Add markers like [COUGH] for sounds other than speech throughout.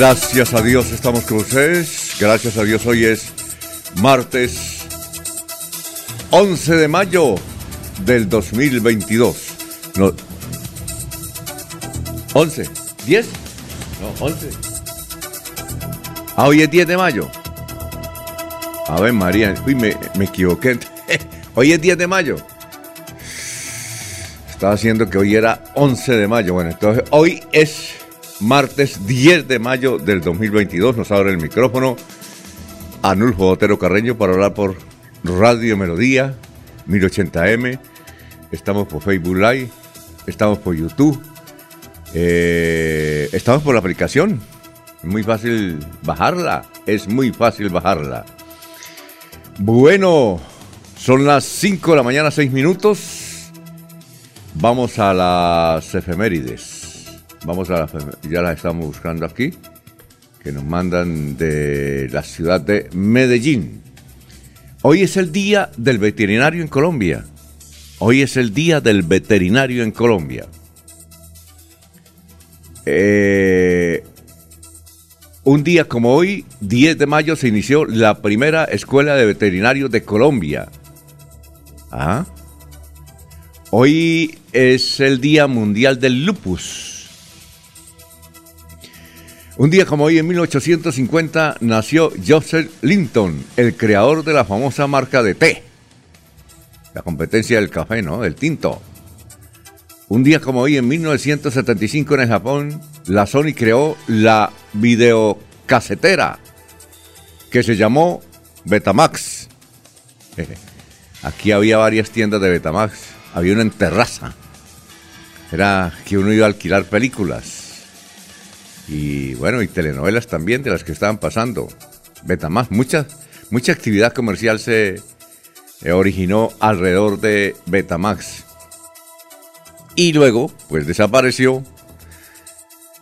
Gracias a Dios estamos con ustedes. Gracias a Dios hoy es martes 11 de mayo del 2022. No, 11, 10, no, 11. Ah, hoy es 10 de mayo. A ver, María, uy, me, me equivoqué. [LAUGHS] hoy es 10 de mayo. Estaba haciendo que hoy era 11 de mayo. Bueno, entonces hoy es martes 10 de mayo del 2022. Nos abre el micrófono Anulfo Otero Carreño para hablar por Radio Melodía 1080M. Estamos por Facebook Live, estamos por YouTube, eh, estamos por la aplicación. Muy fácil bajarla, es muy fácil bajarla. Bueno, son las 5 de la mañana, 6 minutos. Vamos a las efemérides. Vamos a la, ya las estamos buscando aquí, que nos mandan de la ciudad de Medellín. Hoy es el día del veterinario en Colombia. Hoy es el día del veterinario en Colombia. Eh, un día como hoy, 10 de mayo, se inició la primera escuela de veterinarios de Colombia. ¿Ah? Hoy es el Día Mundial del Lupus. Un día como hoy, en 1850, nació Joseph Linton, el creador de la famosa marca de té. La competencia del café, ¿no? Del tinto. Un día como hoy, en 1975, en el Japón, la Sony creó la videocasetera, que se llamó Betamax. Aquí había varias tiendas de Betamax. Había una en terraza. Era que uno iba a alquilar películas y bueno, y telenovelas también de las que estaban pasando. Betamax, mucha, mucha actividad comercial se eh, originó alrededor de Betamax. Y luego, pues desapareció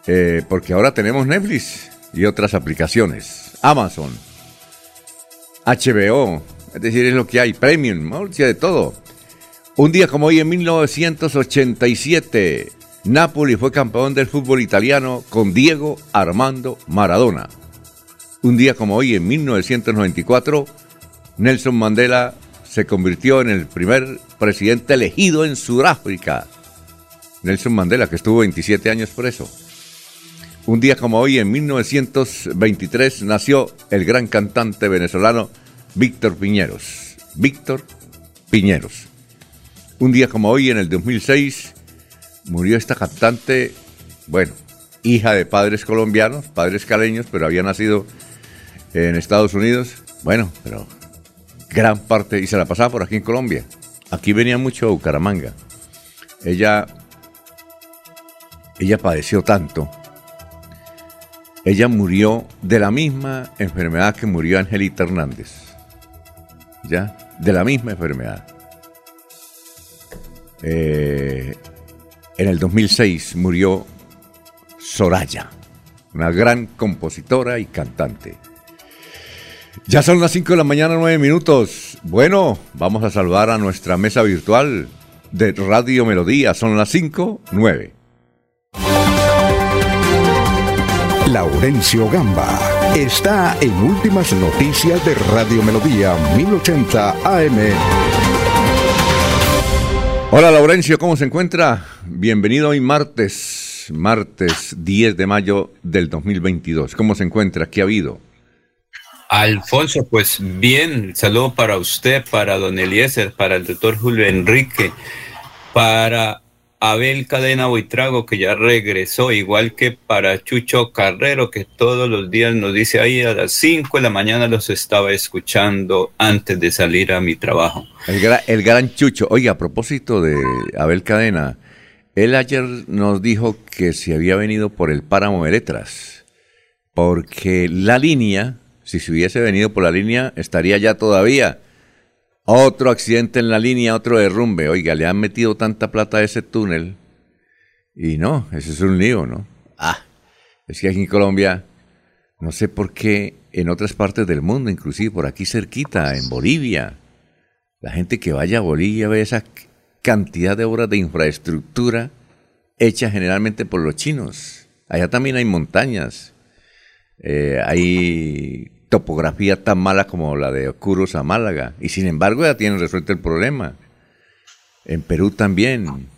eh, porque ahora tenemos Netflix y otras aplicaciones. Amazon, HBO, es decir, es lo que hay, Premium, de todo. Un día como hoy en 1987, Napoli fue campeón del fútbol italiano con Diego Armando Maradona. Un día como hoy, en 1994, Nelson Mandela se convirtió en el primer presidente elegido en Sudáfrica. Nelson Mandela, que estuvo 27 años preso. Un día como hoy, en 1923, nació el gran cantante venezolano Víctor Piñeros. Víctor Piñeros. Un día como hoy, en el 2006, murió esta cantante, bueno, hija de padres colombianos, padres caleños, pero había nacido en Estados Unidos. Bueno, pero gran parte, y se la pasaba por aquí en Colombia. Aquí venía mucho a Bucaramanga. Ella, ella padeció tanto. Ella murió de la misma enfermedad que murió Angelita Hernández. ¿Ya? De la misma enfermedad. Eh, en el 2006 murió Soraya, una gran compositora y cantante. Ya son las 5 de la mañana, 9 minutos. Bueno, vamos a saludar a nuestra mesa virtual de Radio Melodía. Son las 5, 9. Laurencio Gamba está en Últimas Noticias de Radio Melodía 1080 AM. Hola Laurencio, ¿cómo se encuentra? Bienvenido hoy martes, martes 10 de mayo del 2022. ¿Cómo se encuentra? ¿Qué ha habido? Alfonso, pues bien, saludo para usted, para don Eliezer, para el doctor Julio Enrique, para Abel Cadena Buitrago, que ya regresó, igual que para Chucho Carrero, que todos los días nos dice ahí a las 5 de la mañana los estaba escuchando antes de salir a mi trabajo. El, el gran Chucho. Oye, a propósito de Abel Cadena, él ayer nos dijo que se había venido por el páramo de letras, porque la línea si se hubiese venido por la línea, estaría ya todavía. Otro accidente en la línea, otro derrumbe. Oiga, le han metido tanta plata a ese túnel. Y no, ese es un lío, ¿no? Ah, es que aquí en Colombia, no sé por qué en otras partes del mundo, inclusive por aquí cerquita, en Bolivia, la gente que vaya a Bolivia ve esa cantidad de obras de infraestructura hecha generalmente por los chinos. Allá también hay montañas, eh, hay topografía tan mala como la de Ocuros a Málaga. Y sin embargo ya tienen resuelto el problema. En Perú también,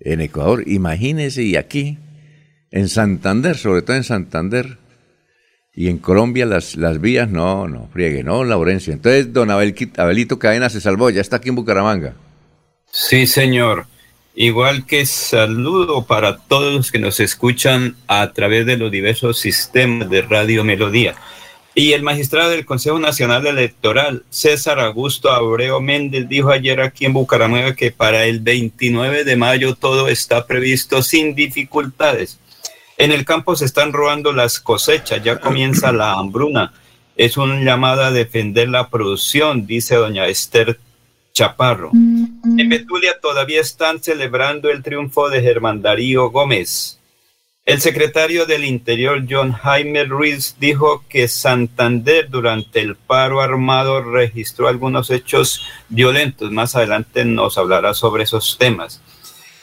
en Ecuador, imagínense, y aquí, en Santander, sobre todo en Santander, y en Colombia las, las vías, no, no, friegue, no, Laurencio. Entonces, don Abelito Cadena se salvó, ya está aquí en Bucaramanga. Sí, señor. Igual que saludo para todos los que nos escuchan a través de los diversos sistemas de Radio Melodía. Y el magistrado del Consejo Nacional Electoral, César Augusto Abreu Méndez, dijo ayer aquí en Bucaramanga que para el 29 de mayo todo está previsto sin dificultades. En el campo se están robando las cosechas, ya comienza la hambruna. Es una llamada a defender la producción, dice doña Esther Chaparro. En Betulia todavía están celebrando el triunfo de Germán Darío Gómez. El secretario del Interior, John Jaime Ruiz, dijo que Santander durante el paro armado registró algunos hechos violentos. Más adelante nos hablará sobre esos temas.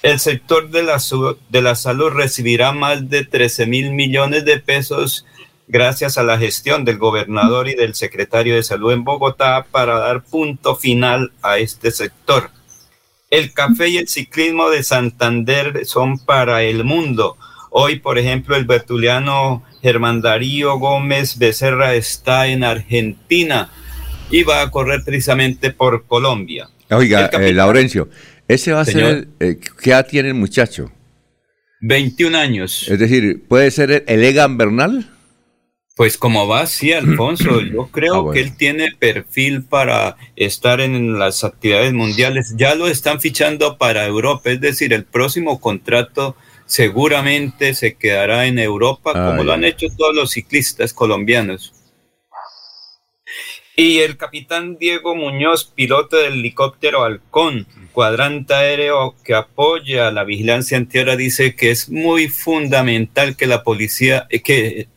El sector de la, de la salud recibirá más de 13 mil millones de pesos gracias a la gestión del gobernador y del secretario de salud en Bogotá para dar punto final a este sector. El café y el ciclismo de Santander son para el mundo Hoy, por ejemplo, el bertuliano Germán Darío Gómez Becerra está en Argentina y va a correr precisamente por Colombia. Oiga, eh, Laurencio, ese va a ser, eh, ¿qué edad tiene el muchacho? 21 años. Es decir, ¿puede ser el Egan Bernal? Pues como va, sí, Alfonso, [CLEARS THROAT] yo creo ah, que él tiene perfil para estar en las actividades mundiales. Ya lo están fichando para Europa, es decir, el próximo contrato seguramente se quedará en Europa, como lo han hecho todos los ciclistas colombianos. Y el capitán Diego Muñoz, piloto del helicóptero Halcón, cuadrante aéreo que apoya la vigilancia antierra, dice que es muy fundamental que la policía, que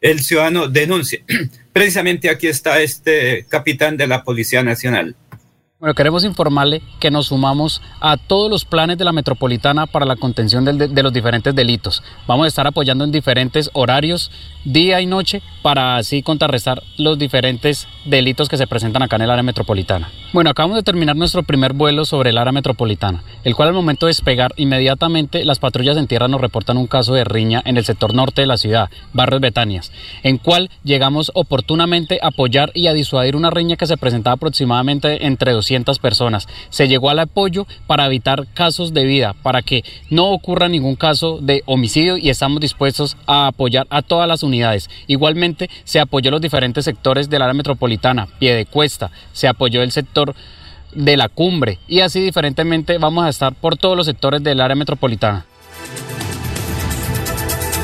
el ciudadano denuncie. [CLEARS THROAT] Precisamente aquí está este capitán de la Policía Nacional. Bueno, queremos informarle que nos sumamos a todos los planes de la metropolitana para la contención de, de, los diferentes delitos. Vamos a estar apoyando en diferentes horarios, día y noche, para así contrarrestar los diferentes delitos que se presentan acá en el área metropolitana. Bueno, acabamos de terminar nuestro primer vuelo sobre el área metropolitana, el cual al momento de despegar inmediatamente las patrullas en tierra nos reportan un caso de riña en el sector norte de la ciudad, Barrios Betanias, en cual llegamos oportunamente a apoyar y a disuadir una riña que se presentaba aproximadamente entre 200 200 personas. Se llegó al apoyo para evitar casos de vida, para que no ocurra ningún caso de homicidio y estamos dispuestos a apoyar a todas las unidades. Igualmente se apoyó los diferentes sectores del área metropolitana, Piedecuesta, se apoyó el sector de la cumbre y así diferentemente vamos a estar por todos los sectores del área metropolitana.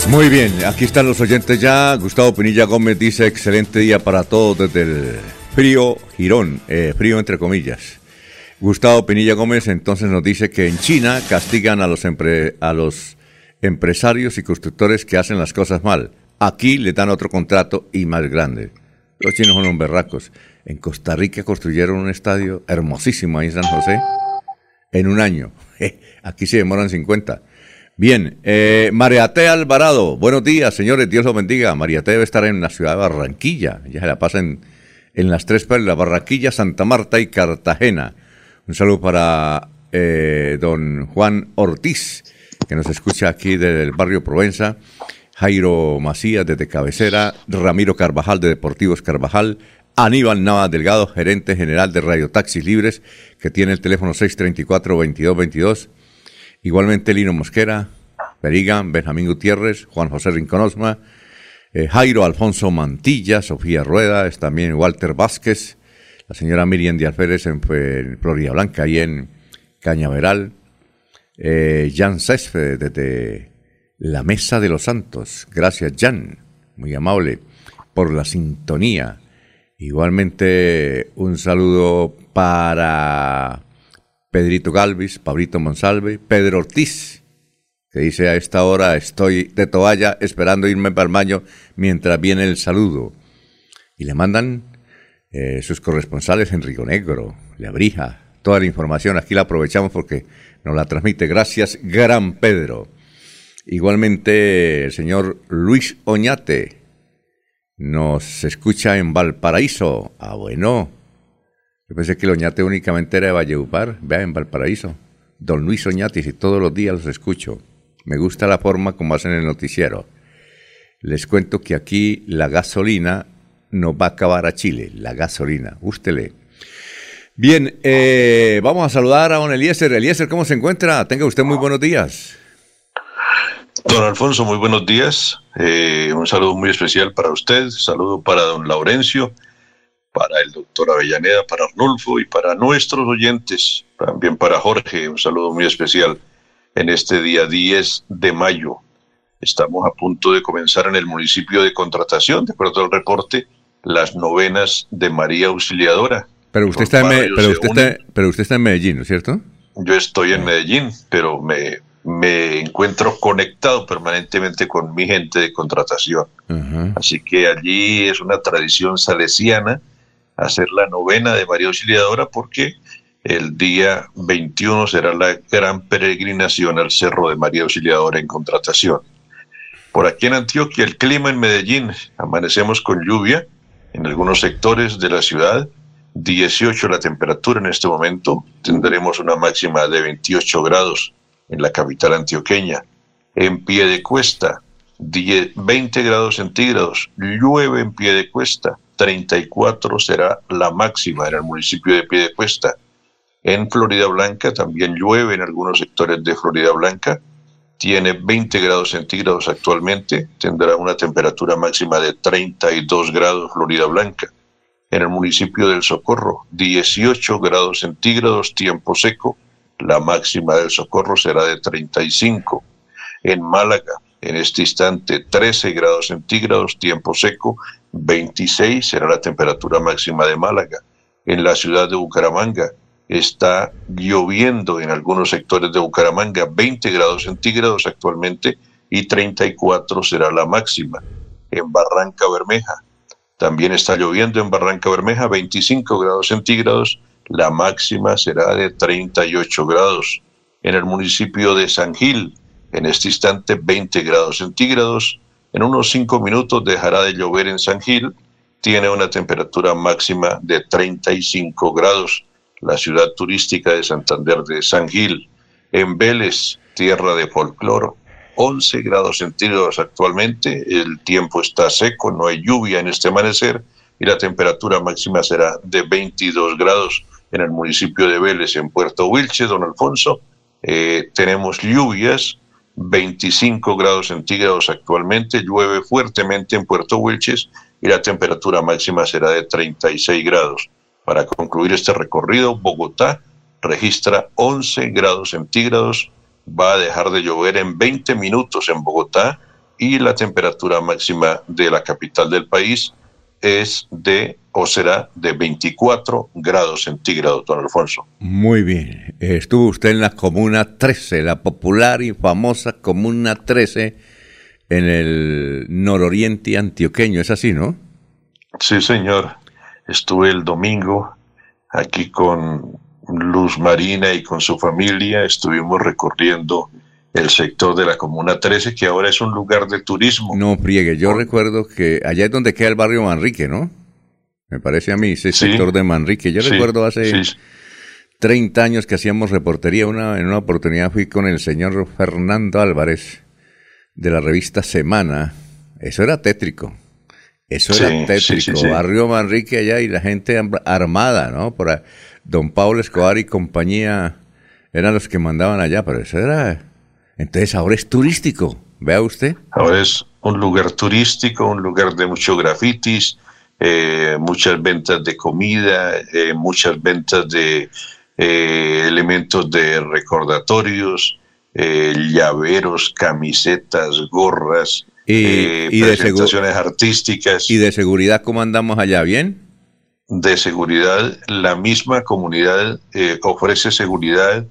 Muy bien, aquí están los oyentes ya. Gustavo Pinilla Gómez dice excelente día para todos desde el frío Girón, eh, frío entre comillas. Gustavo Pinilla Gómez entonces nos dice que en China castigan a los empresarios y constructores que hacen las cosas mal. Aquí le dan otro contrato y más grande. Los chinos son un berracos. En Costa Rica construyeron un estadio hermosísimo ahí en San José en un año. [LAUGHS] Aquí se demoran 50. Bien, eh, Mariate Alvarado, buenos días, señores, Dios lo bendiga. Mariate debe estar en la ciudad de Barranquilla, ya se la pasa en, las tres perlas, Barranquilla, Santa Marta y Cartagena. Un saludo para eh, don Juan Ortiz, que nos escucha aquí desde el barrio Provenza, Jairo Macías desde Cabecera, Ramiro Carvajal de Deportivos Carvajal, Aníbal Nava Delgado, gerente general de Radio Taxis Libres, que tiene el teléfono 634-2222 Igualmente Lino Mosquera, Periga, Benjamín Gutiérrez, Juan José Rinconosma, eh, Jairo Alfonso Mantilla, Sofía Rueda, es también Walter Vázquez, la señora Miriam Díaz Pérez en, Florida Blanca y en Cañaveral, eh, Jan desde la Mesa de los Santos. Gracias, Jan, muy amable, por la sintonía. Igualmente un saludo para Pedrito Galvis, Pablito Monsalve, Pedro Ortiz, que dice a esta hora estoy de toalla esperando irme para el baño mientras viene el saludo. Y le mandan eh, sus corresponsales en Río Negro, Le Abrija, toda la información. Aquí la aprovechamos porque nos la transmite. Gracias, Gran Pedro. Igualmente, el señor Luis Oñate nos escucha en Valparaíso. Ah, bueno, yo pensé que el Oñate únicamente era de Valleupar, vea, en Valparaíso. Don Luis Oñate, y todos los días los escucho. Me gusta la forma como hacen el noticiero. Les cuento que aquí la gasolina no va a acabar a Chile, la gasolina. Ústele. Bien, eh, vamos a saludar a don Eliezer. Eliezer, ¿cómo se encuentra? Tenga usted muy buenos días. Don Alfonso, muy buenos días. Eh, un saludo muy especial para usted, saludo para don Laurencio para el doctor Avellaneda, para Arnulfo y para nuestros oyentes, también para Jorge, un saludo muy especial en este día 10 de mayo. Estamos a punto de comenzar en el municipio de contratación, de acuerdo al reporte, las novenas de María Auxiliadora. Pero usted, está en, pero, usted está, pero usted está en Medellín, ¿no es cierto? Yo estoy en Medellín, pero me, me encuentro conectado permanentemente con mi gente de contratación. Así que allí es una tradición salesiana hacer la novena de María Auxiliadora porque el día 21 será la gran peregrinación al Cerro de María Auxiliadora en contratación. Por aquí en Antioquia, el clima en Medellín, amanecemos con lluvia en algunos sectores de la ciudad, 18 la temperatura en este momento, tendremos una máxima de 28 grados en la capital antioqueña. En pie de cuesta, 20 grados centígrados, llueve en pie de cuesta, 34 será la máxima en el municipio de Piedecuesta. En Florida Blanca también llueve en algunos sectores de Florida Blanca. Tiene 20 grados centígrados actualmente. Tendrá una temperatura máxima de 32 grados Florida Blanca. En el municipio del Socorro, 18 grados centígrados, tiempo seco. La máxima del Socorro será de 35. En Málaga, en este instante 13 grados centígrados, tiempo seco, 26 será la temperatura máxima de Málaga. En la ciudad de Bucaramanga está lloviendo en algunos sectores de Bucaramanga, 20 grados centígrados actualmente y 34 será la máxima. En Barranca Bermeja también está lloviendo en Barranca Bermeja, 25 grados centígrados, la máxima será de 38 grados. En el municipio de San Gil, en este instante 20 grados centígrados, en unos cinco minutos dejará de llover en San Gil. Tiene una temperatura máxima de 35 grados. La ciudad turística de Santander de San Gil. En Vélez, tierra de folcloro. 11 grados centígrados actualmente. El tiempo está seco, no hay lluvia en este amanecer y la temperatura máxima será de 22 grados. En el municipio de Vélez, en Puerto Wilches, don Alfonso. Eh, tenemos lluvias, 25 grados centígrados actualmente, llueve fuertemente en Puerto Wilches y la temperatura máxima será de 36 grados. Para concluir este recorrido, Bogotá registra 11 grados centígrados, va a dejar de llover en 20 minutos en Bogotá y la temperatura máxima de la capital del país es de o será de 24 grados centígrados, don Alfonso. Muy bien. Estuvo usted en la Comuna 13, la popular y famosa Comuna 13 en el nororiente antioqueño, ¿es así, no? Sí, señor. Estuve el domingo aquí con Luz Marina y con su familia. Estuvimos recorriendo el sector de la Comuna 13, que ahora es un lugar de turismo. No friegue, yo recuerdo que allá es donde queda el barrio Manrique, ¿no? Me parece a mí, ese sector de Manrique. Yo recuerdo hace 30 años que hacíamos reportería, una, en una oportunidad fui con el señor Fernando Álvarez de la revista Semana. Eso era tétrico. Eso era tétrico. Barrio Manrique allá y la gente armada, ¿no? Por Don Pablo Escobar y compañía eran los que mandaban allá, pero eso era entonces ahora es turístico, vea usted. Ahora es un lugar turístico, un lugar de muchos grafitis, eh, muchas ventas de comida, eh, muchas ventas de eh, elementos de recordatorios, llaveros, camisetas, gorras, y, presentaciones artísticas. ¿Y de seguridad cómo andamos allá? ¿Bien? De seguridad, la misma comunidad ofrece seguridad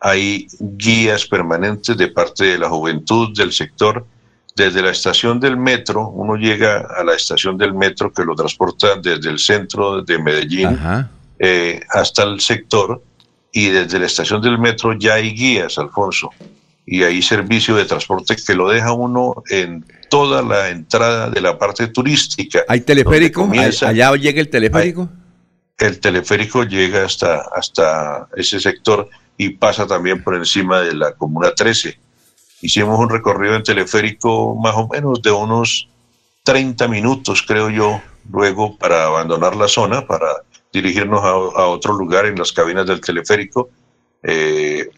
hay guías permanentes de parte de la juventud del sector. Desde la estación del metro, uno llega a la estación del metro que lo transporta desde el centro de Medellín eh, hasta el sector y desde la estación del metro ya hay guías, Alfonso, y hay servicio de transporte que lo deja uno en toda la entrada de la parte turística. ¿Hay teleférico? ¿Allá llega el teleférico? el teleférico llega hasta, hasta ese sector y pasa también por encima de la Comuna 13. Hicimos un recorrido en teleférico más o menos de unos 30 minutos, creo yo, luego para abandonar la zona, para dirigirnos a, otro lugar en las cabinas del teleférico. Eh,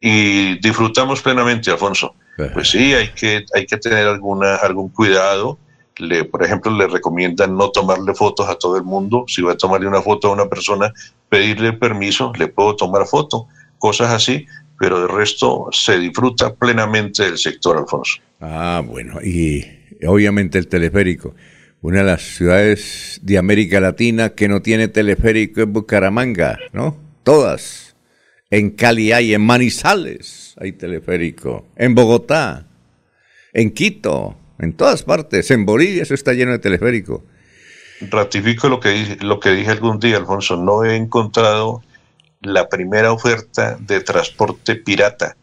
y disfrutamos plenamente, Alfonso. Pues sí, hay que, hay que tener alguna, algún cuidado. Le, por ejemplo, le recomiendan no tomarle fotos a todo el mundo. Si va a tomarle una foto a una persona, pedirle permiso, le puedo tomar foto cosas así, pero de resto se disfruta plenamente del sector, Alfonso. Ah, bueno, y obviamente el teleférico. Una de las ciudades de América Latina que no tiene teleférico es Bucaramanga, ¿no? Todas. En Cali hay, en Manizales hay teleférico, en Bogotá, en Quito, en todas partes, en Bolivia eso está lleno de teleférico. Ratifico lo que, lo que dije algún día, Alfonso, no he encontrado la primera oferta de transporte pirata.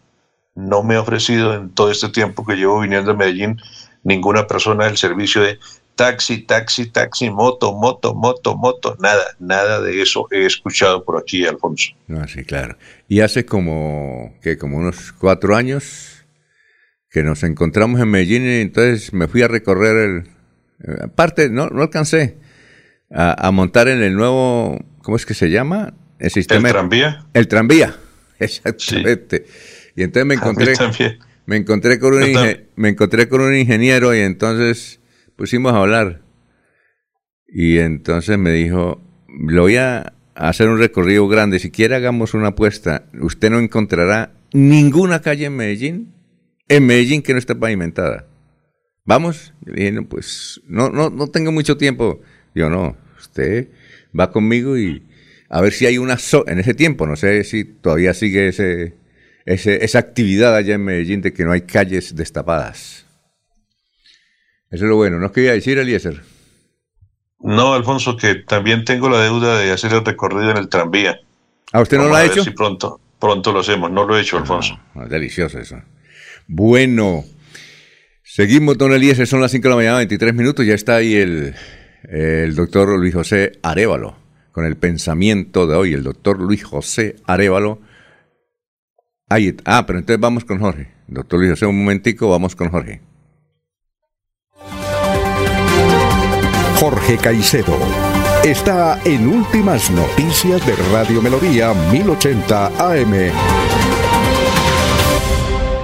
No me ha ofrecido en todo este tiempo que llevo viniendo a Medellín ninguna persona el servicio de taxi, taxi, taxi, moto, moto, moto, moto, nada, nada de eso he escuchado por aquí, Alfonso. No, sí, claro. Y hace como, que como unos cuatro años que nos encontramos en Medellín y entonces me fui a recorrer el... Eh, aparte, no, no alcancé a, a montar en el nuevo, ¿cómo es que se llama? El sistema. ¿El tranvía? El tranvía, [LAUGHS] exactamente. Y entonces me encontré, me encontré con un me encontré con un ingeniero y entonces pusimos a hablar. Y entonces me dijo, lo voy a hacer un recorrido grande, si quiere hagamos una apuesta, usted no encontrará ninguna calle en Medellín, en Medellín que no esté pavimentada. ¿Vamos? le dije, no, pues no, no, no tengo mucho tiempo. Yo no, usted va conmigo y a ver si hay una... en ese tiempo, no sé si todavía sigue ese, esa actividad allá en Medellín de que no hay calles destapadas. Eso es lo bueno. ¿No quería decir, Eliezer? No, Alfonso, que también tengo la deuda de hacer el recorrido en el tranvía. ¿A usted no lo ha hecho? Si pronto, pronto lo hacemos. No lo he hecho, Alfonso. Ah, delicioso eso. Bueno, seguimos, don Eliezer. Son las 5 de la mañana, 23 minutos. Ya está ahí el, el doctor Luis José Arevalo con el pensamiento de hoy, el doctor Luis José Arevalo. ah, pero entonces vamos con Jorge. Doctor Luis José, un momentico, vamos con Jorge. Jorge Caicedo está en Últimas Noticias de Radio Melodía 1080 AM.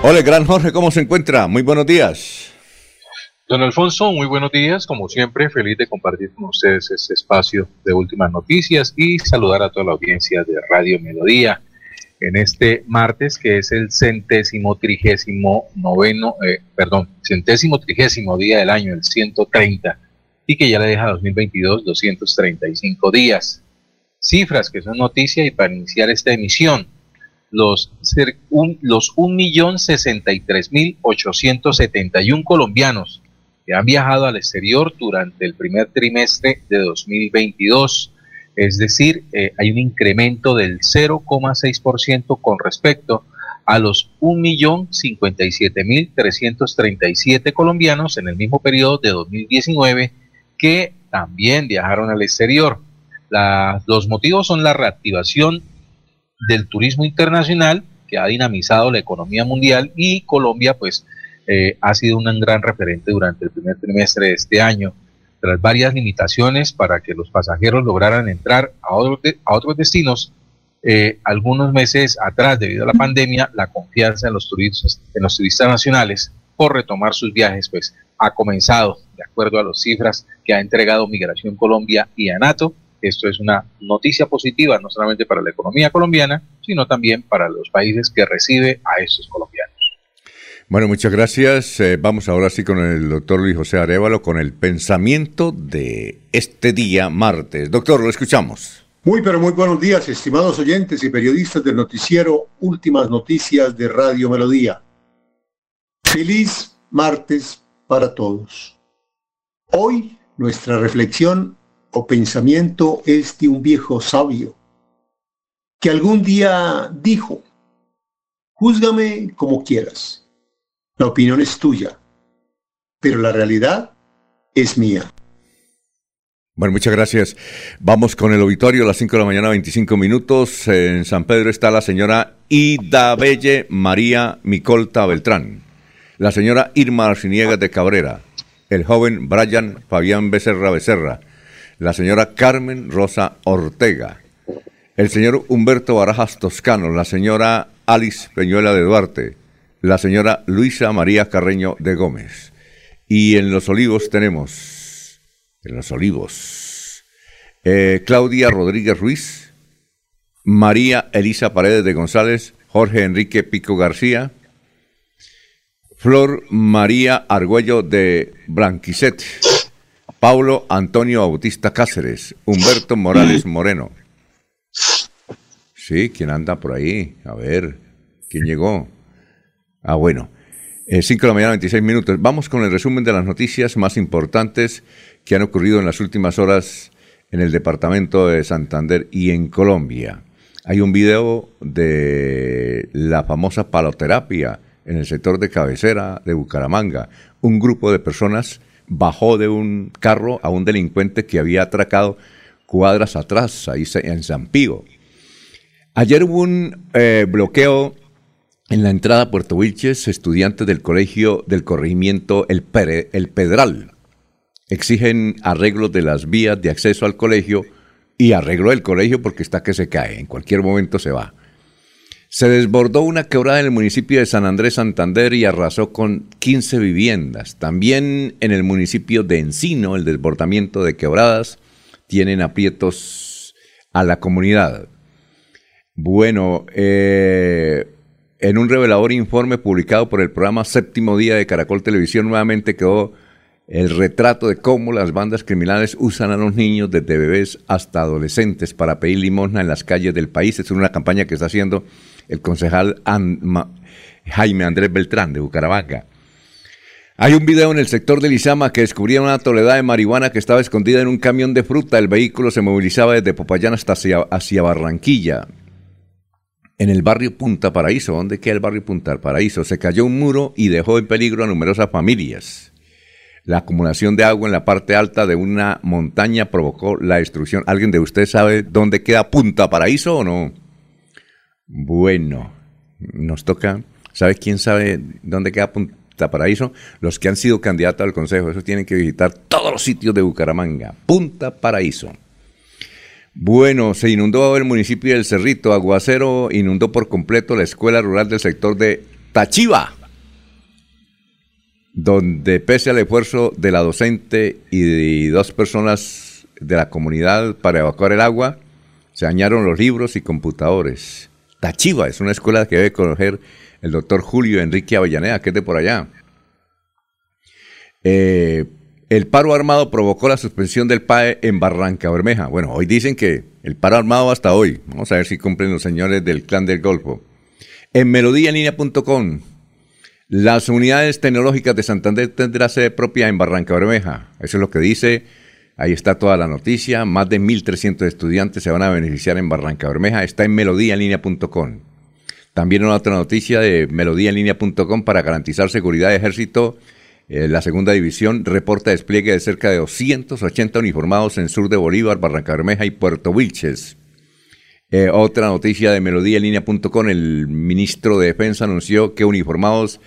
Hola, gran Jorge, ¿cómo se encuentra? Muy buenos días. Don Alfonso, muy buenos días. Como siempre, feliz de compartir con ustedes este espacio de últimas noticias y saludar a toda la audiencia de Radio Melodía en este martes, que es el centésimo trigésimo noveno, eh, perdón, centésimo trigésimo día del año, el 130, y que ya le deja 2022 235 días. Cifras que son noticia y para iniciar esta emisión, los, un, los 1.063.871 colombianos que han viajado al exterior durante el primer trimestre de 2022. Es decir, eh, hay un incremento del 0,6% con respecto a los 1.057.337 colombianos en el mismo periodo de 2019 que también viajaron al exterior. los motivos son la reactivación del turismo internacional que ha dinamizado la economía mundial y Colombia pues eh, ha sido un gran referente durante el primer trimestre de este año, tras varias limitaciones para que los pasajeros lograran entrar a, otros destinos. Eh, algunos meses atrás, debido a la pandemia, la confianza en los, turistas, en los turistas nacionales por retomar sus viajes, pues ha comenzado, de acuerdo a las cifras que ha entregado Migración Colombia y ANATO. Esto es una noticia positiva, no solamente para la economía colombiana, sino también para los países que recibe a estos colombianos. Bueno, muchas gracias. Eh, vamos ahora sí con el doctor Luis José Arevalo con el pensamiento de este día martes. Doctor, lo escuchamos. Muy, pero muy buenos días, estimados oyentes y periodistas del noticiero Últimas Noticias de Radio Melodía. Feliz martes para todos. Hoy nuestra reflexión o pensamiento es de un viejo sabio que algún día dijo, júzgame como quieras la opinión es tuya, pero la realidad es mía. Bueno, muchas gracias. Vamos con el auditorio a las 5 de la mañana, 25 minutos. En San Pedro está la señora Ida Belle María Micolta Beltrán, la señora Irma Arciniegas de Cabrera, el joven Brian Fabián Becerra Becerra, la señora Carmen Rosa Ortega, el señor Humberto Barajas Toscano, la señora Alice Peñuela de Duarte, la señora Luisa María Carreño de Gómez. Y en Los Olivos tenemos, en Los Olivos, eh, Claudia Rodríguez Ruiz, María Elisa Paredes de González, Jorge Enrique Pico García, Flor María Argüello de Blanquicet, Paulo Antonio Bautista Cáceres, Humberto Morales Moreno. Sí, ¿quién anda por ahí? A ver, ¿quién llegó? Ah, bueno. 5 eh, de la mañana, 26 minutos. Vamos con el resumen de las noticias más importantes que han ocurrido en las últimas horas en el departamento de Santander y en Colombia. Hay un video de la famosa paloterapia en el sector de cabecera de Bucaramanga. Un grupo de personas bajó de un carro a un delincuente que había atracado cuadras atrás, ahí en San Pío. Ayer hubo un eh, bloqueo en la entrada a Puerto Wilches, estudiantes del colegio del corregimiento El, El Pedral exigen arreglo de las vías de acceso al colegio y arreglo del colegio porque está que se cae, en cualquier momento se va. Se desbordó una quebrada en el municipio de San Andrés Santander y arrasó con 15 viviendas. También en el municipio de Encino, el desbordamiento de quebradas tienen aprietos a la comunidad. Bueno, eh, en un revelador informe publicado por el programa Séptimo Día de Caracol Televisión, nuevamente quedó el retrato de cómo las bandas criminales usan a los niños desde bebés hasta adolescentes para pedir limosna en las calles del país. Es una campaña que está haciendo el concejal Jaime Andrés Beltrán de Bucaramanga. Hay un video en el sector de Lizama que descubría una toledad de marihuana que estaba escondida en un camión de fruta. El vehículo se movilizaba desde Popayán hasta hacia Barranquilla en el barrio Punta Paraíso. ¿Dónde queda el barrio Punta Paraíso? Se cayó un muro y dejó en peligro a numerosas familias. La acumulación de agua en la parte alta de una montaña provocó la destrucción. ¿Alguien de ustedes sabe dónde queda Punta Paraíso o no? Bueno, nos toca. ¿Sabe quién sabe dónde queda Punta Paraíso? Los que han sido candidatos al Consejo. Eso tienen que visitar todos los sitios de Bucaramanga. Punta Paraíso. Bueno, se inundó el municipio del Cerrito. Aguacero inundó por completo la escuela rural del sector de Tachiva, donde pese al esfuerzo de la docente y de dos personas de la comunidad para evacuar el agua, se dañaron los libros y computadores. Tachiva es una escuela que debe conocer el doctor Julio Enrique Avellaneda, que es de por allá. Eh, el paro armado provocó la suspensión del PAE en Barranca Bermeja. Bueno, hoy dicen que el paro armado hasta hoy. Vamos a ver si cumplen los señores del clan del Golfo. En melodíaenlínea.com, las unidades tecnológicas de Santander tendrán sede propia en Barranca Bermeja. Eso es lo que dice. Ahí está toda la noticia. Más de 1.300 estudiantes se van a beneficiar en Barranca Bermeja. Está en melodíaenlínea.com. También una otra noticia de melodíaenlínea.com para garantizar seguridad de ejército eh, la segunda división reporta despliegue de cerca de 280 uniformados en sur de Bolívar, Barranca Bermeja y Puerto Wilches. Eh, otra noticia de melodíalinea.com, el ministro de Defensa anunció que uniformados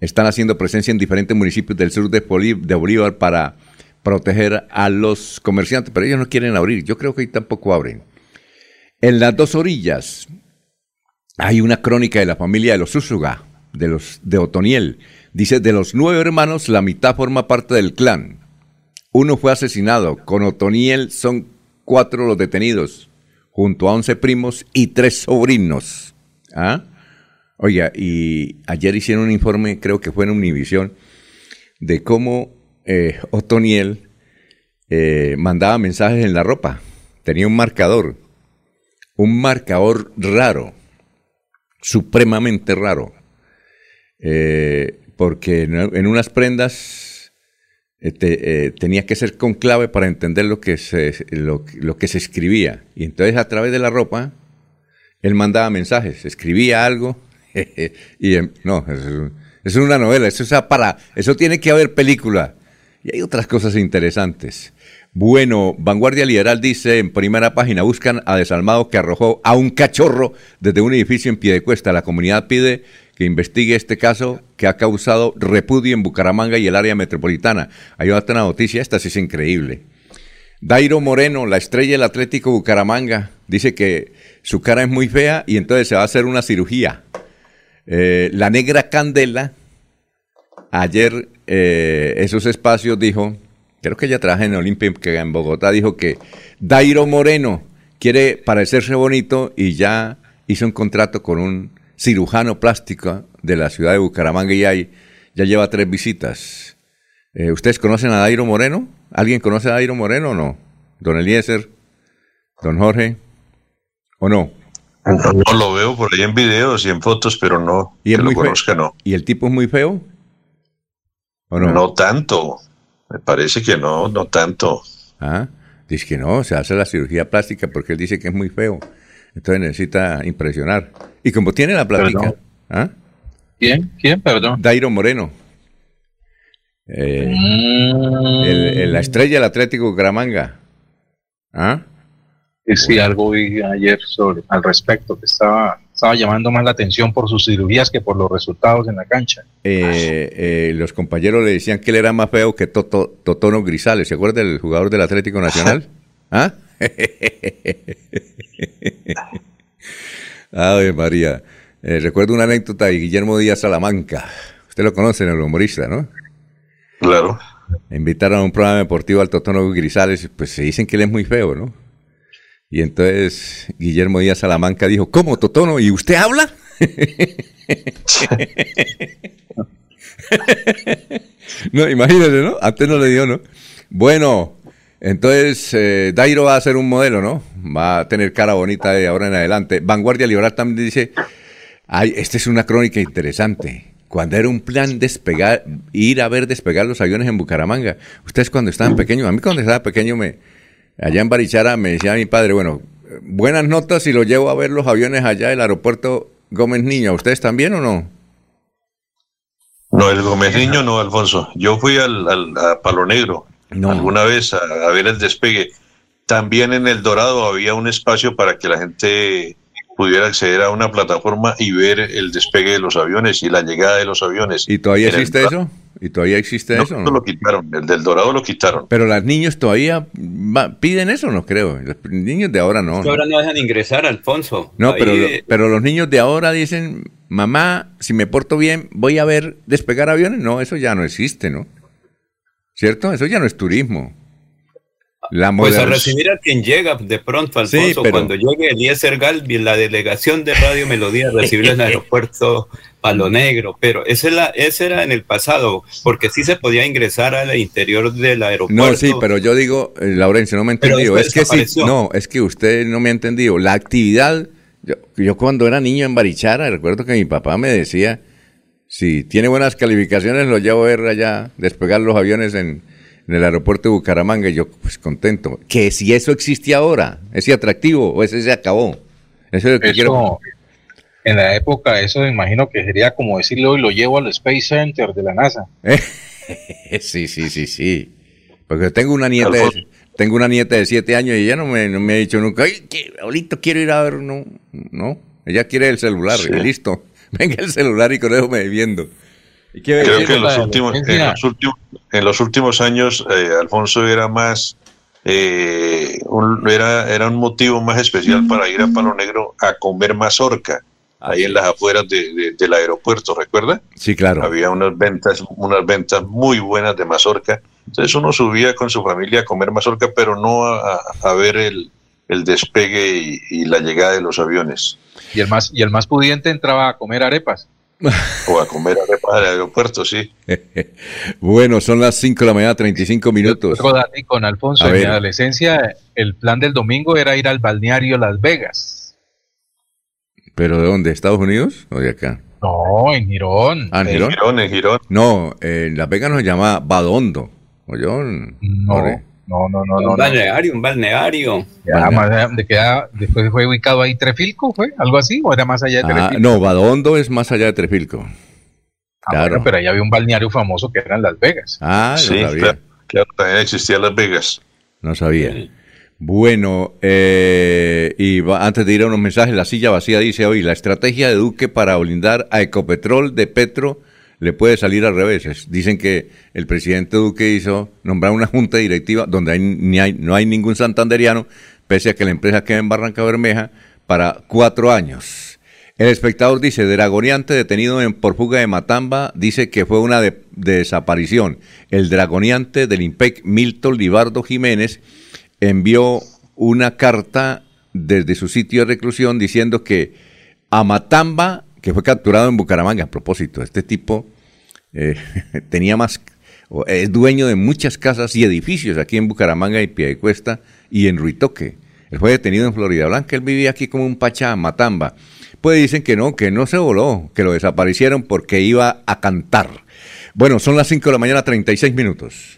están haciendo presencia en diferentes municipios del sur de, Bolívar para proteger a los comerciantes, pero ellos no quieren abrir, yo creo que ahí tampoco abren. En las dos orillas hay una crónica de la familia de los Úsuga, de los de Otoniel, Dice, de los nueve hermanos, la mitad forma parte del clan. Uno fue asesinado. Con Otoniel son cuatro los detenidos, junto a once primos y tres sobrinos. ¿Ah? Oiga, y ayer hicieron un informe, creo que fue en Univisión, de cómo eh, Otoniel eh, mandaba mensajes en la ropa. Tenía un marcador, un marcador raro, supremamente raro. Eh, porque en, unas prendas eh, eh, tenía que ser con clave para entender lo que, se, lo, que se escribía. Y entonces a través de la ropa, él mandaba mensajes, escribía algo, [LAUGHS] y em, no, eso, es una novela, eso, es para, eso tiene que haber película. Y hay otras cosas interesantes. Bueno, Vanguardia Liberal dice en primera página, buscan a desalmado que arrojó a un cachorro desde un edificio en pie de cuesta. La comunidad pide que investigue este caso que ha causado repudio en Bucaramanga y el área metropolitana. Hay otra noticia, esta sí es increíble. Dairo Moreno, la estrella del Atlético Bucaramanga, dice que su cara es muy fea y entonces se va a hacer una cirugía. Eh, la negra Candela, ayer eh, esos espacios dijo, creo que ella trabaja en Olimpia en Bogotá, dijo que Dairo Moreno quiere parecerse bonito y ya hizo un contrato con un cirujano plástico de la ciudad de Bucaramanga y hay, ya lleva tres visitas. Eh, ¿Ustedes conocen a Dairo Moreno? ¿Alguien conoce a Dairo Moreno o no? ¿Don Eliezer? ¿Don Jorge? ¿O no? No lo veo por ahí en videos y en fotos, pero no. ¿Y lo conozca, no. ¿Y el tipo es muy feo? ¿O no? No tanto. Me parece que no, no tanto. Ah, dice que no, se hace la cirugía plástica porque él dice que es muy feo. Entonces necesita impresionar. Y como tiene la plática. ¿ah? ¿Quién? ¿Quién? Perdón. Dairo Moreno. Eh, mm. la estrella del Atlético Gramanga. ¿Ah? Sí, algo vi ayer sobre, al respecto, que estaba, estaba llamando más la atención por sus cirugías que por los resultados en la cancha. Eh, eh, los compañeros le decían que él era más feo que Totono Grisales. ¿Se acuerda del jugador del Atlético Nacional? [LAUGHS] ¿Ah? [LAUGHS] Ay, María. Eh, recuerdo una anécdota de Guillermo Díaz Salamanca. Usted lo conoce, el humorista, ¿no? Claro. Invitaron a un programa deportivo al Totono Grisales, pues se dicen que él es muy feo, ¿no? Y entonces Guillermo Díaz Salamanca dijo, ¿cómo, Totono? ¿Y usted habla? [LAUGHS] no, imagínese, ¿no? Antes no le dio, ¿no? Bueno, entonces, eh, Dairo va a ser un modelo, ¿no? Va a tener cara bonita de ahora en adelante. Vanguardia Liberal también dice, ay, esta es una crónica interesante. Cuando era un plan despegar, ir a ver despegar los aviones en Bucaramanga. Ustedes cuando estaban pequeños, a mí cuando estaba pequeño, me, allá en Barichara me decía mi padre, bueno, buenas notas y lo llevo a ver los aviones allá del aeropuerto Gómez Niño. ¿Ustedes también o no? No, el Gómez Niño no, Alfonso. Yo fui al, a Palo Negro alguna vez a, ver el despegue. También en El Dorado había un espacio para que la gente pudiera acceder a una plataforma y ver el despegue de los aviones y la llegada de los aviones. ¿Y todavía existe eso? ¿Y todavía existe eso? No, lo quitaron, el del Dorado lo quitaron. Pero los niños todavía piden eso, no creo. Los niños de ahora no. ahora no dejan ingresar, Alfonso. No, pero, pero los niños de ahora dicen, mamá, si me porto bien, voy a ver despegar aviones. No, eso ya no existe, ¿no? ¿Cierto? Eso ya no es turismo. La pues a recibir a quien llega de pronto, Alfonso, cuando llegue Eliezer Galvi, la delegación de Radio Melodía, recibirlo en el [LAUGHS] aeropuerto Palo Negro, pero ese, la, ese era en el pasado, porque sí se podía ingresar al interior del aeropuerto. No, sí, pero yo digo, eh, Laurencio, no me ha entendido, es que sí, no, es que usted no me ha entendido, la actividad, yo, yo cuando era niño en Barichara, recuerdo que mi papá me decía, si tiene buenas calificaciones, lo llevo a ver allá, despegar los aviones en en el aeropuerto de Bucaramanga y yo pues contento. Que si eso existe ahora, ese atractivo o ese se acabó. Eso es lo que quiero. En la época, eso me imagino que sería como decirlo hoy lo llevo al Space Center de la NASA. [LAUGHS] sí, sí, sí, sí. Porque tengo una nieta de, tengo una nieta de siete años y ella no me, no me ha dicho nunca, ay, ahorita quiero ir a ver, no, no. Ella quiere el celular y listo. [LAUGHS] Venga el celular y con eso me viendo. Creo que en los, últimos, en los, últimos, años eh, Alfonso era más, eh, un, era, era un motivo más especial para ir a Palo Negro a comer mazorca, ahí en las afueras del aeropuerto, ¿recuerda? Sí, claro. Había unas ventas, unas ventas muy buenas de mazorca. Entonces uno subía con su familia a comer mazorca, pero no a, ver el, despegue y, la llegada de los aviones. Y el más, y el más pudiente entraba a comer arepas o a comer arepas del aeropuerto, sí. [LAUGHS] bueno, son las 5 de la mañana, 35 minutos. con Alfonso, en mi adolescencia, el plan del domingo era ir al balneario Las Vegas. ¿Pero de dónde? ¿Estados Unidos o de acá? No, en Girón. Ah, en Girón. En Girón, No, en Las Vegas nos llama Badondo. ¿O yo? No. No, no, no. Un balneario, un balneario. de después fue ubicado ahí Trefilco, ¿fue? ¿Algo así? ¿O era más allá de ah, Trefilco? no, Badondo es más allá de Trefilco. Ah, claro. pero ahí había un balneario famoso que era en Las Vegas. Ah, sí, sabía. Claro, también existía Las Vegas. No sabía. Bueno, eh, y antes de ir a unos mensajes, la silla vacía dice hoy, la estrategia de Duque para blindar a Ecopetrol de Petro le puede salir al revés. Dicen que el presidente Duque hizo nombrar una junta directiva donde ni hay, no hay ningún santanderiano, pese a que la empresa queda en Barranca Bermeja, para cuatro años. El espectador dice, Dragoniante detenido en, por fuga de Matamba, dice que fue una desaparición. El Dragoniante del IMPEC, Milton Libardo Jiménez, envió una carta desde su sitio de reclusión diciendo que a Matamba que fue capturado en Bucaramanga. A propósito, este tipo eh, [LAUGHS] tenía más, es dueño de muchas casas y edificios aquí en Bucaramanga y Piedecuesta y en Ruitoque. Él fue detenido en Florida Blanca, él vivía aquí como un pachá, Matamba. Pues dicen que no, que no se voló, que lo desaparecieron porque iba a cantar. Bueno, son las 5 de la mañana, 36 minutos.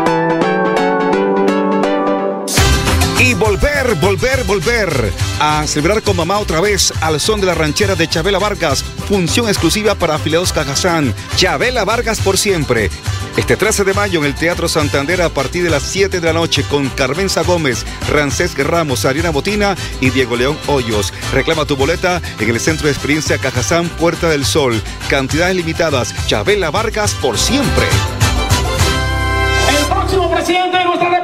Volver, volver, volver a celebrar con mamá otra vez al son de la ranchera de Chabela Vargas. Función exclusiva para afiliados Cajazán. Chabela Vargas por siempre. Este 13 de mayo en el Teatro Santander a partir de las 7 de la noche con Carmenza Gómez, Rancés Ramos, Ariana Botina y Diego León Hoyos. Reclama tu boleta en el Centro de Experiencia Cajazán Puerta del Sol. Cantidades limitadas. Chabela Vargas por siempre. El próximo presidente de nuestra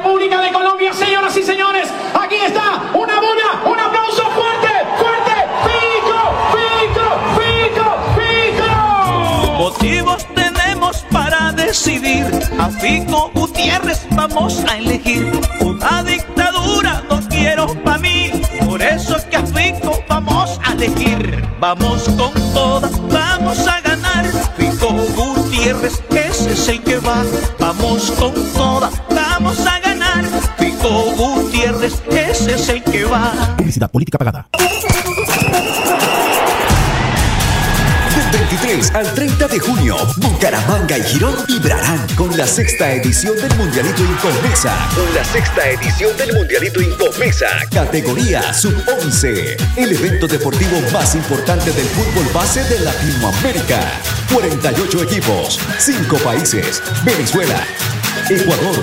Colombia, señoras y señores. Aquí está, una bulla, un aplauso fuerte, fuerte. Fico, Fico, Fico, Fico. Motivos tenemos para decidir. A Fico Gutiérrez vamos a elegir. Una dictadura no quiero para mí. Por eso es que a Fico vamos a elegir. Vamos con todas, vamos a ganar. Fico Gutiérrez, ese es el que va. Vamos con todas, vamos a ganar. Fico Gutiérrez, ese es el que va. Publicidad política pagada. 23 al 30 de junio, Bucaramanga y Girón vibrarán con la sexta edición del Mundialito Incomesa. Con la sexta edición del Mundialito Incomesa. Categoría Sub-11. El evento deportivo más importante del fútbol base de Latinoamérica. 48 equipos, 5 países. Venezuela, Ecuador,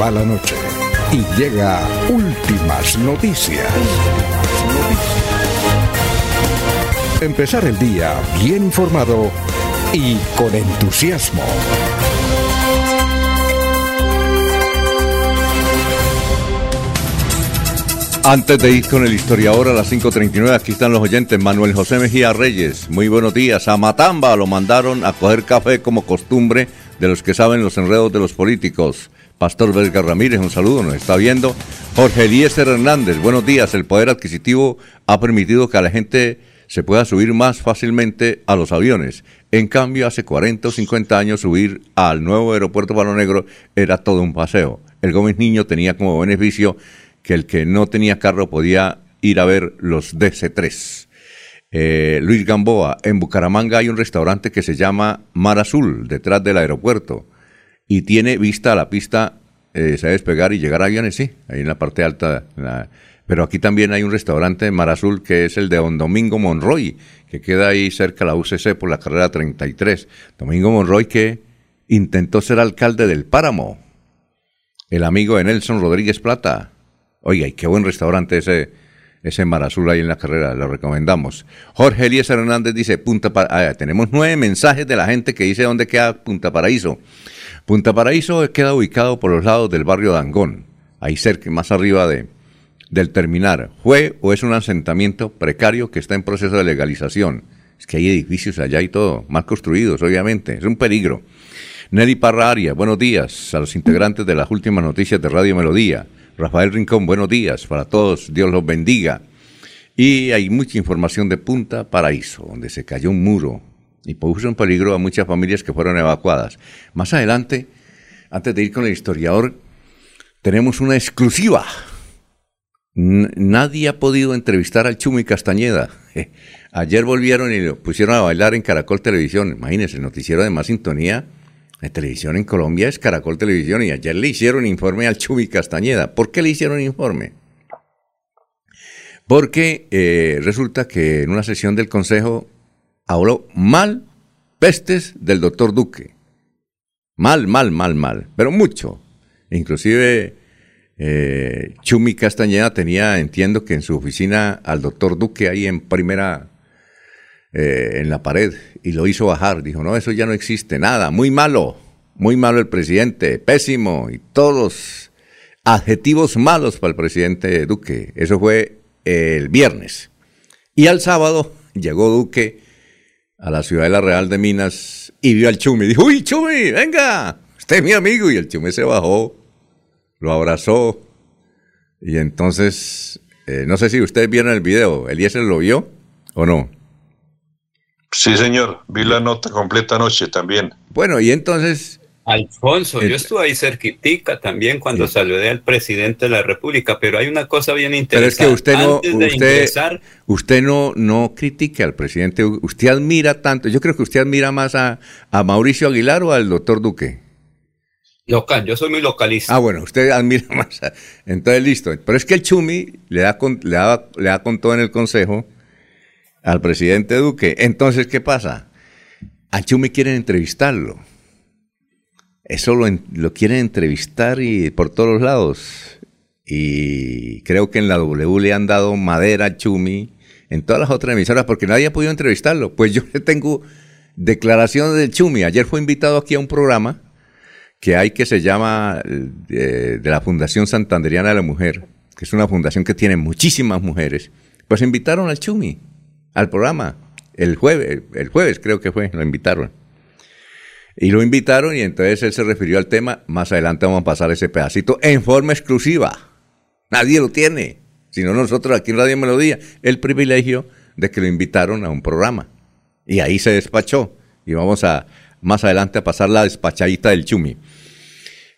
Va la noche y llega últimas noticias. Empezar el día bien informado y con entusiasmo. Antes de ir con el historiador a las 5.39, aquí están los oyentes. Manuel José Mejía Reyes, muy buenos días. A Matamba lo mandaron a coger café como costumbre de los que saben los enredos de los políticos. Pastor Vesga Ramírez, un saludo, nos está viendo. Jorge Eliezer Hernández, buenos días. El poder adquisitivo ha permitido que a la gente se pueda subir más fácilmente a los aviones. En cambio, hace 40 o 50 años subir al nuevo aeropuerto Palo Negro era todo un paseo. El Gómez Niño tenía como beneficio que el que no tenía carro podía ir a ver los DC3. Eh, Luis Gamboa, en Bucaramanga hay un restaurante que se llama Mar Azul, detrás del aeropuerto, y tiene vista a la pista, eh, despegar y llegar a aviones, sí, ahí en la parte alta. Pero aquí también hay un restaurante en Mar Azul que es el de Don Domingo Monroy, que queda ahí cerca de la UCC por la carrera 33. Domingo Monroy que intentó ser alcalde del Páramo, el amigo de Nelson Rodríguez Plata, Oiga, y qué buen restaurante ese, ese Mar Azul ahí en la carrera, lo recomendamos. Jorge Elías Hernández dice, Punta ah, tenemos nueve mensajes de la gente que dice dónde queda Punta Paraíso. Punta Paraíso queda ubicado por los lados del barrio Dangón, ahí cerca, más arriba de, del terminar. Fue o es un asentamiento precario que está en proceso de legalización. Es que hay edificios allá y todo, mal construidos, obviamente, es un peligro. Nelly Parra Arias, buenos días a los integrantes de las últimas noticias de Radio Melodía. Rafael Rincón, buenos días para todos, Dios los bendiga. Y hay mucha información de Punta Paraíso, donde se cayó un muro y puso en peligro a muchas familias que fueron evacuadas. Más adelante, antes de ir con el historiador, tenemos una exclusiva. nadie ha podido entrevistar al Chumi Castañeda. [LAUGHS] Ayer volvieron y lo pusieron a bailar en Caracol Televisión. Imagínense, el noticiero de más sintonía la televisión en Colombia es Caracol Televisión y ayer le hicieron informe al Chubi Castañeda. ¿Por qué le hicieron informe? Porque eh, resulta que en una sesión del Consejo habló mal pestes del doctor Duque. Mal, mal, mal, mal, pero mucho. Inclusive eh, Chumi Castañeda tenía, entiendo que en su oficina al doctor Duque ahí en primera eh, en la pared y lo hizo bajar. Dijo, no, eso ya no existe, nada, muy malo, muy malo el presidente, pésimo y todos adjetivos malos para el presidente Duque. Eso fue el viernes. Y al sábado llegó Duque a la Ciudadela Real de Minas y vio al Chumi. Dijo, uy, Chumi, venga, usted es mi amigo. Y el Chumi se bajó, lo abrazó. Y entonces, eh, no sé si ustedes vieron el video, Eliezer lo vio o no. Sí, señor, vi la nota completa anoche también. Bueno, y entonces... Alfonso, yo estuve ahí cerquitica también cuando saludé al presidente de la República, pero hay una cosa bien interesante. Pero es que usted no, usted, usted no, no critique al presidente, usted admira tanto, yo creo que usted admira más a, Mauricio Aguilar o al doctor Duque. Local, yo soy muy localista. Ah, bueno, usted admira [LAUGHS] más. A, entonces, listo. Pero es que el Chumi le da, le da, le da con todo en el consejo al presidente Duque. Entonces, ¿qué pasa? A Chumi quieren entrevistarlo. Eso lo, lo quieren entrevistar y por todos lados. Y creo que en la W le han dado madera Chumi, en todas las otras emisoras, porque nadie ha podido entrevistarlo. Pues yo [LAUGHS] le tengo declaraciones del Chumi. Ayer fue invitado aquí a un programa que hay que se llama eh, de la Fundación Santanderiana de la Mujer, que es una fundación que tiene muchísimas mujeres, pues invitaron al Chumi al programa el jueves, el jueves creo que fue, lo invitaron. Y lo invitaron y entonces él se refirió al tema. Más adelante vamos a pasar ese pedacito en forma exclusiva. Nadie lo tiene, sino nosotros aquí en Radio Melodía, el privilegio de que lo invitaron a un programa. Y ahí se despachó. Y vamos a más adelante a pasar la despachadita del chumi.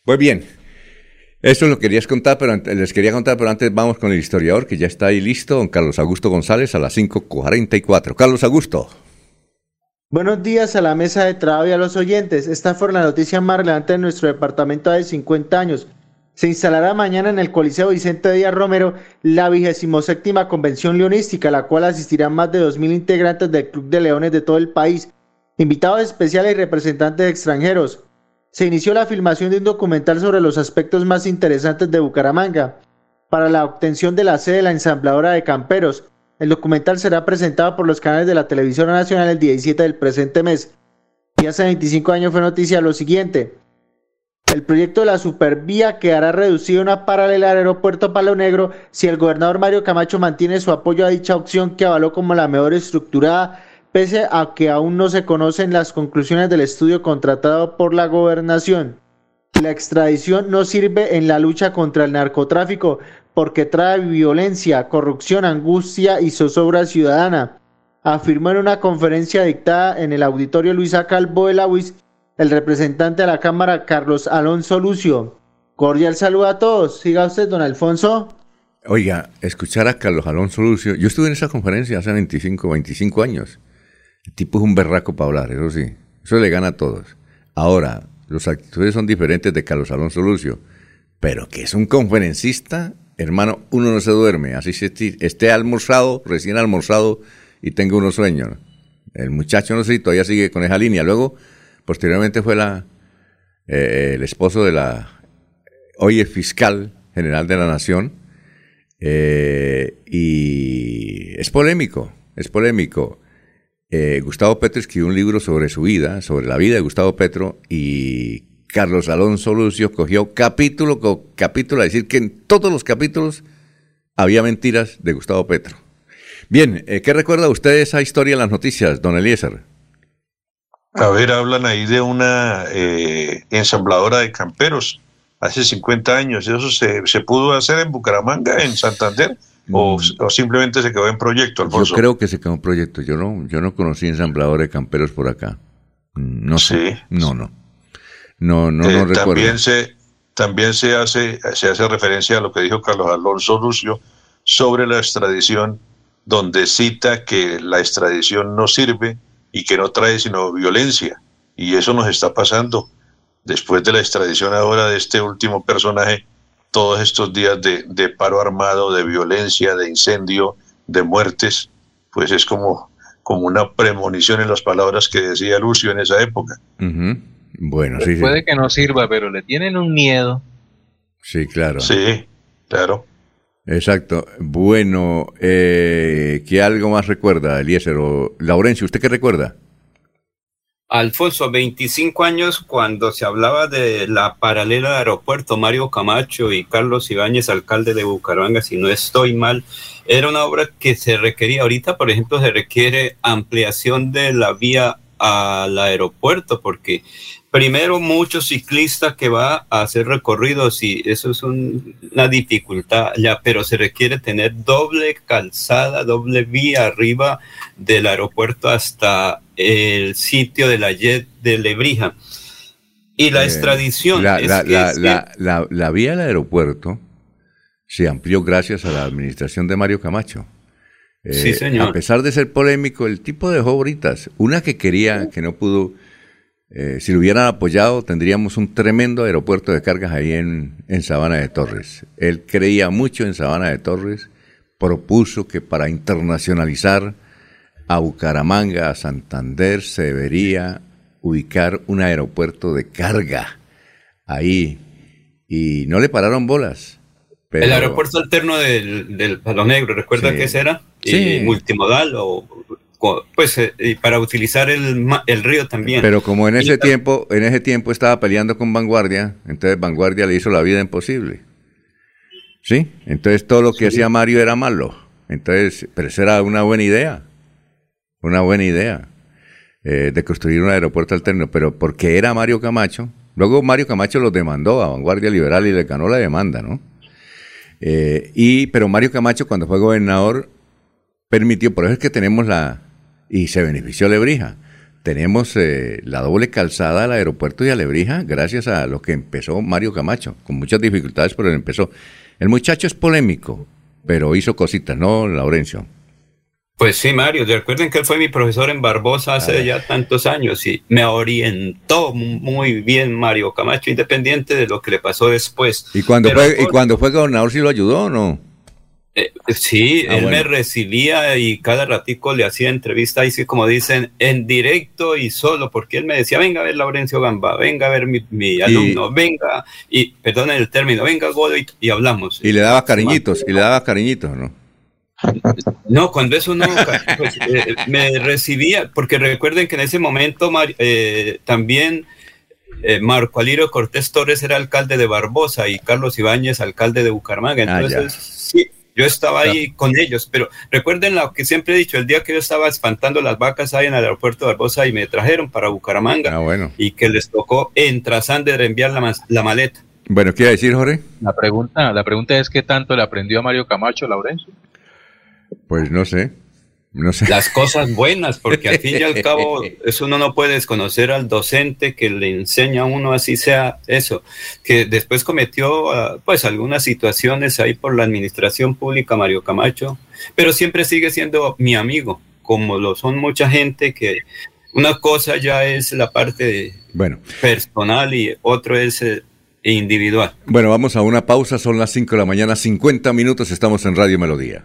Pues bien, eso lo querías contar, pero les quería contar, pero antes vamos con el historiador que ya está ahí listo, don Carlos Augusto González a las 5.44. Carlos Augusto. Buenos días a la mesa de trabajo y a los oyentes. Esta fue la noticia más relevante de nuestro departamento de 50 años. Se instalará mañana en el Coliseo Vicente Díaz Romero la vigésimo séptima convención leonística, a la cual asistirán más de 2.000 integrantes del Club de Leones de todo el país, invitados especiales y representantes extranjeros. Se inició la filmación de un documental sobre los aspectos más interesantes de Bucaramanga, para la obtención de la sede de la ensambladora de camperos, el documental será presentado por los canales de la Televisión Nacional el 17 del presente mes. Y hace 25 años fue noticia lo siguiente. El proyecto de la supervía quedará reducido a una paralela al aeropuerto Palo Negro si el gobernador Mario Camacho mantiene su apoyo a dicha opción que avaló como la mejor estructurada, pese a que aún no se conocen las conclusiones del estudio contratado por la gobernación. La extradición no sirve en la lucha contra el narcotráfico, porque trae violencia, corrupción, angustia y zozobra ciudadana, afirmó en una conferencia dictada en el auditorio Luisa Calvo de Lawis el representante de la Cámara Carlos Alonso Lucio. Cordial saludo a todos. Siga usted, don Alfonso. Oiga, escuchar a Carlos Alonso Lucio. Yo estuve en esa conferencia hace 25, 25 años. El tipo es un berraco para hablar, eso sí. Eso le gana a todos. Ahora, los actitudes son diferentes de Carlos Alonso Lucio. Pero que es un conferencista, hermano, uno no se duerme, así se esté almorzado, recién almorzado y tengo unos sueños. El muchacho, no sé si todavía sigue con esa línea. Luego, posteriormente fue la, eh, el esposo de la, hoy es fiscal general de la nación, eh, y es polémico, es polémico. Eh, Gustavo Petro escribió un libro sobre su vida, sobre la vida de Gustavo Petro, y Carlos Alonso Lucio cogió capítulo con capítulo a decir que en todos los capítulos había mentiras de Gustavo Petro. Bien, eh, ¿qué recuerda usted de esa historia en las noticias, don Eliezer? A ver, hablan ahí de una eh, ensambladora de camperos hace 50 años. ¿Eso se, se pudo hacer en Bucaramanga, en Santander? O, mm. o, simplemente se quedó en proyecto, Alfonso? Yo creo que se quedó en proyecto. Yo no, yo no conocí ensamblador de camperos por acá. No sé. Sí. No, no. No, no, no eh, También se, también se hace, se hace referencia a lo que dijo Carlos Alonso Lucio sobre la extradición, donde cita que la extradición no sirve y que no trae sino violencia. Y eso nos está pasando después de la extradición ahora de este último personaje, todos estos días de, de paro armado, de violencia, de incendio, de muertes, pues es como, como una premonición en las palabras que decía Lucio en esa época. Bueno, sí, Puede que no sirva, pero le tienen un miedo. Sí, claro. Sí, claro. Exacto. Bueno, eh, ¿qué algo más recuerda, Eliezer o Laurencio? ¿Usted qué recuerda? Alfonso, 25 años cuando se hablaba de la paralela de aeropuerto, Mario Camacho y Carlos Ibáñez, alcalde de Bucaramanga, si no estoy mal, era una obra que se requería. Ahorita, por ejemplo, se requiere ampliación de la vía al aeropuerto porque primero muchos ciclistas que va a hacer recorridos y eso es una dificultad ya, pero se requiere tener doble calzada, doble vía arriba del aeropuerto hasta el sitio de la Jet de Lebrija. Y la eh, extradición. La, la, vía al aeropuerto se amplió gracias a la administración de Mario Camacho. Sí, eh, señor. A pesar de ser polémico, el tipo de bolitas. Una que quería, que no pudo eh, si lo hubieran apoyado, tendríamos un tremendo aeropuerto de cargas ahí en, en Sabana de Torres. Él creía mucho en Sabana de Torres, propuso que para internacionalizar a Bucaramanga, a Santander, se debería ubicar un aeropuerto de carga ahí. Y no le pararon bolas. El aeropuerto alterno del, del Palo Negro, ¿recuerda que ese era? Sí. multimodal o pues para utilizar el, el, río también. Pero como en ese tiempo, en ese tiempo estaba peleando con Vanguardia, entonces Vanguardia le hizo la vida imposible. ¿Sí? Entonces todo lo que hacía Mario era malo. Entonces, pero eso era una buena idea. Una buena idea. Eh, de construir un aeropuerto alterno, pero porque era Mario Camacho. Luego Mario Camacho los demandó a Vanguardia Liberal y le ganó la demanda, ¿no? Eh, y, pero Mario Camacho, cuando fue gobernador, permitió, por eso es que tenemos la, y se benefició Lebrija. Tenemos eh, la doble calzada al aeropuerto de Alebrija gracias a lo que empezó Mario Camacho, con muchas dificultades, pero él empezó. El muchacho es polémico, pero hizo cositas, ¿no, Laurencio? Pues sí, Mario, recuerden que él fue mi profesor en Barbosa hace ya tantos años y me orientó muy bien Mario Camacho, independiente de lo que le pasó después. ¿Y cuando, fue, ¿y cuando fue gobernador sí lo ayudó o no? Eh, sí, ah, él me recibía y cada ratico le hacía entrevista, y sí, como dicen, en directo y solo, porque él me decía, venga a ver Laurencio Gamba, venga a ver mi, alumno, venga, y perdonen el término, venga Godo y, hablamos. Y le daba cariñitos, y le daba cariñitos, ¿no? No, cuando eso no, pues, eh, me recibía, porque recuerden que en ese momento eh, también eh, Marco Alirio Cortés Torres era alcalde de Barbosa y Carlos Ibáñez alcalde de Bucaramanga. Ah, Entonces, sí, yo estaba ahí con ellos, pero recuerden lo que siempre he dicho, el día que yo estaba espantando las vacas ahí en el aeropuerto de Barbosa y me trajeron para Bucaramanga ah, y que les tocó en Trasander enviar la, la maleta. Bueno, ¿qué iba a decir, Jorge? La pregunta, la pregunta es qué tanto le aprendió a Mario Camacho Laurencio. Pues no sé. No sé. Las cosas buenas, porque al fin y al cabo, [LAUGHS] eso uno no puede desconocer al docente que le enseña a uno así sea eso, que después cometió ah, pues algunas situaciones ahí por la administración pública Mario Camacho, pero siempre sigue siendo mi amigo, como lo son mucha gente que una cosa ya es la parte bueno. personal y otro es eh, individual. Bueno, vamos a una pausa, son las 5 de la mañana, 50 minutos, estamos en Radio Melodía.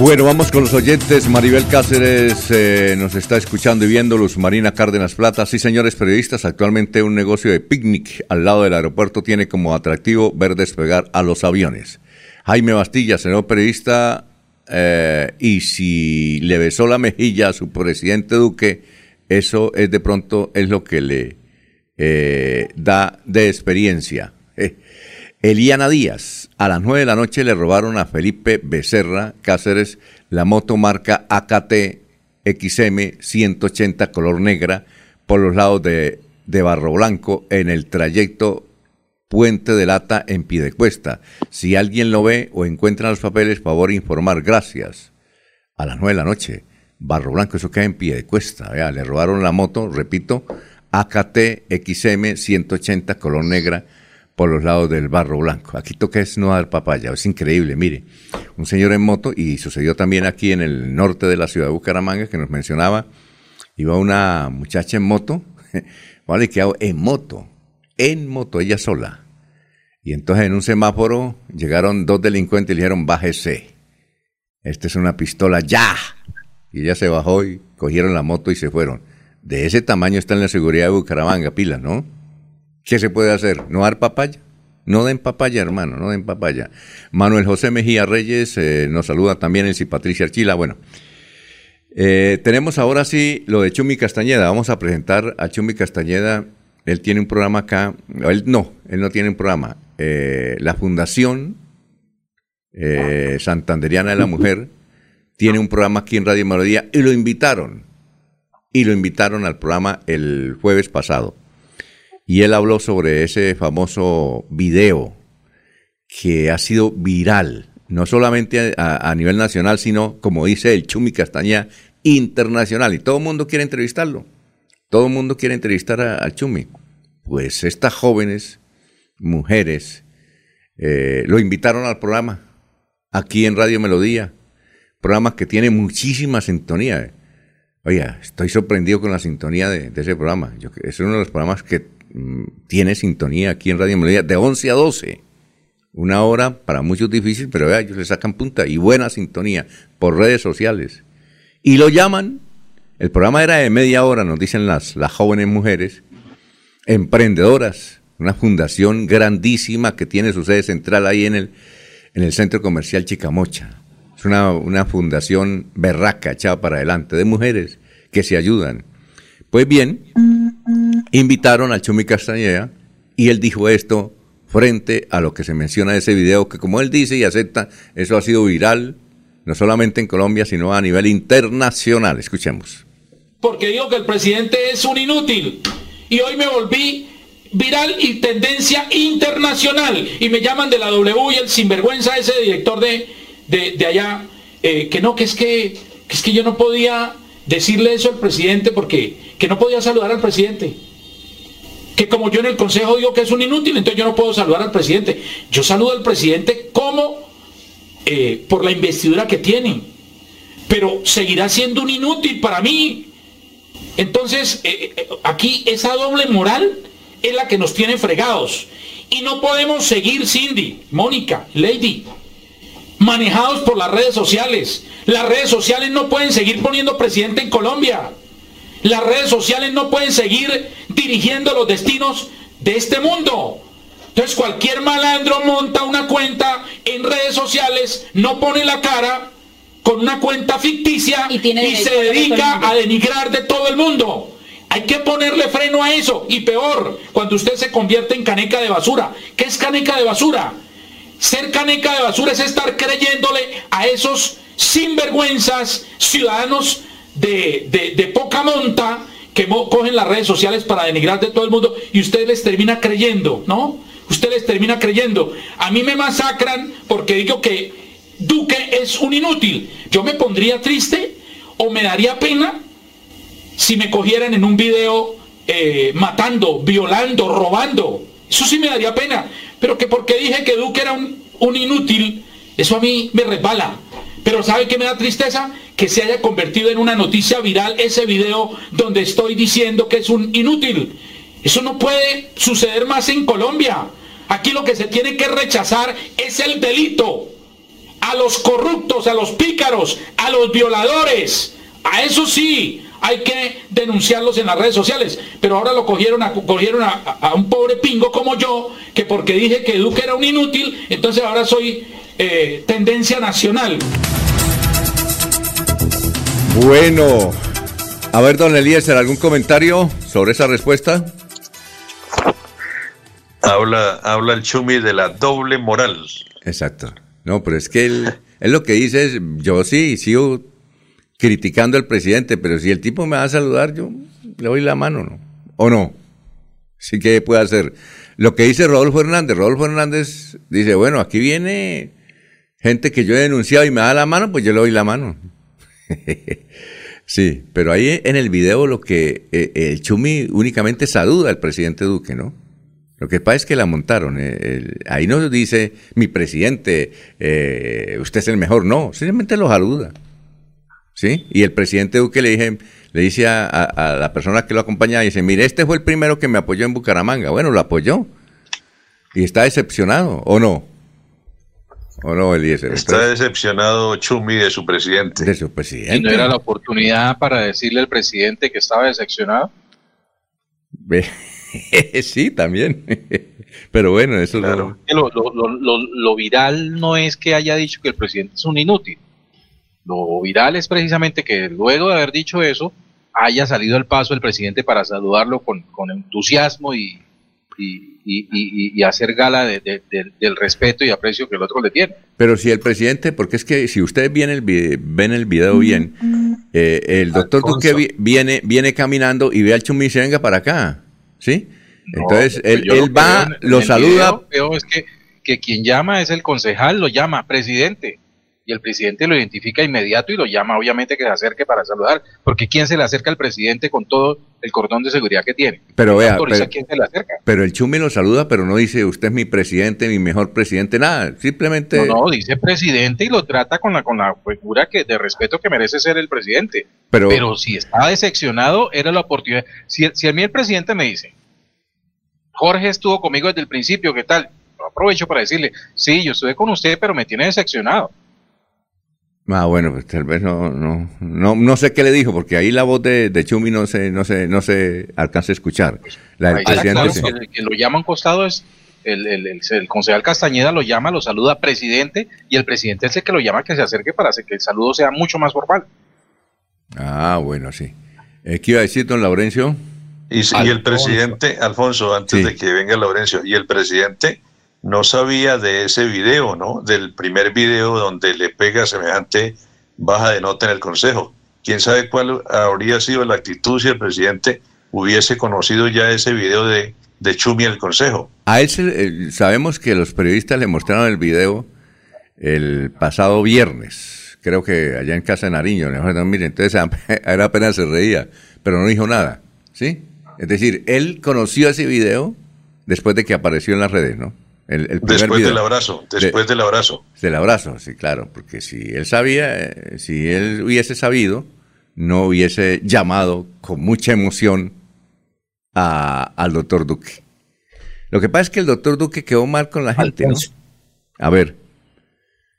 Bueno, vamos con los oyentes. Maribel Cáceres eh, nos está escuchando y viendo. Luz Marina Cárdenas Plata. Sí, señores periodistas, actualmente un negocio de picnic al lado del aeropuerto tiene como atractivo ver despegar a los aviones. Jaime Bastilla, señor periodista, eh, y si le besó la mejilla a su presidente Duque, eso es de pronto es lo que le eh, da de experiencia. Eliana Díaz, a las 9 de la noche le robaron a Felipe Becerra Cáceres la moto marca AKT XM 180 color negra por los lados de, de Barro Blanco en el trayecto Puente de Lata en Piedecuesta. Si alguien lo ve o encuentra los papeles, favor informar. Gracias. A las 9 de la noche. Barro Blanco, eso queda en Piedecuesta. Vea, le robaron la moto, repito, AKT XM 180 color negra por los lados del Barro Blanco. Aquí toca es no dar papaya, es increíble, mire, un señor en moto, y sucedió también aquí en el norte de la ciudad de Bucaramanga, que nos mencionaba, iba una muchacha en moto, [LAUGHS] vale, que en moto, en moto, ella sola. Y entonces en un semáforo llegaron dos delincuentes y le dijeron, bájese, esta es una pistola, ya. Y ella se bajó y cogieron la moto y se fueron. De ese tamaño está en la seguridad de Bucaramanga, pila, ¿no? ¿Qué se puede hacer? ¿No dar papaya? No den papaya, hermano, no den papaya. Manuel José Mejía Reyes eh, nos saluda también, si Patricia Archila. Bueno, eh, tenemos ahora sí lo de Chumi Castañeda. Vamos a presentar a Chumi Castañeda. Él tiene un programa acá. Él no, él no tiene un programa. Eh, la Fundación Santanderiana de la Mujer [LAUGHS] tiene un programa aquí en Radio Melodía y lo invitaron. Y lo invitaron al programa el jueves pasado. Y él habló sobre ese famoso video que ha sido viral, no solamente a, nivel nacional, sino, como dice el Chumi Castaña, internacional. Y todo el mundo quiere entrevistarlo. Todo el mundo quiere entrevistar al Chumi. Pues estas jóvenes, mujeres, eh, lo invitaron al programa, aquí en Radio Melodía, programa que tiene muchísima sintonía. Oye, estoy sorprendido con la sintonía de, ese programa. es uno de los programas que tiene sintonía aquí en Radio Melodía de 11 a 12. Una hora para muchos difícil, pero vea, ellos le sacan punta y buena sintonía por redes sociales. Y lo llaman, el programa era de media hora, nos dicen las, las jóvenes mujeres, emprendedoras, una fundación grandísima que tiene su sede central ahí en el, en el centro comercial Chicamocha. Es una, una fundación berraca echada para adelante de mujeres que se ayudan. Pues bien, invitaron al Chumi Castañeda y él dijo esto frente a lo que se menciona en ese video, que como él dice y acepta, eso ha sido viral, no solamente en Colombia, sino a nivel internacional. Escuchemos. Porque digo que el presidente es un inútil y hoy me volví viral y tendencia internacional y me llaman de la W y el sinvergüenza ese director de, de, allá, eh, que no, que es que es que yo no podía decirle eso al presidente porque que no podía saludar al presidente que como yo en el Consejo digo que es un inútil, entonces yo no puedo saludar al presidente. Yo saludo al presidente como eh, por la investidura que tiene, pero seguirá siendo un inútil para mí. Entonces, eh, eh, aquí esa doble moral es la que nos tiene fregados. Y no podemos seguir, Cindy, Mónica, Lady, manejados por las redes sociales. Las redes sociales no pueden seguir poniendo presidente en Colombia. Las redes sociales no pueden seguir dirigiendo los destinos de este mundo. Entonces cualquier malandro monta una cuenta en redes sociales, no pone la cara con una cuenta ficticia y, se dedica a denigrar de todo el mundo. Hay que ponerle freno a eso. Y peor, cuando usted se convierte en caneca de basura. ¿Qué es caneca de basura? Ser caneca de basura es estar creyéndole a esos sinvergüenzas ciudadanos de, poca monta que cogen las redes sociales para denigrar de todo el mundo y usted les termina creyendo, ¿no? Usted les termina creyendo. A mí me masacran porque digo que Duque es un inútil. Yo me pondría triste o me daría pena si me cogieran en un video eh, matando, violando, robando. Eso sí me daría pena. Pero que porque dije que Duque era un, un inútil, eso a mí me resbala. Pero ¿sabe qué me da tristeza? Que se haya convertido en una noticia viral ese video donde estoy diciendo que es un inútil. Eso no puede suceder más en Colombia. Aquí lo que se tiene que rechazar es el delito. A los corruptos, a los pícaros, a los violadores. A eso sí, hay que denunciarlos en las redes sociales. Pero ahora lo cogieron a, cogieron a, un pobre pingo como yo, que porque dije que Duque era un inútil, entonces ahora soy eh, tendencia nacional. Bueno, a ver, don Eliezer, ¿algún comentario sobre esa respuesta? Habla, habla el Chumi de la doble moral. Exacto. No, pero es que él, lo que dice es, yo sí sigo criticando al presidente, pero si el tipo me va a saludar, yo le doy la mano, ¿no? ¿O no? Sí que puede hacer. Lo que dice Rodolfo Hernández, Rodolfo Hernández dice, bueno, aquí viene gente que yo he denunciado y me da la mano, pues yo le doy la mano. [LAUGHS] sí, pero ahí en el video lo que eh, el Chumi únicamente saluda al presidente Duque, ¿no? Lo que pasa es que la montaron. Eh, ahí no dice mi presidente, eh, usted es el mejor, no, simplemente lo saluda. ¿Sí? Y el presidente Duque le, dije, le dice a, a, la persona que lo acompañaba, dice, mire, este fue el primero que me apoyó en Bucaramanga. Bueno, lo apoyó. Y está decepcionado, ¿o no? ¿O no, Eliezer? Está decepcionado Chumi de su presidente. De su presidente. ¿Y no era la oportunidad para decirle al presidente que estaba decepcionado? [LAUGHS] sí, también. [LAUGHS] Pero bueno, eso claro. lo... Lo, viral no es que haya dicho que el presidente es un inútil. Lo viral es precisamente que luego de haber dicho eso, haya salido al paso el presidente para saludarlo con, con entusiasmo y, y, hacer gala del respeto y aprecio que el otro le tiene. Pero si el presidente, porque es que si ustedes ven el, ven el video bien, eh, el doctor Duque viene, viene caminando y ve al Chumi y venga para acá, ¿sí? Entonces, él, él va, lo saluda. Veo, es que, que quien llama es el concejal, lo llama presidente y el presidente lo identifica inmediato y lo llama obviamente que se acerque para saludar, porque ¿quién se le acerca al presidente con todo el cordón de seguridad que tiene? Pero vea, pero, quién se le acerca. pero el Chumi lo saluda, pero no dice usted es mi presidente, mi mejor presidente, nada, simplemente... No, no, dice presidente y lo trata con la, con la figura que, de respeto que merece ser el presidente. Pero, pero si está decepcionado, era la oportunidad. Si, si a mí el presidente me dice, Jorge estuvo conmigo desde el principio, ¿qué tal? aprovecho para decirle, sí, yo estuve con usted, pero me tiene decepcionado Ah, bueno, pues tal vez no, no, no, no sé qué le dijo, porque ahí la voz de, de Chumi no se, no se, no se alcanza a escuchar. La claro, que, lo llama a un costado es el, el, el, concejal Castañeda lo llama, lo saluda presidente, y el presidente es el que lo llama que se acerque para que el saludo sea mucho más formal. Ah, bueno, sí. Eh, ¿Qué iba a decir, don Laurencio? Y, y el presidente, Alfonso, antes de que venga Laurencio, y el presidente no sabía de ese video, ¿no? Del primer video donde le pega semejante baja de nota en el Consejo. ¿Quién sabe cuál habría sido la actitud si el presidente hubiese conocido ya ese video de, de Chumi en el Consejo? A él sabemos que los periodistas le mostraron el video el pasado viernes, creo que allá en Casa de Nariño. Le entonces [LAUGHS] era apenas se reía, pero no dijo nada, ¿sí? Es decir, él conoció ese video después de que apareció en las redes, ¿no? Después del abrazo, después del abrazo. Del abrazo, sí, claro, porque si él sabía, eh, si él hubiese sabido, no hubiese llamado con mucha emoción al doctor Duque. Lo que pasa es que el doctor Duque quedó mal con la gente, ¿no? A ver.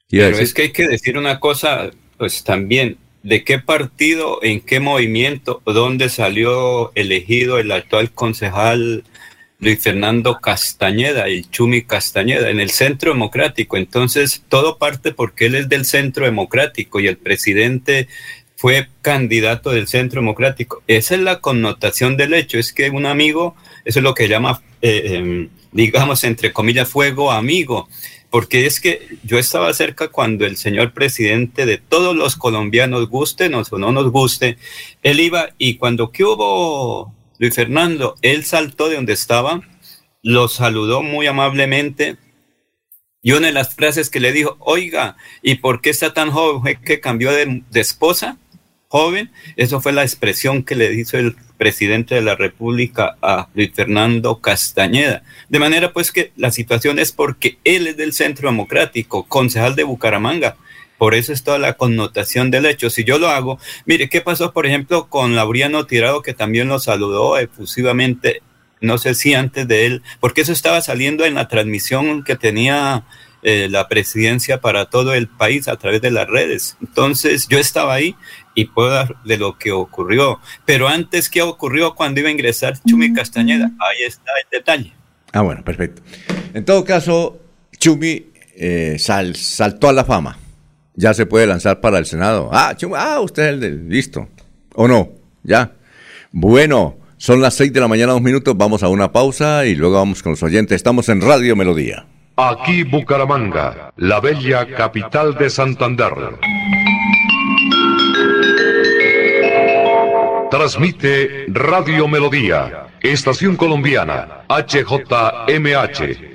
Pero es que hay que decir una cosa, pues también, ¿de qué partido, en qué movimiento, dónde salió elegido el actual concejal Luis Fernando Castañeda, el Chumi Castañeda, en el Centro Democrático. Entonces, todo parte porque él es del Centro Democrático y el presidente fue candidato del Centro Democrático. Esa es la connotación del hecho, es que un amigo, eso es lo que llama, eh, em, digamos, entre comillas, fuego amigo, porque es que yo estaba cerca cuando el señor presidente de todos los colombianos, guste o no nos guste, él iba y cuando que hubo Luis Fernando, él saltó de donde estaba, lo saludó muy amablemente y una de las frases que le dijo, oiga, ¿y por qué está tan joven? que cambió de, esposa? Joven, eso fue la expresión que le hizo el presidente de la República a Luis Fernando Castañeda. De manera pues que la situación es porque él es del Centro Democrático, concejal de Bucaramanga, por eso es toda la connotación del hecho. Si yo lo hago, mire, ¿qué pasó, por ejemplo, con Lauriano Tirado, que también lo saludó efusivamente? No sé si antes de él, porque eso estaba saliendo en la transmisión que tenía eh, la presidencia para todo el país a través de las redes. Entonces, yo estaba ahí y puedo dar de lo que ocurrió. Pero antes, ¿qué ocurrió cuando iba a ingresar Chumi Castañeda? Ahí está el detalle. Ah, bueno, perfecto. En todo caso, Chumi eh, saltó a la fama ya se puede lanzar para el Senado. Ah, ah usted es el de... Listo. ¿O no? Ya. Bueno, son las seis de la mañana, dos minutos. Vamos a una pausa y luego vamos con los oyentes. Estamos en Radio Melodía. Aquí Bucaramanga, la bella capital de Santander. Transmite Radio Melodía, Estación Colombiana, HJMH.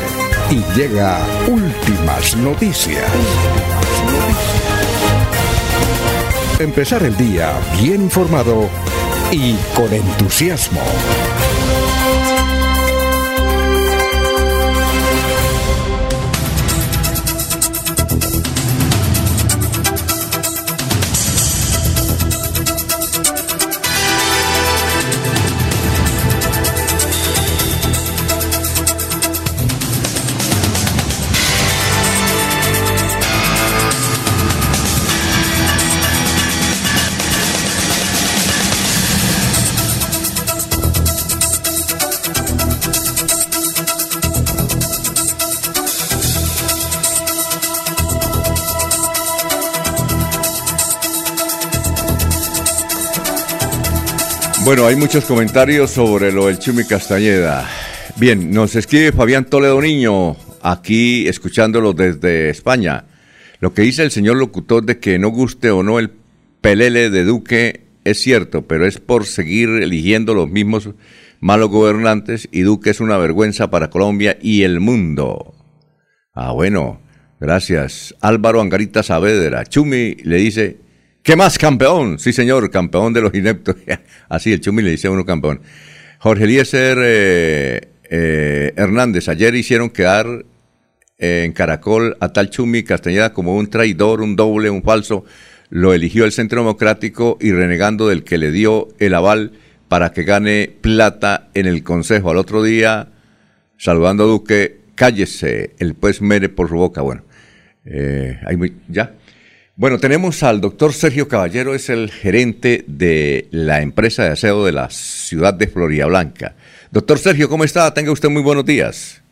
y llega Últimas Noticias. Empezar el día bien informado y con entusiasmo. Bueno, hay muchos comentarios sobre lo del Chumi Castañeda. Bien, nos escribe Fabián Toledo Niño, aquí escuchándolo desde España. Lo que dice el señor locutor de que no guste o no el pelele de Duque es cierto, pero es por seguir eligiendo los mismos malos gobernantes y Duque es una vergüenza para Colombia y el mundo. Ah, bueno, gracias. Álvaro Angarita Saavedra. Chumi le dice, ¿qué más campeón? Sí, señor, campeón de los ineptos. [LAUGHS] Así el Chumi le dice a uno campeón. Jorge Eliezer eh, eh, Hernández, ayer hicieron quedar en Caracol a tal Chumi Castañeda como un traidor, un doble, un falso lo eligió el Centro Democrático y renegando del que le dio el aval para que gane plata en el Consejo. Al otro día, saludando a Duque, cállese, el pues mere por su boca. Bueno, eh, ya. Bueno, tenemos al doctor Sergio Caballero, es el gerente de la empresa de aseo de la ciudad de Florida Blanca. Doctor Sergio, ¿cómo está? Tenga usted muy buenos días.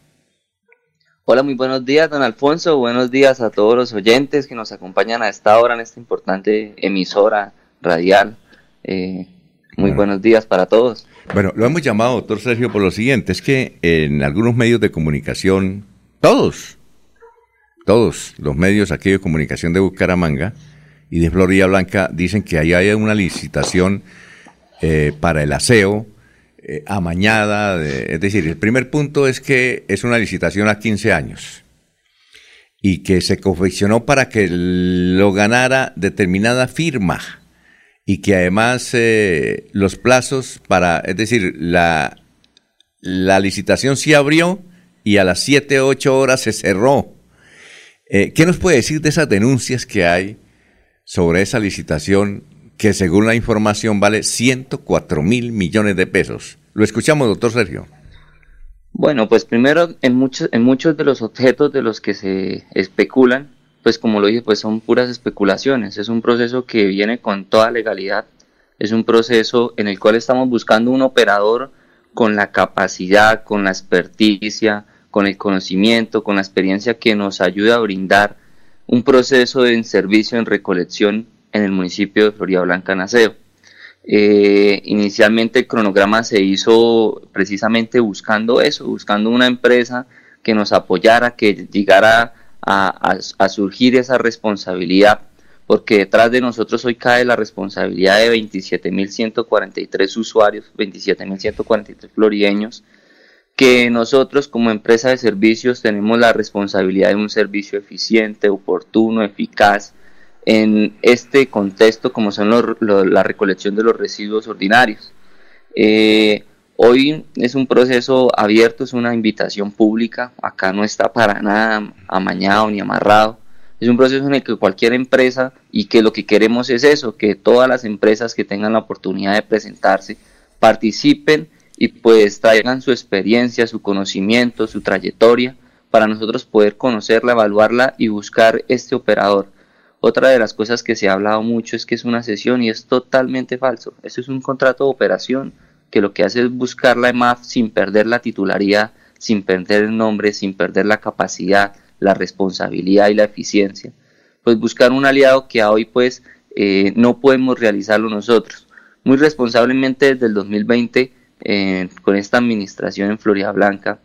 Hola, muy buenos días, don Alfonso. Buenos días a todos los oyentes que nos acompañan a esta hora en esta importante emisora radial. Eh, muy buenos días para todos. Bueno, lo hemos llamado, doctor Sergio, por lo siguiente. Es que en algunos medios de comunicación, todos, todos los medios aquí de comunicación de Bucaramanga y de Florida Blanca dicen que ahí hay una licitación eh, para el aseo eh, amañada. es decir, el primer punto es que es una licitación a 15 años y que se confeccionó para que lo ganara determinada firma y que además eh, los plazos para, es decir, la, la licitación se abrió y a las 7, 8 horas se cerró. Eh, ¿Qué nos puede decir de esas denuncias que hay sobre esa licitación que según la información vale 104 mil millones de pesos. Lo escuchamos, doctor Sergio. Bueno, pues primero, en muchos, de los objetos de los que se especulan, pues como lo dije, pues son puras especulaciones. Es un proceso que viene con toda legalidad. Es un proceso en el cual estamos buscando un operador con la capacidad, con la experticia, con el conocimiento, con la experiencia que nos ayude a brindar un proceso de servicio en recolección en el municipio de Florida Blanca Naceo. Eh, inicialmente el cronograma se hizo precisamente buscando eso, buscando una empresa que nos apoyara, que llegara a, surgir esa responsabilidad, porque detrás de nosotros hoy cae la responsabilidad de 27.143 usuarios, 27.143 florideños, que nosotros como empresa de servicios tenemos la responsabilidad de un servicio eficiente, oportuno, eficaz, en este contexto como son la recolección de los residuos ordinarios. Eh, hoy es un proceso abierto, es una invitación pública, acá no está para nada amañado ni amarrado. Es un proceso en el que cualquier empresa y que lo que queremos es eso, que todas las empresas que tengan la oportunidad de presentarse participen y pues traigan su experiencia, su conocimiento, su trayectoria para nosotros poder conocerla, evaluarla y buscar este operador otra de las cosas que se ha hablado mucho es que es una sesión y es totalmente falso. Eso es un contrato de operación que lo que hace es buscar la EMAF sin perder la titularidad, sin perder el nombre, sin perder la capacidad, la responsabilidad y la eficiencia. Pues buscar un aliado que hoy pues eh, no podemos realizarlo nosotros. Muy responsablemente desde el 2020 eh, con esta administración en Florida Blanca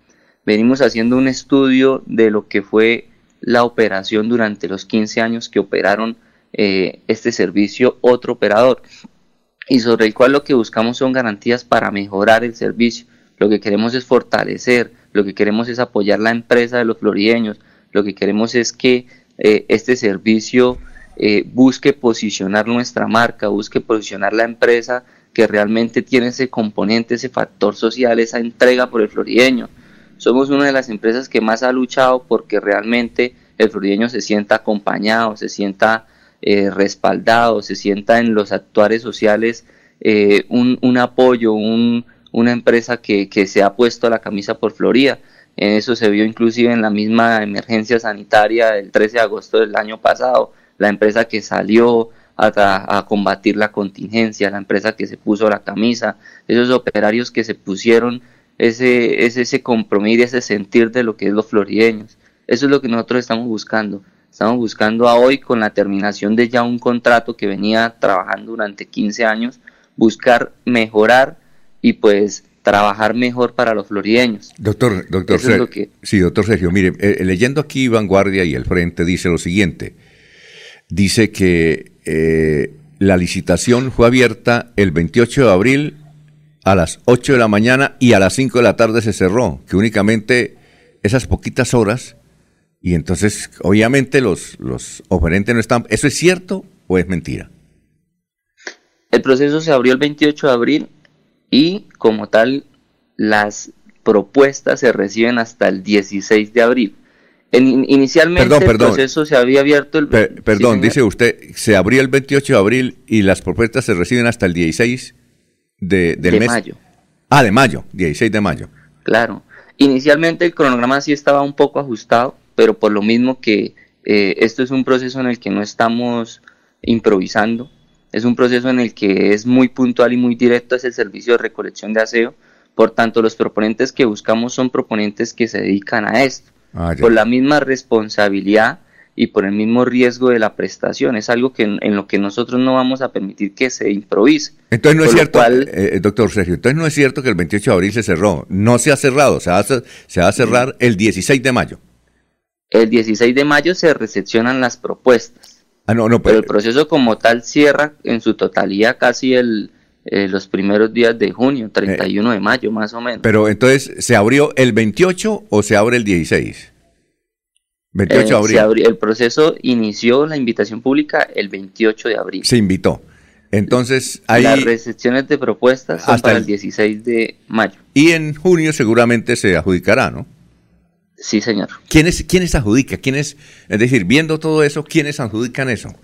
venimos haciendo un estudio de lo que fue la operación durante los 15 años que operaron eh, este servicio otro operador y sobre el cual lo que buscamos son garantías para mejorar el servicio. Lo que queremos es fortalecer, lo que queremos es apoyar la empresa de los florideños, lo que queremos es que eh, este servicio eh, busque posicionar nuestra marca, busque posicionar la empresa que realmente tiene ese componente, ese factor social, esa entrega por el florideño somos una de las empresas que más ha luchado porque realmente el florideño se sienta acompañado, se sienta eh, respaldado, se sienta en los actuales sociales eh, un, apoyo, una empresa que, se ha puesto la camisa por Florida. En eso se vio inclusive en la misma emergencia sanitaria del 13 de agosto del año pasado, la empresa que salió a, a, combatir la contingencia, la empresa que se puso la camisa, esos operarios que se pusieron ese, ese, ese compromiso, ese sentir de lo que es los florideños. Eso es lo que nosotros estamos buscando. Estamos buscando a hoy con la terminación de ya un contrato que venía trabajando durante 15 años, buscar mejorar y pues trabajar mejor para los florideños. Doctor, doctor, Sergio, sí, doctor Sergio, mire, eh, eh, leyendo aquí Vanguardia y el Frente dice lo siguiente, dice que eh, la licitación fue abierta el 28 de abril a las 8 de la mañana y a las 5 de la tarde se cerró, que únicamente esas poquitas horas, y entonces obviamente los, los oferentes no están, ¿eso es cierto o es mentira? El proceso se abrió el 28 de abril y como tal las propuestas se reciben hasta el 16 de abril. Inicialmente el proceso se había abierto el... perdón, dice usted, se abrió el 28 de abril y las propuestas se reciben hasta el 16 de, del de mayo. Ah, de mayo, 16 de mayo. Claro. Inicialmente el cronograma sí estaba un poco ajustado, pero por lo mismo que eh, esto es un proceso en el que no estamos improvisando, es un proceso en el que es muy puntual y muy directo es el servicio de recolección de aseo. Por tanto, los proponentes que buscamos son proponentes que se dedican a esto. Ah, por la misma responsabilidad y por el mismo riesgo de la prestación. Es algo que en, lo que nosotros no vamos a permitir que se improvise. Entonces no es cierto, eh, eh, doctor Sergio, entonces no es cierto que el 28 de abril se cerró. No se ha cerrado, se va a, se va a cerrar el 16 de mayo. El 16 de mayo se recepcionan las propuestas. Ah, no, no, pero, el proceso como tal cierra en su totalidad casi el, eh, los primeros días de junio, 31 de mayo más o menos. Pero entonces, ¿se abrió el 28 o se abre el 16? 28 de eh, abril. abrió, el proceso inició la invitación pública el 28 de abril. Se invitó. Entonces, hay... Las recepciones de propuestas son hasta el 16 de mayo. Y en junio seguramente se adjudicará, ¿no? Sí, señor. ¿Quiénes, ¿Quiénes adjudica? ¿Quiénes, es decir, viendo todo eso, ¿quiénes adjudican eso?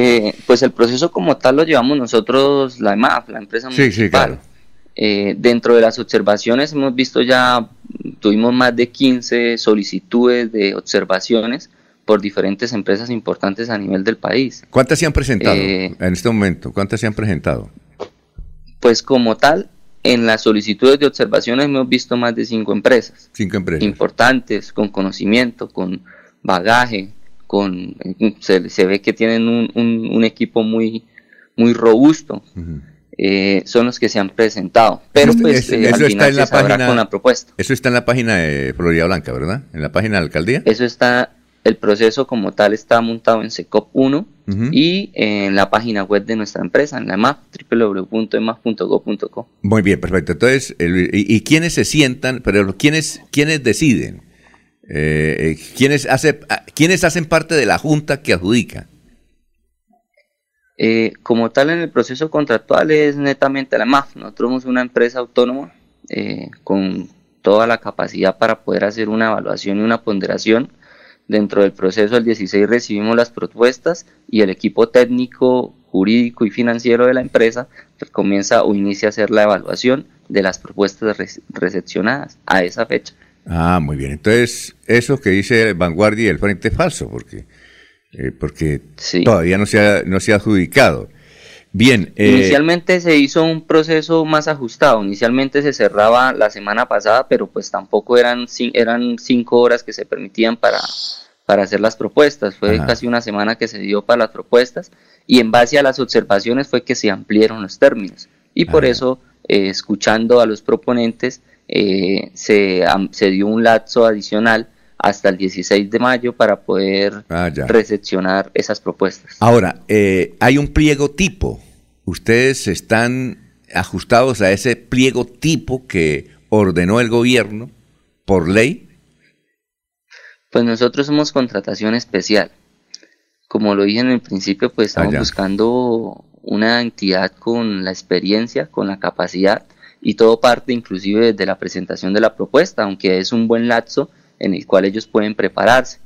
Eh, pues el proceso como tal lo llevamos nosotros, la EMAF, la empresa municipal. Sí, claro. Eh, dentro de las observaciones hemos visto ya, tuvimos más de 15 solicitudes de observaciones por diferentes empresas importantes a nivel del país. ¿Cuántas se han presentado eh, en este momento? ¿Cuántas se han presentado? Pues como tal, en las solicitudes de observaciones hemos visto más de cinco empresas. Cinco empresas. Importantes, con conocimiento, con bagaje, con se, ve que tienen un, equipo muy, muy robusto. Eh, son los que se han presentado. Pero pues eh, al final se sabrá con la propuesta. Eso está en la página de Florida Blanca, ¿verdad? En la página de la alcaldía. Eso está el proceso como tal está montado en SECOP 1 y en la página web de nuestra empresa, en la EMAF, www.emaf.go.co. Muy bien, perfecto. Entonces, y, quiénes se sientan? Pero ¿quiénes, quiénes deciden? Eh, eh ¿quiénes, hace, ¿Quiénes hacen parte de la junta que adjudica? Eh, como tal, en el proceso contractual es netamente la EMAF. Nosotros somos una empresa autónoma eh, con toda la capacidad para poder hacer una evaluación y una ponderación Dentro del proceso del 16 recibimos las propuestas y el equipo técnico, jurídico y financiero de la empresa comienza o inicia a hacer la evaluación de las propuestas recepcionadas a esa fecha. Ah, muy bien. Entonces, eso que dice Vanguardia y el Frente es falso, porque, eh, porque todavía no se, ha, no se ha adjudicado. Bien. Eh, Inicialmente se hizo un proceso más ajustado. Inicialmente se cerraba la semana pasada, pero pues tampoco eran, eran cinco horas que se permitían para, para hacer las propuestas. Fue casi una semana que se dio para las propuestas y en base a las observaciones fue que se ampliaron los términos. Y por eso, eh, escuchando a los proponentes, eh, se, se dio un lapso adicional hasta el 16 de mayo para poder ah, recepcionar esas propuestas. Ahora, eh, hay un pliego tipo. ¿Ustedes están ajustados a ese pliego tipo que ordenó el gobierno por ley? Pues nosotros somos contratación especial. Como lo dije en el principio, pues estamos ah, buscando una entidad con la experiencia, con la capacidad y todo parte inclusive desde la presentación de la propuesta, aunque es un buen lapso en el cual ellos pueden prepararse.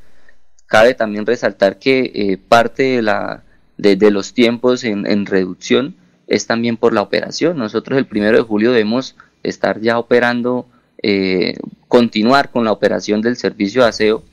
Cabe también resaltar que eh, parte de, la, de, los tiempos en, reducción es también por la operación. Nosotros el primero de julio debemos estar ya operando, eh, continuar con la operación del servicio de aseo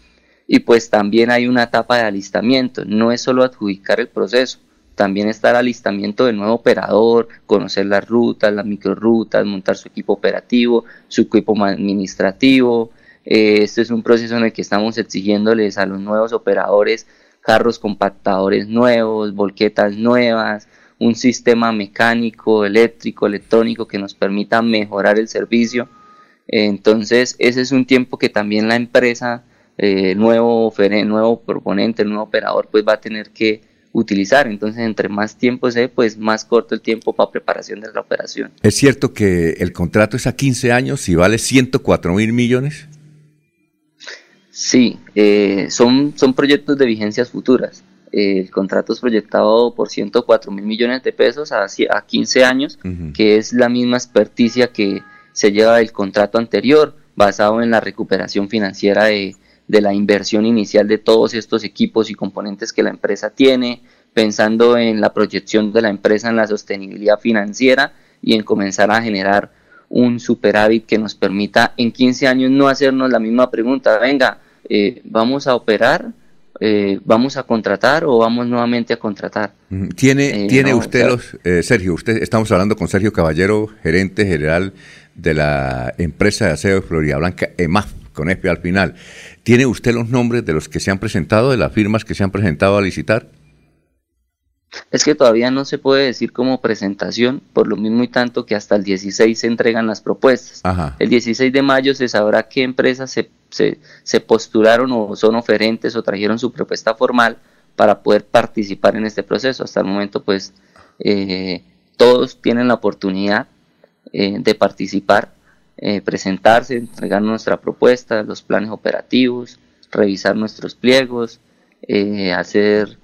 y pues también hay una etapa de alistamiento. No es solo adjudicar el proceso, también está el alistamiento del nuevo operador, conocer las rutas, las microrutas, montar su equipo operativo, su equipo administrativo, eh, este es un proceso en el que estamos exigiéndoles a los nuevos operadores carros compactadores nuevos, volquetas nuevas, un sistema mecánico, eléctrico, electrónico que nos permita mejorar el servicio. Entonces, ese es un tiempo que también la empresa, eh, nuevo, nuevo proponente, el nuevo operador, pues va a tener que utilizar. Entonces, entre más tiempo se pues más corto el tiempo para preparación de la operación. ¿Es cierto que el contrato es a 15 años y vale 104 mil millones? Sí, eh, son, son proyectos de vigencias futuras el contrato es proyectado por 104 mil millones de pesos a, a 15 años, que es la misma experticia que se lleva del contrato anterior, basado en la recuperación financiera de, de la inversión inicial de todos estos equipos y componentes que la empresa tiene, pensando en la proyección de la empresa en la sostenibilidad financiera y en comenzar a generar un superávit que nos permita en 15 años no hacernos la misma pregunta, venga, eh, vamos a operar eh, ¿vamos a contratar o vamos nuevamente a contratar? ¿Tiene, eh, ¿tiene usted los, eh, Sergio, usted, estamos hablando con Sergio Caballero, gerente general de la empresa de aseo de Florida Blanca, EMAF, con ESPE al final. ¿Tiene usted los nombres de los que se han presentado, de las firmas que se han presentado a licitar? Es que todavía no se puede decir como presentación, por lo mismo y tanto que hasta el 16 se entregan las propuestas. El 16 de mayo se sabrá qué empresas se se, se postularon o son oferentes o trajeron su propuesta formal para poder participar en este proceso. Hasta el momento, pues, eh, todos tienen la oportunidad eh, de participar, eh, presentarse, entregar nuestra propuesta, los planes operativos, revisar nuestros pliegos, hacer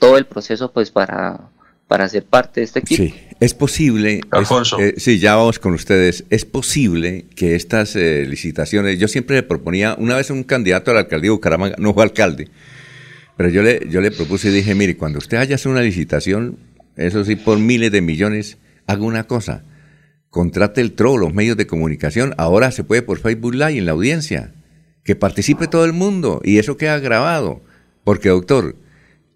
todo el proceso, pues, para para ser parte de este equipo. Sí, es posible. Alfonso. Eh, sí, ya vamos con ustedes. Es posible que estas eh, licitaciones. Yo siempre le proponía, una vez un candidato a la alcaldía de Bucaramanga, no fue alcalde, pero yo le, yo le propuse y dije: mire, cuando usted haya hecho una licitación, eso sí, por miles de millones, haga una cosa. Contrate el TRO, los medios de comunicación. Ahora se puede por Facebook Live en la audiencia. Que participe todo el mundo y eso queda grabado. Porque, doctor,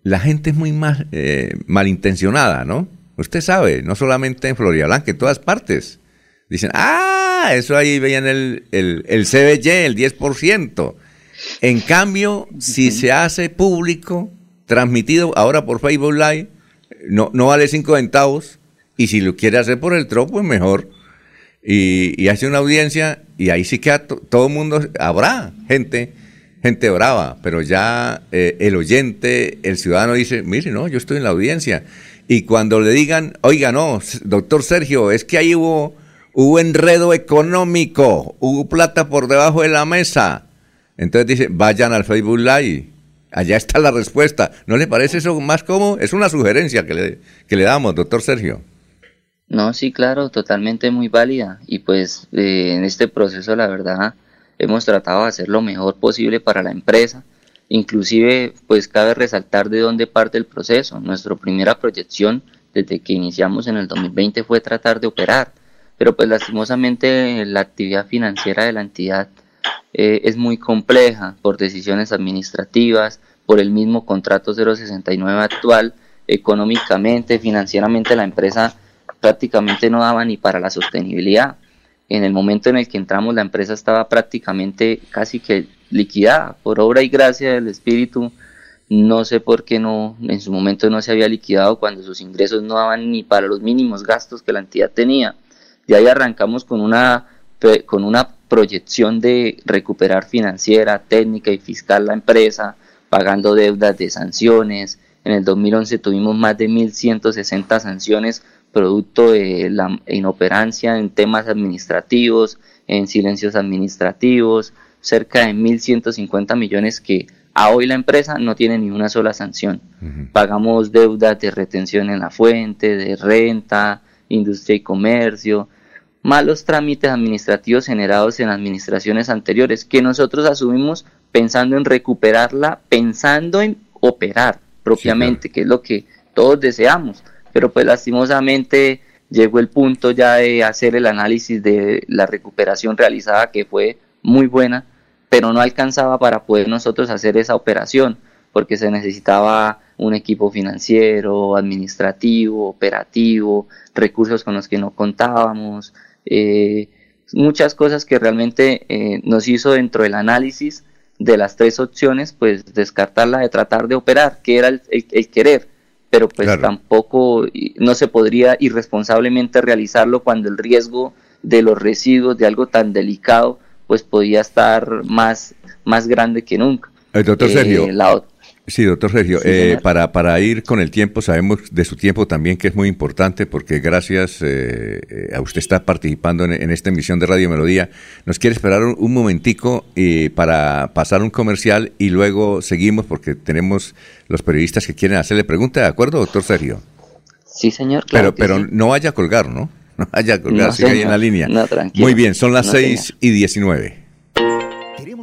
la gente es muy mal, eh, malintencionada, ¿no? Usted sabe, no solamente en Florida Blanca, en todas partes. Dicen, ah, eso ahí veían el, el, el CBY, el 10%. En cambio, si se hace público, transmitido ahora por Facebook Live, no, no vale cinco centavos. Y si lo quiere hacer por el TRO, pues mejor. Y, hace una audiencia y ahí sí que todo el mundo, habrá gente gente brava, pero ya eh, el oyente, el ciudadano dice, mire, no, yo estoy en la audiencia. Y cuando le digan, oiga, no, doctor Sergio, es que ahí hubo, hubo enredo económico, hubo plata por debajo de la mesa. Entonces dice, vayan al Facebook Live, allá está la respuesta. ¿No le parece eso más cómodo? Es una sugerencia que le, que le damos, doctor Sergio. No, sí, claro, totalmente muy válida. Y pues eh, en este proceso, la verdad, hemos tratado de hacer lo mejor posible para la empresa. Inclusive, pues cabe resaltar de dónde parte el proceso. Nuestra primera proyección desde que iniciamos en el 2020 fue tratar de operar, pero pues lastimosamente la actividad financiera de la entidad eh, es muy compleja por decisiones administrativas, por el mismo contrato 069 actual, económicamente, financieramente la empresa prácticamente no daba ni para la sostenibilidad. En el momento en el que entramos la empresa estaba prácticamente casi que liquidada. Por obra y gracia del espíritu no sé por qué no en su momento no se había liquidado cuando sus ingresos no daban ni para los mínimos gastos que la entidad tenía. De ahí arrancamos con una con una proyección de recuperar financiera técnica y fiscal la empresa pagando deudas de sanciones. En el 2011 tuvimos más de 1.160 sanciones producto de la inoperancia en temas administrativos, en silencios administrativos, cerca de 1.150 millones que a hoy la empresa no tiene ni una sola sanción. Pagamos deudas de retención en la fuente, de renta, industria y comercio, malos trámites administrativos generados en administraciones anteriores que nosotros asumimos pensando en recuperarla, pensando en operar propiamente, que es lo que todos deseamos pero pues lastimosamente llegó el punto ya de hacer el análisis de la recuperación realizada que fue muy buena, pero no alcanzaba para poder nosotros hacer esa operación, porque se necesitaba un equipo financiero, administrativo, operativo, recursos con los que no contábamos, eh, muchas cosas que realmente eh, nos hizo dentro del análisis de las tres opciones, pues descartarla de tratar de operar, que era el querer pero pues tampoco no se podría irresponsablemente realizarlo cuando el riesgo de los residuos de algo tan delicado pues podía estar más, más grande que nunca. El eh, doctor Sergio, Sí, doctor Sergio, eh, para, para ir con el tiempo, sabemos de su tiempo también que es muy importante porque gracias eh, eh, a usted está participando en, esta emisión de Radio Melodía. Nos quiere esperar un, momentico para pasar un comercial y luego seguimos porque tenemos los periodistas que quieren hacerle preguntas, ¿de acuerdo, doctor Sergio? Sí, señor. pero pero no vaya a colgar, ¿no? [LAUGHS] No vaya a colgar, sigue ahí en la línea. Muy bien, son las seis 6 y 19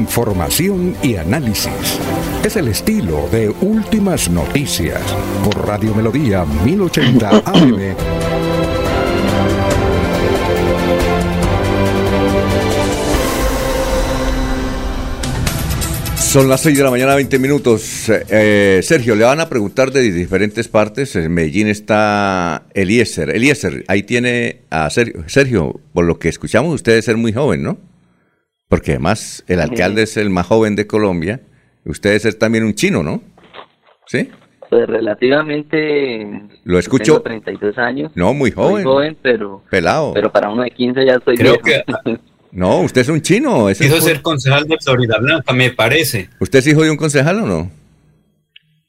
Información y análisis es el estilo de Últimas Noticias por Radio Melodía 1080 [LAUGHS] AM. Son las 6 de la mañana, 20 minutos. Eh, Sergio, le van a preguntar de diferentes partes. En Medellín está Eliezer. Eliezer, ahí tiene a Sergio. Sergio, por lo que escuchamos, usted debe ser muy joven, ¿no? Porque además el alcalde es el más joven de Colombia Usted es también un chino, ¿no? ¿Sí? Pues relativamente. Lo escucho. Tengo 32 años. No, muy joven. Muy joven, pero. Pelado. Pero para uno de 15 ya estoy Creo que. [LAUGHS] No, usted es un chino. Quiso ser concejal de Florida Blanca, me parece. ¿Usted es hijo de un concejal o no?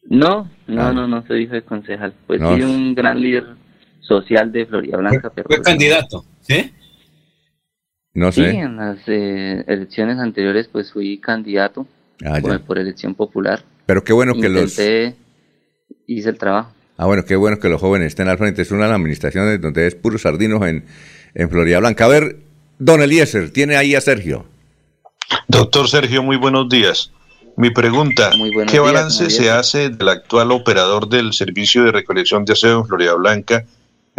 No, no, ah. no, no soy hijo de concejal. Pues sí, un gran líder social de Florida Blanca. Fue, pero fue candidato, ¿sí? No sé. Sí, en las eh, elecciones anteriores pues fui candidato Ah, por, elección popular. Pero qué bueno que los... Hice el trabajo. Ah, bueno, qué bueno que los jóvenes estén al frente. Es una de las administraciones donde es puro sardinos en, en Florida Blanca. A ver, don Eliezer, tiene ahí a Sergio. Doctor Sergio, muy buenos días. Mi pregunta, ¿qué balance se hace del actual operador del servicio de recolección de aseo en Florida Blanca?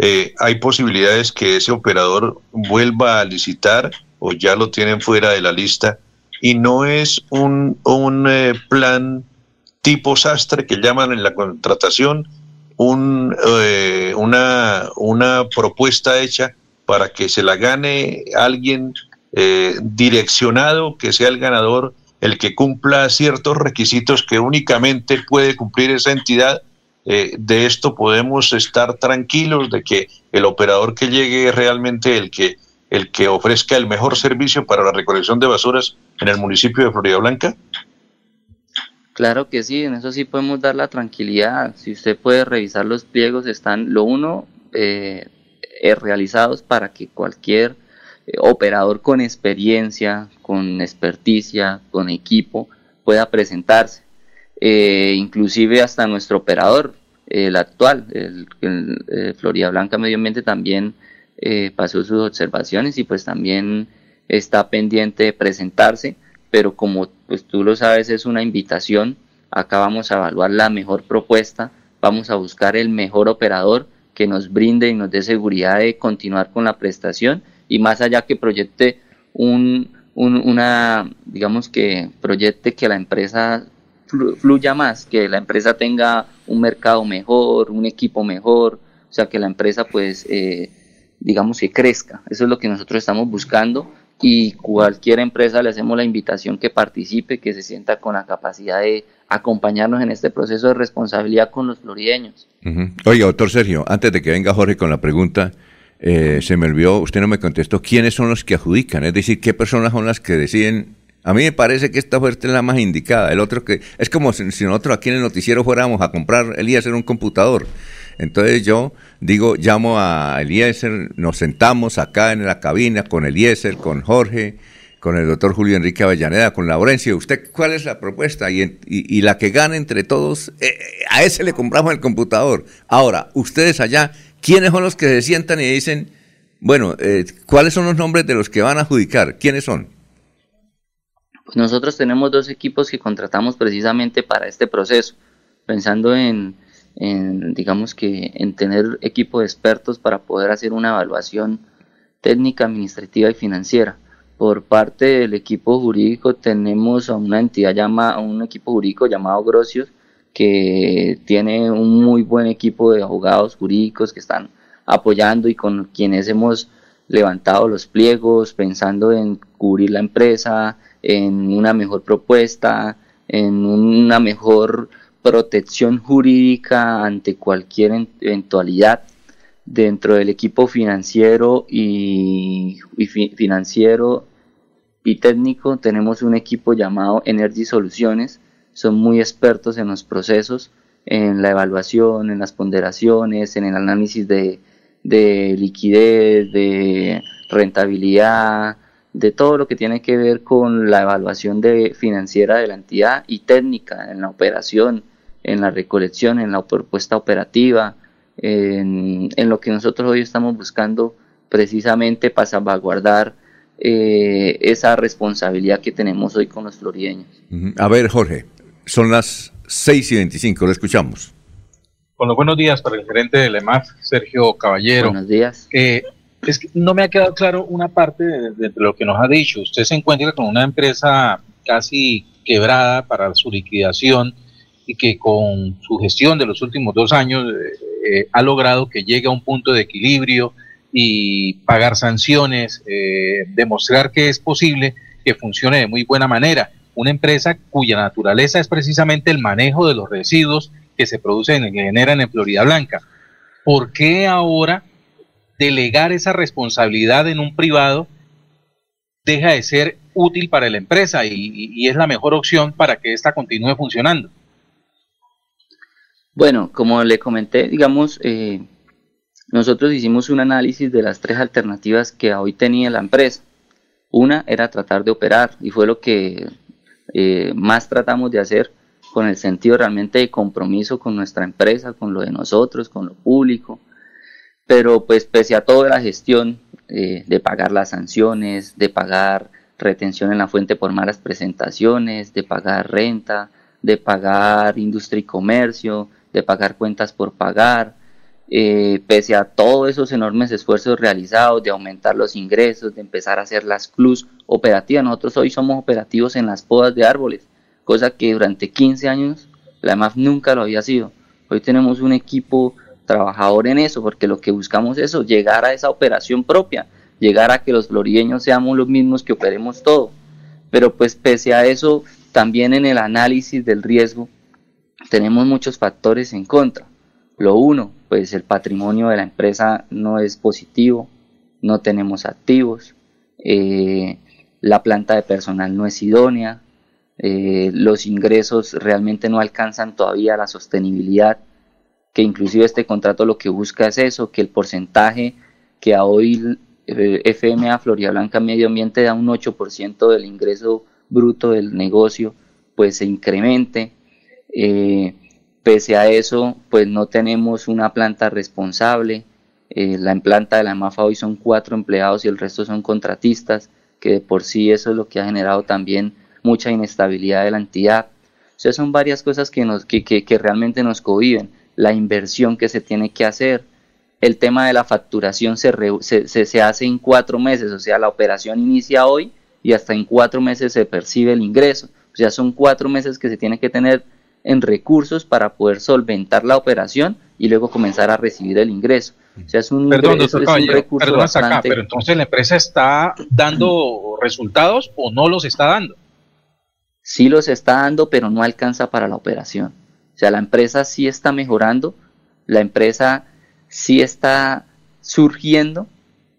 Eh, ¿Hay posibilidades que ese operador vuelva a licitar o ya lo tienen fuera de la lista? y no es un, un eh, plan tipo sastre que llaman en la contratación, un, eh, una, una propuesta hecha para que se la gane alguien eh, direccionado, que sea el ganador, el que cumpla ciertos requisitos que únicamente puede cumplir esa entidad. De esto podemos estar tranquilos de que el operador que llegue es realmente el que el que ofrezca el mejor servicio para la recolección de basuras en el municipio de Florida Blanca? Claro que sí, en eso sí podemos dar la tranquilidad. Si usted puede revisar los pliegos, están lo uno eh, eh, realizados para que cualquier eh, operador con experiencia, con experticia, con equipo pueda presentarse. Inclusive hasta nuestro operador, el actual, el, el Florida Blanca Medio Ambiente también eh, pasó sus observaciones y pues también está pendiente de presentarse, pero como pues tú lo sabes es una invitación, acá vamos a evaluar la mejor propuesta, vamos a buscar el mejor operador que nos brinde y nos dé seguridad de continuar con la prestación y más allá que proyecte un, una, digamos que proyecte que la empresa fluya más, que la empresa tenga un mercado mejor, un equipo mejor, o sea, que la empresa pues eh, digamos, que crezca. Eso es lo que nosotros estamos buscando y cualquier empresa le hacemos la invitación que participe, que se sienta con la capacidad de acompañarnos en este proceso de responsabilidad con los florideños. Oiga, doctor Sergio, antes de que venga Jorge con la pregunta, eh, se me olvidó, usted no me contestó, ¿quiénes son los que adjudican? Es decir, ¿qué personas son las que deciden? A mí me parece que esta oferta es la más indicada. El otro que es como si, nosotros aquí en el noticiero fuéramos a comprar, Elías, era un computador. Entonces yo digo, llamo a Eliezer, nos sentamos acá en la cabina con Eliezer, con Jorge, con el doctor Julio Enrique Avellaneda, con Laurencio. ¿Usted cuál es la propuesta? Y, y, la que gane entre todos, eh, eh, a ese le compramos el computador. Ahora, ustedes allá, ¿quiénes son los que se sientan y dicen, bueno, eh, ¿cuáles son los nombres de los que van a adjudicar? ¿Quiénes son? Pues nosotros tenemos dos equipos que contratamos precisamente para este proceso, pensando en, digamos que, en tener equipo de expertos para poder hacer una evaluación técnica, administrativa y financiera. Por parte del equipo jurídico tenemos a una entidad llamada, un equipo jurídico llamado Grocios, que tiene un muy buen equipo de abogados jurídicos que están apoyando y con quienes hemos levantado los pliegos pensando en cubrir la empresa, en una mejor propuesta, en una mejor protección jurídica ante cualquier eventualidad dentro del equipo financiero y, financiero y técnico. Tenemos un equipo llamado Energy Soluciones. Son muy expertos en los procesos en la evaluación en las ponderaciones en el análisis de, de liquidez de rentabilidad de todo lo que tiene que ver con la evaluación de, financiera de la entidad y técnica en la operación, en la recolección, en la propuesta operativa, en, lo que nosotros hoy estamos buscando precisamente para salvaguardar eh, esa responsabilidad que tenemos hoy con los florideños. A ver, Jorge, son las 6 y 25, lo escuchamos. Con los buenos días para el gerente del EMAF, Sergio Caballero. Buenos días. Eh, es que no me ha quedado claro una parte de, lo que nos ha dicho. Usted se encuentra con una empresa casi quebrada para su liquidación y que con su gestión de los últimos dos años eh, eh, ha logrado que llegue a un punto de equilibrio y pagar sanciones, eh, demostrar que es posible que funcione de muy buena manera. Una empresa cuya naturaleza es precisamente el manejo de los residuos que se producen, que generan en Florida Blanca. ¿Por qué ahora delegar esa responsabilidad en un privado deja de ser útil para la empresa y, es la mejor opción para que ésta continúe funcionando. Bueno, como le comenté, digamos, eh, nosotros hicimos un análisis de las tres alternativas que hoy tenía la empresa. Una era tratar de operar y fue lo que eh, más tratamos de hacer con el sentido realmente de compromiso con nuestra empresa, con lo de nosotros, con lo público, pero pues pese a toda la gestión eh, de pagar las sanciones, de pagar retención en la fuente por malas presentaciones, de pagar renta, de pagar industria y comercio, de pagar cuentas por pagar, eh, pese a todos esos enormes esfuerzos realizados de aumentar los ingresos, de empezar a hacer las CLUS operativas. Nosotros hoy somos operativos en las podas de árboles, cosa que durante 15 años la MAF nunca lo había sido. Hoy tenemos un equipo trabajador en eso, porque lo que buscamos es eso, llegar a esa operación propia, llegar a que los florideños seamos los mismos que operemos todo. Pero pues pese a eso, también en el análisis del riesgo tenemos muchos factores en contra. Lo uno, pues el patrimonio de la empresa no es positivo, no tenemos activos, eh, la planta de personal no es idónea, eh, los ingresos realmente no alcanzan todavía la sostenibilidad que inclusive este contrato lo que busca es eso, que el porcentaje que a hoy eh, FMA Florida Blanca Medio Ambiente da un 8% del ingreso bruto del negocio, pues se incremente. Eh, pese a eso, pues no tenemos una planta responsable. Eh, la planta de la MAFA hoy son cuatro empleados y el resto son contratistas, que de por sí eso es lo que ha generado también mucha inestabilidad de la entidad. O sea, son varias cosas que, nos, que, que, que realmente nos conviven la inversión que se tiene que hacer. El tema de la facturación se, se, hace en cuatro meses, o sea, la operación inicia hoy y hasta en cuatro meses se percibe el ingreso. O sea, son cuatro meses que se tiene que tener en recursos para poder solventar la operación y luego comenzar a recibir el ingreso. O sea, es un, Perdón, es un recurso bastante... pero entonces la empresa está dando resultados o no los está dando. Sí los está dando, pero no alcanza para la operación. O sea, la empresa sí está mejorando, la empresa sí está surgiendo,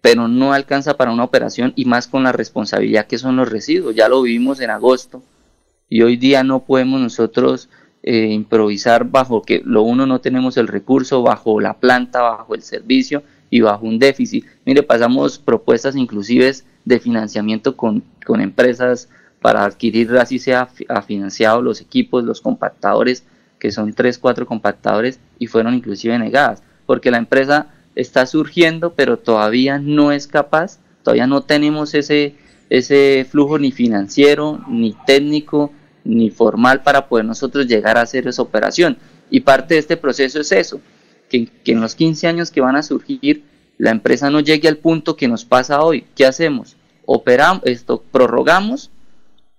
pero no alcanza para una operación y más con la responsabilidad que son los residuos. Ya lo vivimos en agosto y hoy día no podemos nosotros eh, improvisar bajo que lo uno no tenemos el recurso, bajo la planta, bajo el servicio y bajo un déficit. Mire, pasamos propuestas inclusive de financiamiento con, con empresas para adquirir, así sea financiado los equipos, los compactadores, que son tres, cuatro compactadores, y fueron inclusive negadas, porque la empresa está surgiendo, pero todavía no es capaz, todavía no tenemos ese, ese flujo ni financiero, ni técnico, ni formal para poder nosotros llegar a hacer esa operación. Y parte de este proceso es eso, que, que en los 15 años que van a surgir, la empresa no llegue al punto que nos pasa hoy. ¿Qué hacemos? Operamos, esto, prorrogamos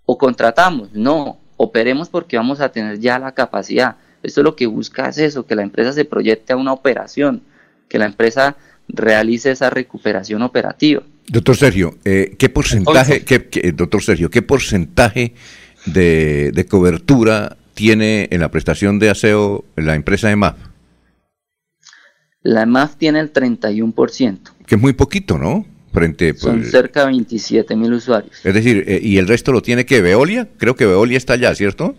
o contratamos. No, operemos porque vamos a tener ya la capacidad. Esto es lo que busca es eso, que la empresa se proyecte a una operación, que la empresa realice esa recuperación operativa. Doctor Sergio, eh, ¿qué porcentaje, doctor Sergio, qué porcentaje de, de, cobertura tiene en la prestación de aseo la empresa EMAF? La EMAF tiene el 31%. Que es muy poquito, ¿no? Son cerca de 27 mil usuarios. Es decir, eh, ¿y el resto lo tiene que Veolia? Creo que Veolia está allá, ¿cierto?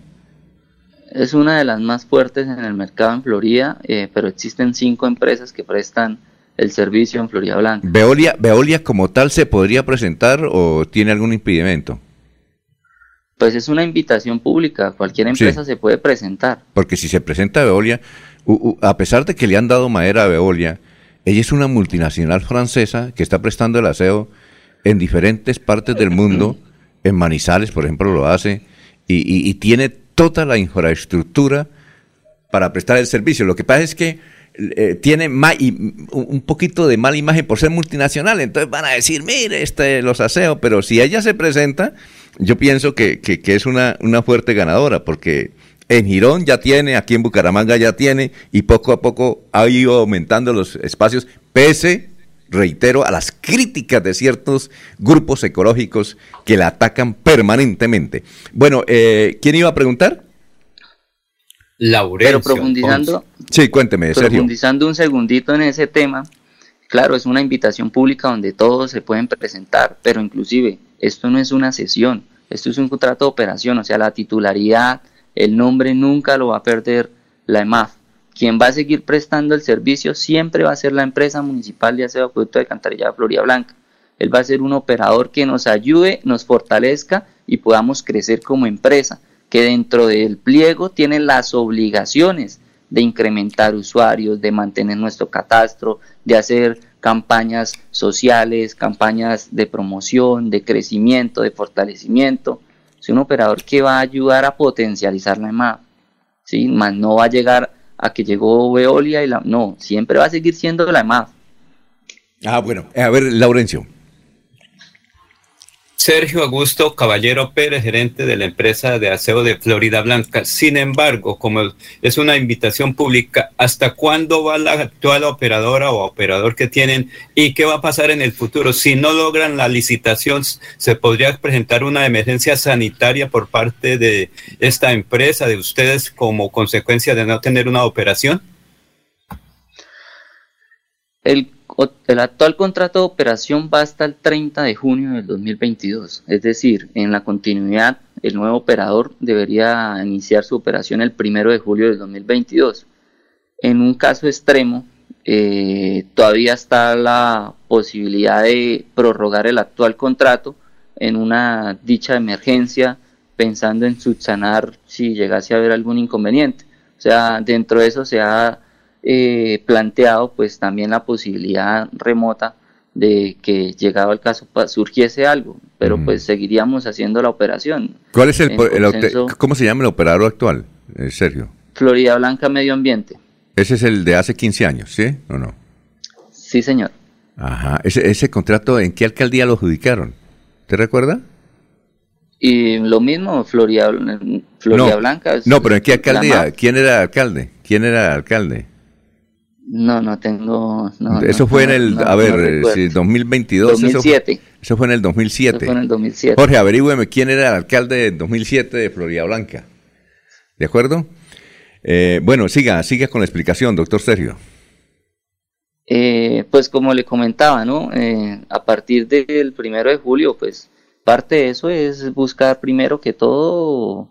Es una de las más fuertes en el mercado en Florida, eh, pero existen cinco empresas que prestan el servicio en Florida Blanca. ¿Veolia, ¿Veolia como tal se podría presentar o tiene algún impedimento? Pues es una invitación pública, cualquier empresa se puede presentar. Porque si se presenta Veolia, a pesar de que le han dado madera a Veolia, ella es una multinacional francesa que está prestando el aseo en diferentes partes del mundo. En Manizales, por ejemplo, lo hace. Y, tiene toda la infraestructura para prestar el servicio. Lo que pasa es que eh, tiene un poquito de mala imagen por ser multinacional. Entonces van a decir, mire, este, los aseos. Pero si ella se presenta, yo pienso que, que es una, una fuerte ganadora porque en Girón ya tiene, aquí en Bucaramanga ya tiene, y poco a poco ha ido aumentando los espacios, pese, reitero, a las críticas de ciertos grupos ecológicos que la atacan permanentemente. Bueno, eh, ¿quién iba a preguntar? Laurencio. Pero profundizando, sí, cuénteme, profundizando un segundito en ese tema, claro, es una invitación pública donde todos se pueden presentar, pero inclusive esto no es una sesión, esto es un contrato de operación, o sea, la titularidad, el nombre nunca lo va a perder la EMAF. Quien va a seguir prestando el servicio siempre va a ser la empresa municipal de aseo acueducto de Cantarilla de Florida Blanca. Él va a ser un operador que nos ayude, nos fortalezca y podamos crecer como empresa, que dentro del pliego tiene las obligaciones de incrementar usuarios, de mantener nuestro catastro, de hacer campañas sociales, campañas de promoción, de crecimiento, de fortalecimiento es un operador que va a ayudar a potencializar la EMAF, ¿sí? Más no va a llegar a que llegó Veolia y la... No, siempre va a seguir siendo la EMAF. Ah, bueno. A ver, Laurencio. Sergio Augusto Caballero Pérez, gerente de la empresa de aseo de Florida Blanca. Sin embargo, como es una invitación pública, ¿hasta cuándo va la actual operadora o operador que tienen y qué va a pasar en el futuro? Si no logran la licitación, ¿se podría presentar una emergencia sanitaria por parte de esta empresa, de ustedes, como consecuencia de no tener una operación? El el actual contrato de operación va hasta el 30 de junio del 2022, es decir, en la continuidad el nuevo operador debería iniciar su operación el 1 de julio del 2022. En un caso extremo, eh, todavía está la posibilidad de prorrogar el actual contrato en una dicha emergencia, pensando en subsanar si llegase a haber algún inconveniente. O sea, dentro de eso se ha eh, planteado pues también la posibilidad remota de que llegado el caso surgiese algo, pero pues seguiríamos haciendo la operación. ¿Cuál es el, cómo se llama el operador actual, eh, Sergio? Florida Blanca Medio Ambiente. Ese es el de hace 15 años, ¿sí o no? Sí, señor. Ajá, ese, ese contrato, ¿en qué alcaldía lo adjudicaron? ¿Te recuerda? Y lo mismo, Florida, Florida Blanca. No, pero ¿en qué alcaldía? ¿Quién era alcalde? ¿Quién era alcalde? No, no tengo. eso fue en el. a ver, 2022. 2007. Eso, fue en el 2007. Eso fue en el 2007. Jorge, averígüeme quién era el alcalde de 2007 de Florida Blanca. ¿De acuerdo? Eh, bueno, siga, siga con la explicación, doctor Sergio. Eh, pues como le comentaba, ¿no? Eh, a partir del primero de julio, pues parte de eso es buscar primero que todo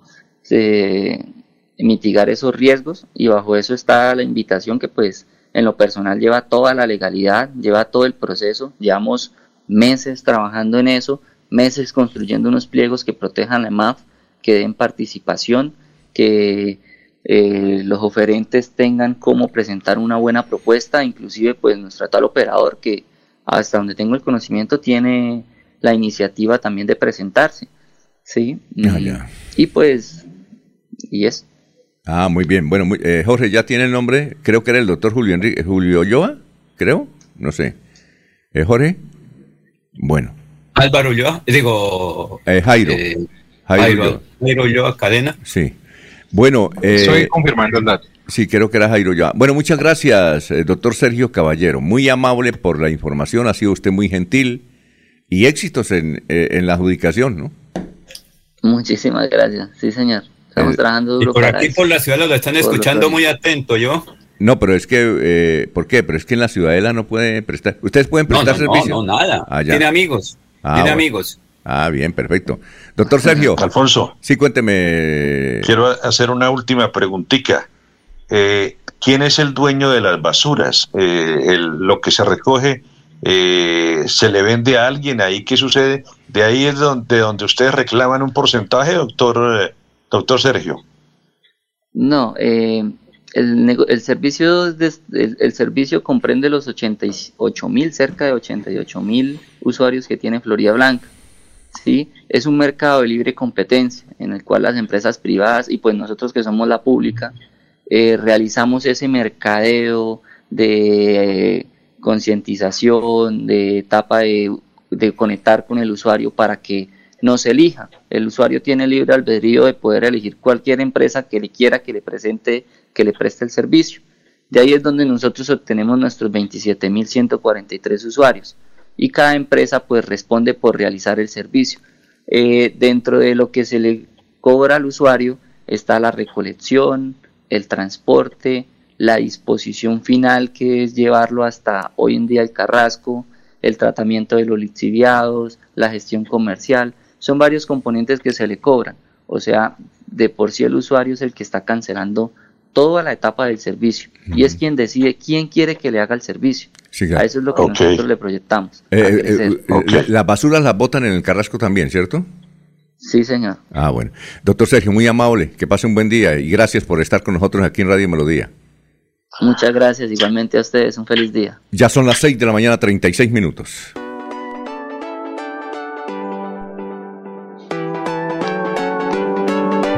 mitigar esos riesgos y bajo eso está la invitación que pues en lo personal lleva toda la legalidad, lleva todo el proceso, llevamos meses trabajando en eso, meses construyendo unos pliegos que protejan la MAF, que den participación, que eh, los oferentes tengan cómo presentar una buena propuesta, inclusive pues nuestro tal operador que hasta donde tengo el conocimiento tiene la iniciativa también de presentarse, ¿sí? Ah, y, pues, y es. Ah, muy bien. Bueno, eh, Jorge, ¿ya tiene el nombre? Creo que era el doctor Julio, Enrique, Julio Ulloa, creo, no sé. ¿Eh, Jorge? Bueno. Álvaro Ulloa, digo... Eh, Jairo. Jairo, Jairo Ulloa, cadena. Sí. Bueno, estoy confirmando el dato. Sí, creo que era Jairo ya. Bueno, muchas gracias, doctor Sergio Caballero. Muy amable por la información, ha sido usted muy gentil y éxitos en, en la adjudicación, ¿no? Muchísimas gracias, sí, señor. Estamos trabajando duro. Y por aquí, por la ciudad, lo están escuchando muy atento, ¿yo? No, pero es que, eh, ¿por qué? Pero es que en la ciudadela no puede prestar. ¿Ustedes pueden prestar servicio? No, no, nada. Ah, Tiene amigos. Ah, Tiene amigos. Ah, bien, perfecto. Doctor Sergio. [LAUGHS] Alfonso. Sí, cuénteme. Quiero hacer una última preguntita. Eh, ¿Quién es el dueño de las basuras? Eh, lo que se recoge eh, se le vende a alguien, ahí qué sucede, de ahí es donde, donde ustedes reclaman un porcentaje, doctor, eh, doctor Sergio. No, eh, el, servicio el, servicio comprende los 88 mil, cerca de 88 mil usuarios que tiene Florida Blanca. ¿sí? Es un mercado de libre competencia en el cual las empresas privadas y pues nosotros que somos la pública realizamos ese mercadeo de concientización, de etapa de, conectar con el usuario para que nos elija. El usuario tiene libre albedrío de poder elegir cualquier empresa que le quiera que le presente, que le preste el servicio. De ahí es donde nosotros obtenemos nuestros 27.143 usuarios y cada empresa pues responde por realizar el servicio. Eh, dentro de lo que se le cobra al usuario está la recolección, el transporte, la disposición final que es llevarlo hasta hoy en día el carrasco, el tratamiento de los lixiviados, la gestión comercial, son varios componentes que se le cobran. O sea, de por sí el usuario es el que está cancelando toda la etapa del servicio y es quien decide quién quiere que le haga el servicio. A eso es lo que nosotros le proyectamos. Eh, eh, eh, las basuras las botan en el carrasco también, ¿cierto? Sí, señor. Ah, bueno. Doctor Sergio, muy amable, que pase un buen día y gracias por estar con nosotros aquí en Radio Melodía. Muchas gracias, igualmente a ustedes, un feliz día. Ya son las 6 de la mañana, 36 minutos.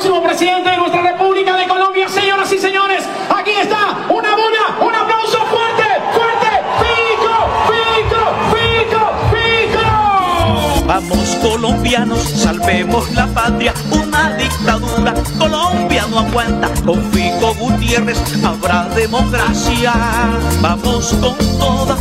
Próximo presidente de nuestra República de Colombia, señoras y señores, aquí está, una buena, un aplauso fuerte, fuerte, pico, pico, pico, pico. Vamos colombianos, salvemos la patria, una dictadura, Colombia no aguanta, con Fico Gutiérrez habrá democracia. Vamos con toda,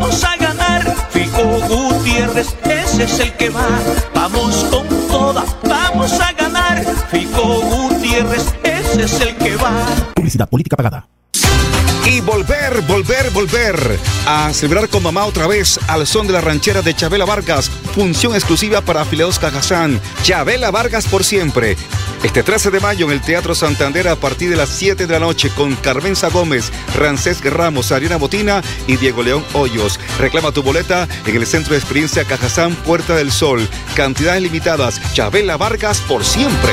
vamos a ganar, Fico Gutiérrez, ese es el que va. Vamos con toda, vamos a ganar, Fico Gutiérrez, ese es el que va. Publicidad política pagada. Y volver, volver, volver a celebrar con mamá otra vez al son de la ranchera de Chabela Vargas. Función exclusiva para afiliados Cajazán. Chabela Vargas por siempre. Este 13 de mayo en el Teatro Santander a partir de las 7 de la noche con Carmenza Gómez, Rancés Ramos, Ariana Botina y Diego León Hoyos. Reclama tu boleta en el Centro de Experiencia Cajazán Puerta del Sol. Cantidades limitadas. Chabela Vargas por siempre.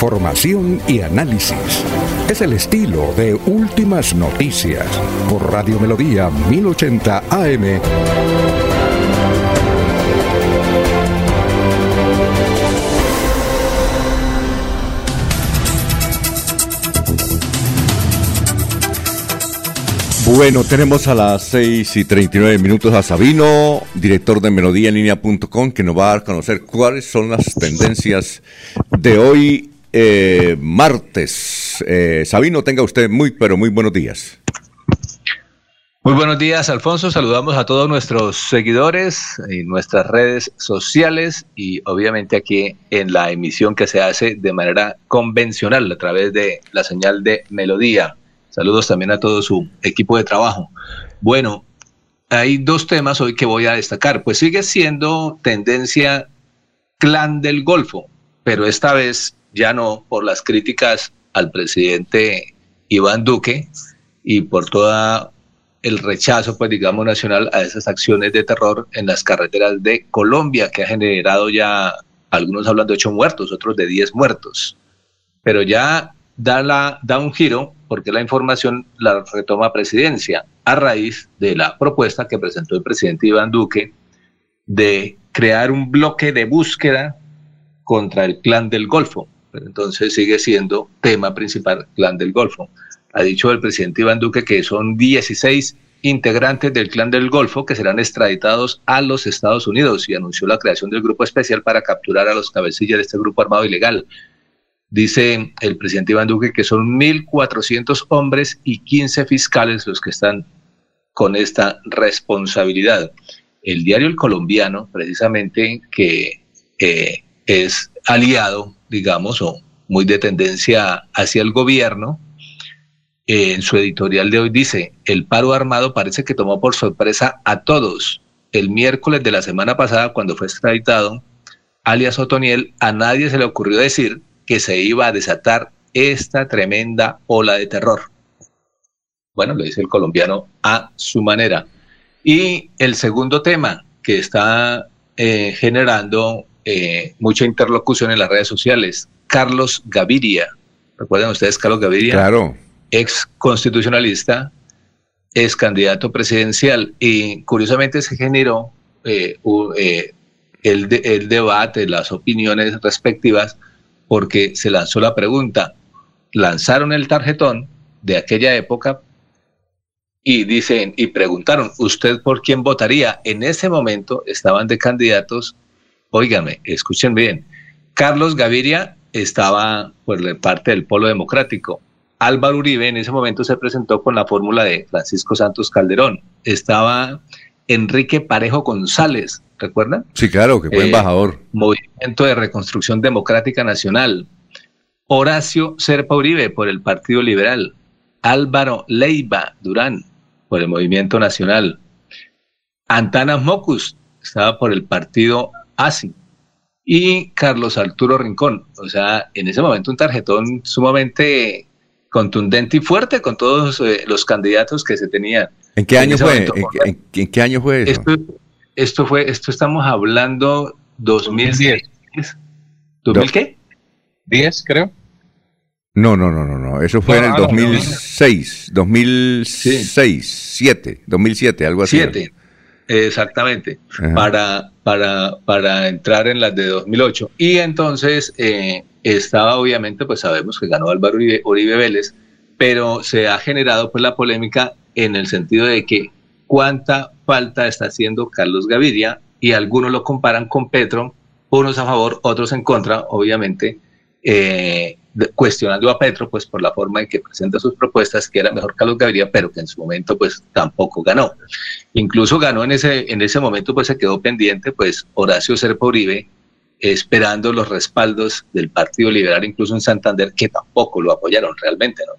Información y análisis. Es el estilo de Últimas Noticias por Radio Melodía 1080 AM. Bueno, tenemos a las 6 y 39 minutos a Sabino, director de melodíaenlínea.com, que nos va a dar a conocer cuáles son las tendencias de hoy, eh, martes. Eh, Sabino, tenga usted muy, pero muy buenos días. Muy buenos días, Alfonso. Saludamos a todos nuestros seguidores en nuestras redes sociales y obviamente aquí en la emisión que se hace de manera convencional a través de la señal de Melodía. Saludos también a todo su equipo de trabajo. Bueno, hay dos temas hoy que voy a destacar. Pues sigue siendo tendencia clan del Golfo, pero esta vez ya no por las críticas al presidente Iván Duque y por toda el rechazo, pues digamos, nacional a esas acciones de terror en las carreteras de Colombia, que ha generado ya, algunos hablan de ocho muertos, otros de diez muertos. Pero ya da, la, da un giro porque la información la retoma presidencia a raíz de la propuesta que presentó el presidente Iván Duque de crear un bloque de búsqueda contra el clan del Golfo. Entonces sigue siendo tema principal clan del Golfo. Ha dicho el presidente Iván Duque que son 16 integrantes del clan del Golfo que serán extraditados a los Estados Unidos y anunció la creación del grupo especial para capturar a los cabecillas de este grupo armado ilegal. Dice el presidente Iván Duque que son 1.400 hombres y 15 fiscales los que están con esta responsabilidad. El diario El Colombiano, precisamente, que eh, es aliado, digamos, o muy de tendencia hacia el gobierno, eh, en su editorial de hoy dice, el paro armado parece que tomó por sorpresa a todos. El miércoles de la semana pasada, cuando fue extraditado, alias Otoniel, a nadie se le ocurrió decir que se iba a desatar esta tremenda ola de terror. Bueno, lo dice el colombiano a su manera. Y el segundo tema que está eh, generando eh, mucha interlocución en las redes sociales, Carlos Gaviria. ¿Recuerdan ustedes Carlos Gaviria? Claro. Ex constitucionalista, ex candidato presidencial. Y curiosamente se generó eh, el, el debate, las opiniones respectivas porque se lanzó la pregunta, lanzaron el tarjetón de aquella época y dicen y preguntaron, ¿usted por quién votaría? En ese momento estaban de candidatos, óigame, escuchen bien, Carlos Gaviria estaba por parte del Polo Democrático. Álvaro Uribe en ese momento se presentó con la fórmula de Francisco Santos Calderón. Estaba Enrique Parejo González, ¿recuerdan? Sí, claro, que fue eh, embajador. Movimiento de Reconstrucción Democrática Nacional. Horacio Serpa Uribe por el Partido Liberal. Álvaro Leiva Durán por el Movimiento Nacional. Antanas Mocus estaba por el Partido ASI. Y Carlos Arturo Rincón. O sea, en ese momento un tarjetón sumamente contundente y fuerte con todos eh, los candidatos que se tenían. ¿En qué año fue? ¿En, qué año fue eso? Esto, fue, esto estamos hablando 2010. ¿2000 qué? 10, creo. No, no, no, no, no. Eso fue en el 2006, 2006, 7, 2007, algo así. 7, exactamente, para, para, para entrar en las de 2008. Y entonces eh, estaba obviamente, pues sabemos que ganó Álvaro Uribe, Uribe Vélez, pero se ha generado pues la polémica en el sentido de que cuánta falta está haciendo Carlos Gaviria y algunos lo comparan con Petro, unos a favor, otros en contra, obviamente, eh, cuestionando a Petro pues por la forma en que presenta sus propuestas, que era mejor Carlos Gaviria, pero que en su momento pues tampoco ganó. Incluso ganó en ese, en ese momento pues se quedó pendiente pues Horacio Serpa Uribe esperando los respaldos del Partido Liberal, incluso en Santander, que tampoco lo apoyaron realmente, ¿no?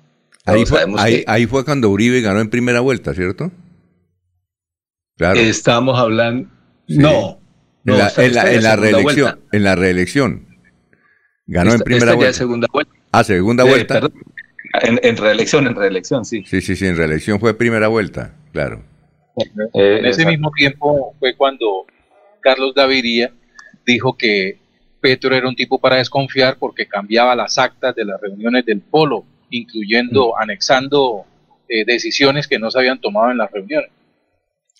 Ahí fue, ahí, fue, cuando Uribe ganó en primera vuelta, ¿cierto? Claro. Estamos hablando... No. en, la, reelección, en la reelección. Ganó en primera vuelta. segunda vuelta. Ah, segunda vuelta. En, reelección, en reelección, sí. Sí, sí, sí, en reelección fue primera vuelta, claro. Eh, en ese mismo tiempo fue cuando Carlos Gaviria dijo que Petro era un tipo para desconfiar porque cambiaba las actas de las reuniones del Polo, incluyendo, mm. anexando eh, decisiones que no se habían tomado en las reuniones.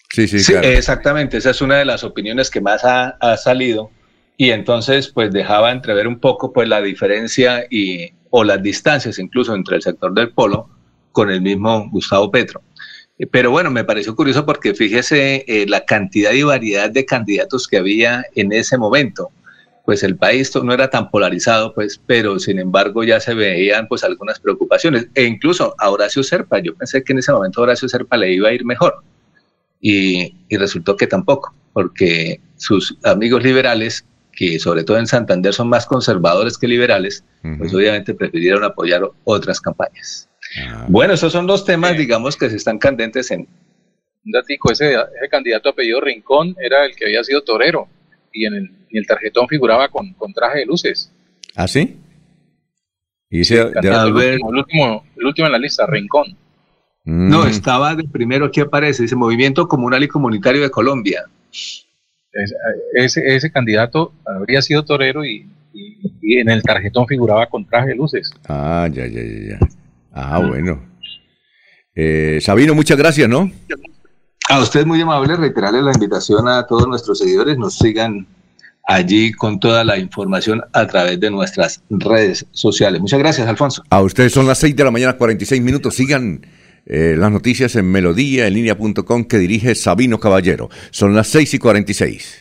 Sí, sí, sí exactamente. Esa es una de las opiniones que más ha, ha salido y entonces pues dejaba entrever un poco pues la diferencia y, o las distancias incluso entre el sector del polo con el mismo Gustavo Petro. Eh, pero bueno, me pareció curioso porque fíjese eh, la cantidad y variedad de candidatos que había en ese momento. Pues el país no era tan polarizado, pues, pero sin embargo ya se veían pues algunas preocupaciones. E incluso a Horacio Serpa, yo pensé que en ese momento Horacio Serpa le iba a ir mejor. Y, y resultó que tampoco, porque sus amigos liberales que sobre todo en Santander son más conservadores que liberales, pues obviamente prefirieron apoyar otras campañas. Ah. Bueno, esos son los temas, digamos, que se están candentes en... Un datico, ese, candidato apellido Rincón era el que había sido torero y en el, tarjetón figuraba con, traje de luces. ¿Ah, sí? ¿Y ese, el, último, el, último, en la lista, Rincón. No, mm. estaba de primero aquí aparece, ese Movimiento Comunal y Comunitario de Colombia. Ese, ese candidato habría sido torero y, en el tarjetón figuraba con traje de luces. Ah, ya, ya, ya. ya. Ah, bueno. Eh, Sabino, muchas gracias, ¿no? A usted muy amable, reiterarle la invitación a todos nuestros seguidores, nos sigan allí con toda la información a través de nuestras redes sociales. Muchas gracias, Alfonso. A ustedes son las 6 de la mañana, 46 minutos. Sigan eh, las noticias en melodía en que dirige Sabino Caballero. Son las 6 y 46.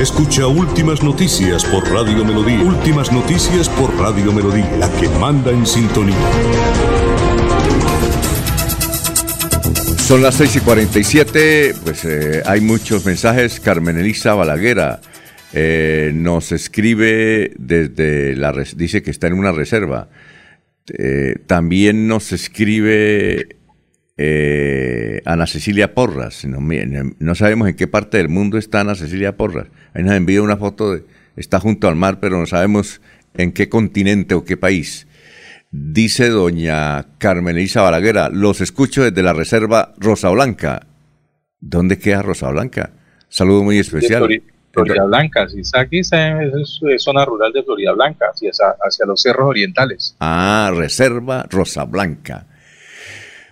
Escucha Últimas Noticias por Radio Melodía. Últimas Noticias por Radio Melodía, la que manda en sintonía. Son las 6 y 47, pues eh, hay muchos mensajes. Carmen Elisa Balaguera eh, nos escribe desde la... dice que está en una reserva. Eh, también nos escribe eh, Ana Cecilia Porras. No, sabemos en qué parte del mundo está Ana Cecilia Porras. Ahí nos envía una foto de, está junto al mar, pero no sabemos en qué continente o qué país. Dice doña Carmen Elisa Balaguera, los escucho desde la reserva Rosa Blanca. ¿Dónde queda Rosa Blanca? Saludo muy especial. Florida Blanca, si está aquí, es, zona rural de Florida Blanca, hacia, hacia los cerros orientales. Ah, reserva Rosa Blanca.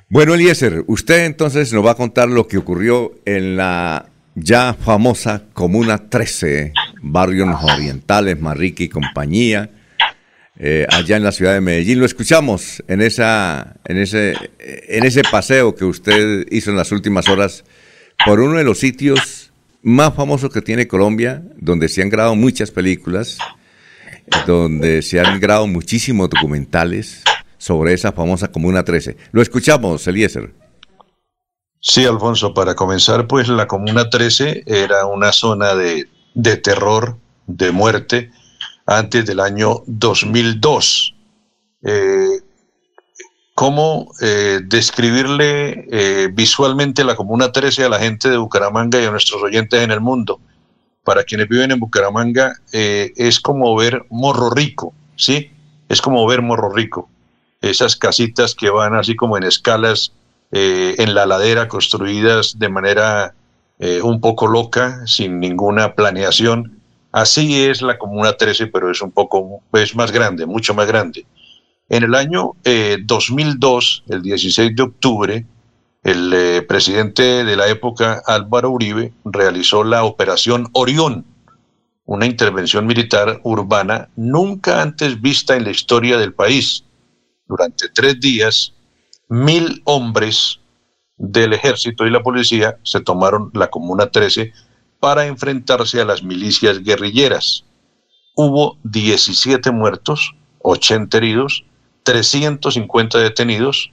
Bueno, Eliezer, usted entonces nos va a contar lo que ocurrió en la ya famosa Comuna 13, barrios orientales, Marrique y compañía, eh, allá en la ciudad de Medellín. Lo escuchamos en, esa, en, ese, en ese paseo que usted hizo en las últimas horas por uno de los sitios más famosos que tiene Colombia, donde se han grabado muchas películas, donde se han grabado muchísimos documentales sobre esa famosa Comuna 13. Lo escuchamos, Eliezer. Sí, Alfonso, para comenzar, pues la Comuna 13 era una zona de, terror, de muerte, antes del año 2002. Eh, ¿Cómo eh, describirle eh, visualmente la Comuna 13 a la gente de Bucaramanga y a nuestros oyentes en el mundo? Para quienes viven en Bucaramanga, es como ver Morro Rico, ¿sí? Es como ver Morro Rico esas casitas que van así como en escalas eh, en la ladera, construidas de manera eh, un poco loca, sin ninguna planeación, Así es la Comuna 13, pero es un poco, es más grande, mucho más grande. En el año 2002, eh, el 16 de octubre, el eh, presidente de la época, Álvaro Uribe, realizó la Operación Orión, una intervención militar urbana nunca antes vista en la historia del país. Durante tres días, mil hombres del ejército y la policía se tomaron la Comuna 13 para enfrentarse a las milicias guerrilleras. Hubo 17 muertos, 80 heridos, 350 detenidos.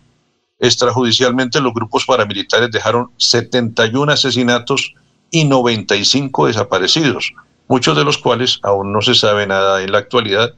Extrajudicialmente los grupos paramilitares dejaron 71 asesinatos y 95 desaparecidos, muchos de los cuales aún no se sabe nada en la actualidad,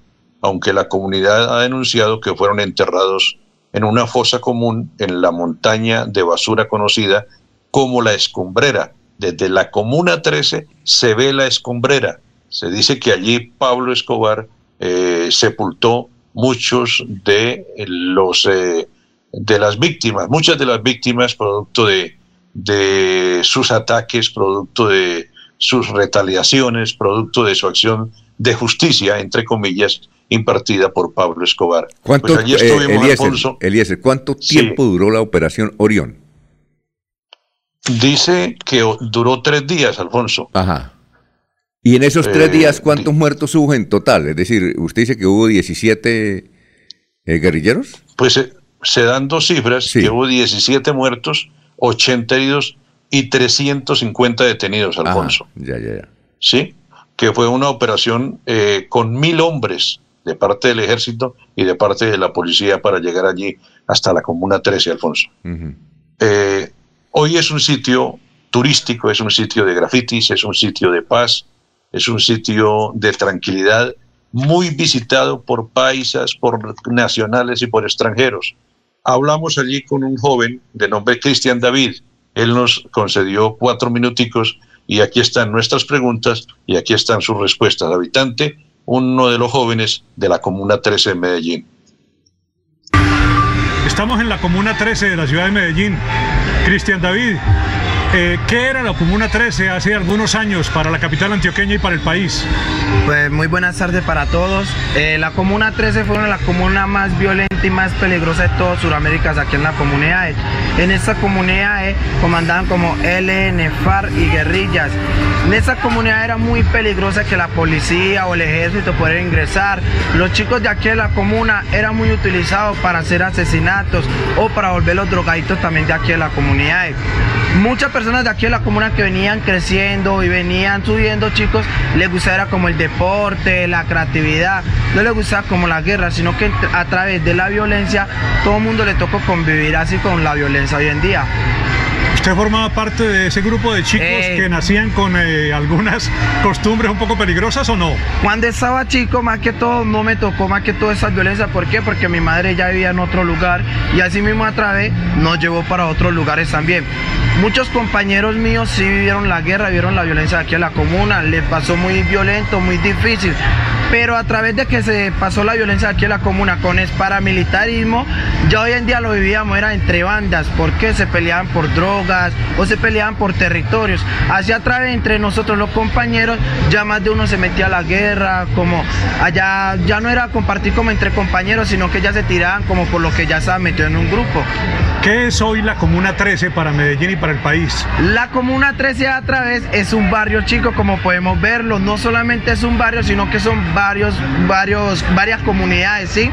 aunque la comunidad ha denunciado que fueron enterrados en una fosa común en la montaña de basura conocida como la Escombrera. Desde la Comuna 13 se ve la Escombrera. Se dice que allí Pablo Escobar eh, sepultó muchos de los eh, de las víctimas, muchas de las víctimas producto de, de sus ataques, producto de sus retaliaciones, producto de su acción de justicia, entre comillas, impartida por Pablo Escobar. ¿Cuánto, pues eh, ¿cuánto tiempo duró la operación Orión? Dice que duró tres días, Alfonso. Ajá. Y en esos tres eh, días, ¿cuántos muertos hubo en total? Es decir, usted dice que hubo 17 eh, guerrilleros. Pues se dan dos cifras, que hubo 17 muertos, 80 heridos y 350 detenidos, Alfonso. ya, ya, ya. Sí, que fue una operación con mil hombres de parte del ejército y de parte de la policía para llegar allí hasta la Comuna 13, Alfonso. Eh, hoy es un sitio turístico, es un sitio de grafitis, es un sitio de paz, es un sitio de tranquilidad muy visitado por paisas, por nacionales y por extranjeros. Hablamos allí con un joven de nombre Cristian David. Él nos concedió cuatro minuticos y aquí están nuestras preguntas y aquí están sus respuestas. Habitante uno de los jóvenes de la Comuna 13 de Medellín. Estamos en la Comuna 13 de la ciudad de Medellín. Cristian David, eh, ¿Qué era la Comuna 13 hace algunos años para la capital antioqueña y para el país? Pues muy buenas tardes para todos. Eh, la Comuna 13 fue una de las comunas más violentas y más peligrosas de toda Sudamérica aquí en la comunidad. En esta comunidad comandaban como LN, FARC y guerrillas. En esa comunidad era muy peligrosa que la policía o el ejército pudiera ingresar. Los chicos de aquí de la comuna eran muy utilizados para hacer asesinatos o para volver los drogaditos también de aquí de la comunidad. Muchas personas de aquí de la comuna que venían creciendo y venían subiendo, chicos, les gustaba como el deporte, la creatividad, no les gustaba como la guerra, sino que a través de la violencia todo el mundo le tocó convivir así con la violencia hoy en día. ¿Usted formaba parte de ese grupo de chicos eh, que nacían con eh, algunas [LAUGHS] costumbres un poco peligrosas o no? Cuando estaba chico, más que todo, no me tocó más que todo esa violencia. ¿Por qué? Porque mi madre ya vivía en otro lugar y así mismo a través nos llevó para otros lugares también. Muchos compañeros míos sí vivieron la guerra, vieron la violencia aquí en la comuna, les pasó muy violento, muy difícil. Pero a través de que se pasó la violencia aquí en la comuna con el paramilitarismo, ya hoy en día lo vivíamos, era entre bandas, porque se peleaban por drogas o se peleaban por territorios. Así a través entre nosotros los compañeros, ya más de uno se metía a la guerra, como allá ya no era compartir como entre compañeros, sino que ya se tiraban como por lo que ya estaba metido en un grupo. ¿Qué es hoy la Comuna 13 para Medellín y para el país? La Comuna 13 a través es un barrio chico, como podemos verlo. No solamente es un barrio, sino que son varios, varios, varias comunidades, ¿sí?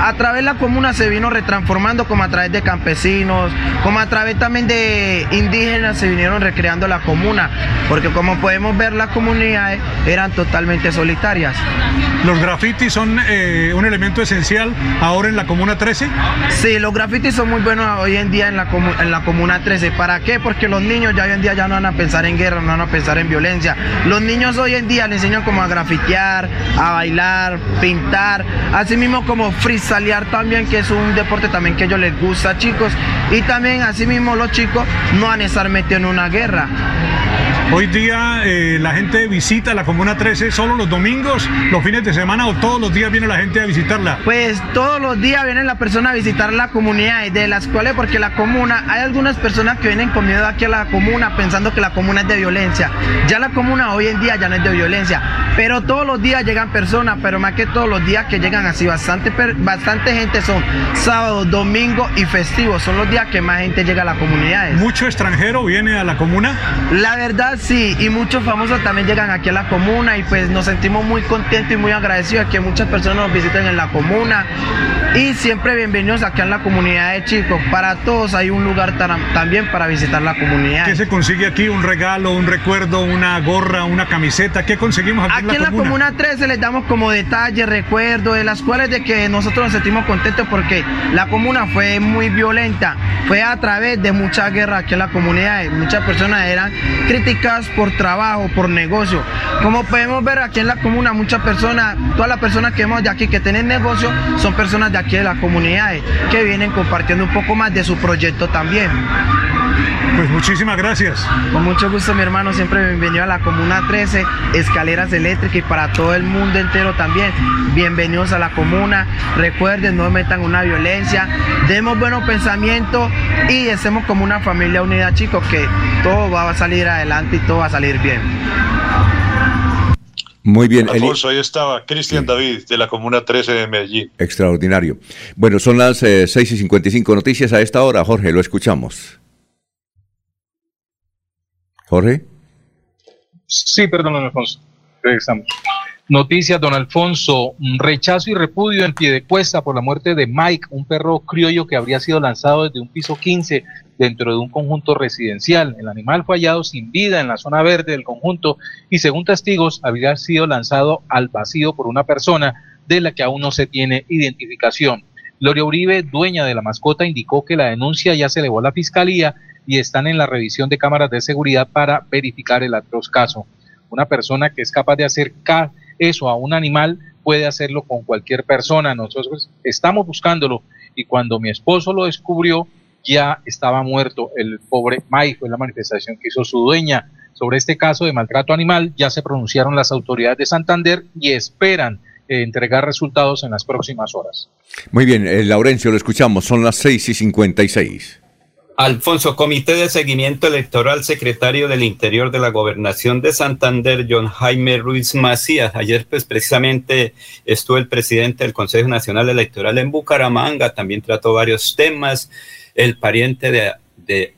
A través de la comuna se vino retransformando como a través de campesinos, como a través también de indígenas se vinieron recreando la comuna, porque como podemos ver las comunidades eran totalmente solitarias. ¿Los grafitis son eh, un elemento esencial ahora en la Comuna 13? Sí, los grafitis son muy buenos hoy en día en la, en la Comuna 13. ¿Para qué? Porque los niños ya hoy en día ya no van a pensar en guerra, no van a pensar en violencia. Los niños hoy en día les enseñan como a grafitear, a bailar, pintar, así mismo como freestylear también, que es un deporte también que a ellos les gusta, chicos. Y también así mismo los chicos no van a estar metidos en una guerra. Hoy día eh, la gente visita la Comuna 13 solo los domingos, los fines de semana o todos los días viene la gente a visitarla. Pues todos los días vienen la persona a visitar la comunidad, de las cuales porque la comuna, hay algunas personas que vienen con miedo aquí a la comuna pensando que la comuna es de violencia. Ya la comuna hoy en día ya no es de violencia, pero todos los días llegan personas, pero más que todos los días que llegan así, bastante, bastante gente son sábados, domingos y festivos, son los días que más gente llega a la comunidad. ¿Mucho extranjero viene a la comuna? La verdad sí, y muchos famosos también llegan aquí a la comuna y pues nos sentimos muy contentos y muy agradecidos que muchas personas nos visiten en la comuna y siempre bienvenidos aquí en la comunidad de chicos. Para todos hay un lugar también para visitar la comunidad. ¿Qué se consigue aquí? ¿Un regalo, un recuerdo, una gorra, una camiseta? ¿Qué conseguimos aquí, aquí en la, comuna? Aquí en la comuna 13 les damos como detalles, recuerdos, de las cuales de que nosotros nos sentimos contentos porque la comuna fue muy violenta. Fue a través de mucha guerra aquí en la comunidad. Muchas personas eran por trabajo, por negocio. Como podemos ver aquí en la comuna, muchas personas, todas las personas que hemos de aquí que tienen negocio, son personas de aquí de la comunidad que vienen compartiendo un poco más de su proyecto también. Pues muchísimas gracias. Con mucho gusto, mi hermano. Siempre bienvenido a la Comuna 13, Escaleras Eléctricas y para todo el mundo entero también. Bienvenidos a la Comuna. Recuerden, no metan una violencia. Demos buenos pensamientos y estemos como una familia unida, chicos, que todo va a salir adelante y todo va a salir bien. Muy bien. Alfonso, ahí estaba Cristian David de la Comuna 13 de Medellín. Extraordinario. Bueno, son las 6 eh, y 55 noticias a esta hora. Jorge, lo escuchamos. Jorge. Sí, perdón, Alfonso. Regresamos. Noticias, don Alfonso. Rechazo y repudio en pie de cuesta por la muerte de Mike, un perro criollo que habría sido lanzado desde un piso 15 dentro de un conjunto residencial. El animal fue hallado sin vida en la zona verde del conjunto y según testigos habría sido lanzado al vacío por una persona de la que aún no se tiene identificación. Gloria Uribe, dueña de la mascota, indicó que la denuncia ya se elevó a la fiscalía y están en la revisión de cámaras de seguridad para verificar el atroz caso. Una persona que es capaz de hacer eso a un animal puede hacerlo con cualquier persona. Nosotros estamos buscándolo y cuando mi esposo lo descubrió, ya estaba muerto el pobre Mike, fue la manifestación que hizo su dueña. Sobre este caso de maltrato animal ya se pronunciaron las autoridades de Santander y esperan eh, entregar resultados en las próximas horas. Muy bien, eh, Laurencio, lo escuchamos, son las 6 y 56. Alfonso, Comité de Seguimiento Electoral, secretario del Interior de la Gobernación de Santander, John Jaime Ruiz Macías. Ayer, pues precisamente estuvo el presidente del Consejo Nacional Electoral en Bucaramanga, también trató varios temas. El pariente de, de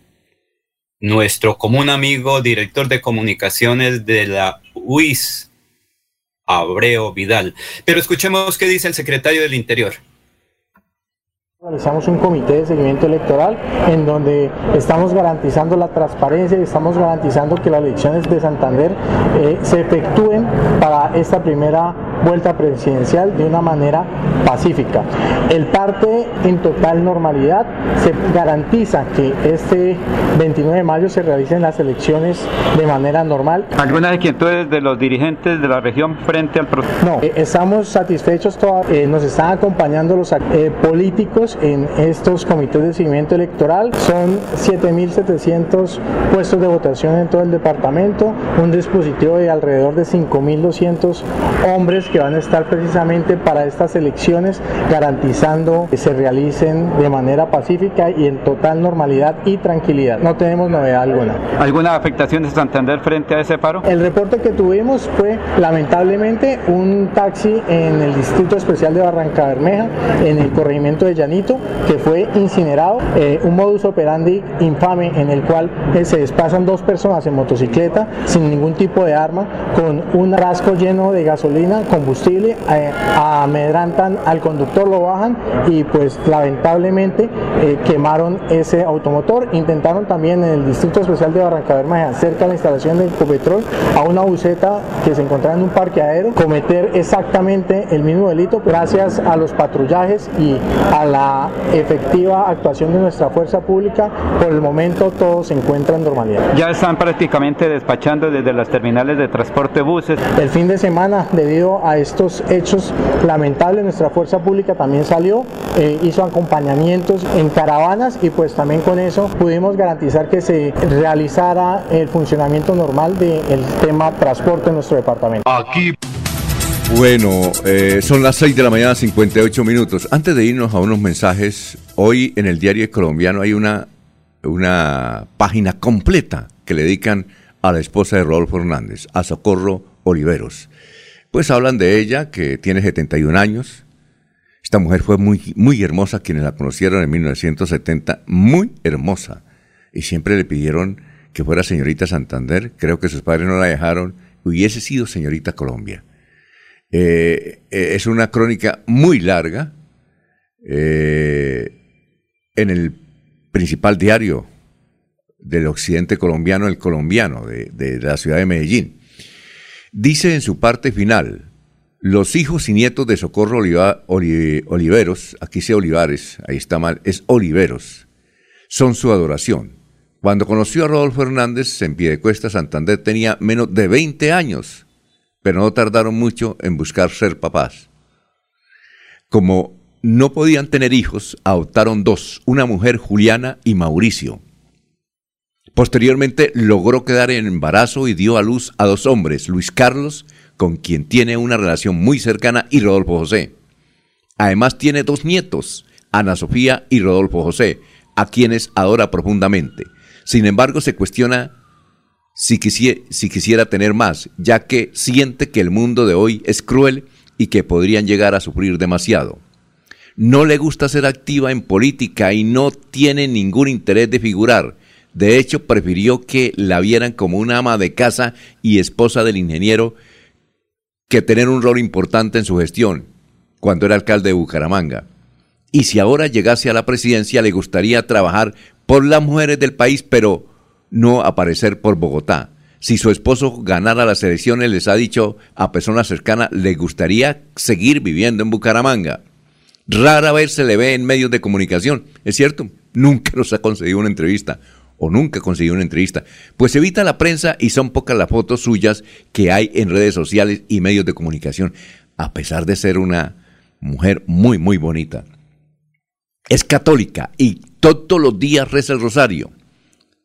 nuestro común amigo, director de comunicaciones de la UIS, Abreo Vidal. Pero escuchemos qué dice el secretario del Interior. Realizamos un comité de seguimiento electoral en donde estamos garantizando la transparencia y estamos garantizando que las elecciones de Santander eh, se efectúen para esta primera vuelta presidencial de una manera pacífica. El parte en total normalidad se garantiza que este 29 de mayo se realicen las elecciones de manera normal. ¿Algunas inquietudes de los dirigentes de la región frente al proceso? No, eh, estamos satisfechos, eh, nos están acompañando los políticos en estos comités de seguimiento electoral. Son 7.700 puestos de votación en todo el departamento, un dispositivo de alrededor de 5.200 hombres que van a estar precisamente para estas elecciones, garantizando que se realicen de manera pacífica y en total normalidad y tranquilidad. No tenemos novedad alguna. ¿Alguna afectación de Santander frente a ese paro? El reporte que tuvimos fue lamentablemente un taxi en el Distrito Especial de Barranca Bermeja, en el corregimiento de Llanito, que fue incinerado, eh, un modus operandi infame en el cual eh, se desplazan dos personas en motocicleta sin ningún tipo de arma, con un rasco lleno de gasolina, combustible, eh, amedrantan al conductor, lo bajan y pues lamentablemente quemaron ese automotor. Intentaron también en el Distrito Especial de Barranca Bermeja, cerca de la instalación de Ecopetrol, a una buceta que se encontraba en un parque aéreo, cometer exactamente el mismo delito gracias a los patrullajes y a la efectiva actuación de nuestra fuerza pública, por el momento todo se encuentra en normalidad. Ya están prácticamente despachando desde las terminales de transporte buses. El fin de semana, debido a estos hechos lamentables, nuestra fuerza pública también salió, eh, hizo acompañamientos en caravanas y pues también con eso pudimos garantizar que se realizara el funcionamiento normal del tema transporte en nuestro departamento. Aquí. Bueno, eh, son las 6 de la mañana, 58 minutos. Antes de irnos a unos mensajes, hoy en el diario colombiano hay una, una página completa que le dedican a la esposa de Rodolfo Hernández, a Socorro Oliveros. Pues hablan de ella, que tiene 71 años. Esta mujer fue muy, muy hermosa, quienes la conocieron en 1970, muy hermosa. Y siempre le pidieron que fuera señorita Santander. Creo que sus padres no la dejaron. Hubiese sido señorita Colombia. Eh, eh, es una crónica muy larga eh, en el principal diario del occidente colombiano, el colombiano, de, la ciudad de Medellín. Dice en su parte final, los hijos y nietos de Socorro Oliveros, aquí sea Olivares, ahí está mal, es Oliveros, son su adoración. Cuando conoció a Rodolfo Hernández en Piedecuesta, Santander tenía menos de 20 años, pero no tardaron mucho en buscar ser papás. Como no podían tener hijos, adoptaron dos, una mujer Juliana y Mauricio. Posteriormente logró quedar en embarazo y dio a luz a dos hombres, Luis Carlos, con quien tiene una relación muy cercana, y Rodolfo José. Además tiene dos nietos, Ana Sofía y Rodolfo José, a quienes adora profundamente. Sin embargo, se cuestiona si si quisiera tener más, ya que siente que el mundo de hoy es cruel y que podrían llegar a sufrir demasiado. No le gusta ser activa en política y no tiene ningún interés de figurar, de hecho, prefirió que la vieran como una ama de casa y esposa del ingeniero que tener un rol importante en su gestión cuando era alcalde de Bucaramanga. Y si ahora llegase a la presidencia, le gustaría trabajar por las mujeres del país, pero no aparecer por Bogotá. Si su esposo ganara las elecciones, les ha dicho a personas cercanas, le gustaría seguir viviendo en Bucaramanga. Rara vez se le ve en medios de comunicación, es cierto, nunca nos ha conseguido una entrevista o nunca consiguió una entrevista, pues evita la prensa y son pocas las fotos suyas que hay en redes sociales y medios de comunicación, a pesar de ser una mujer muy, muy bonita. Es católica y todos los días reza el rosario.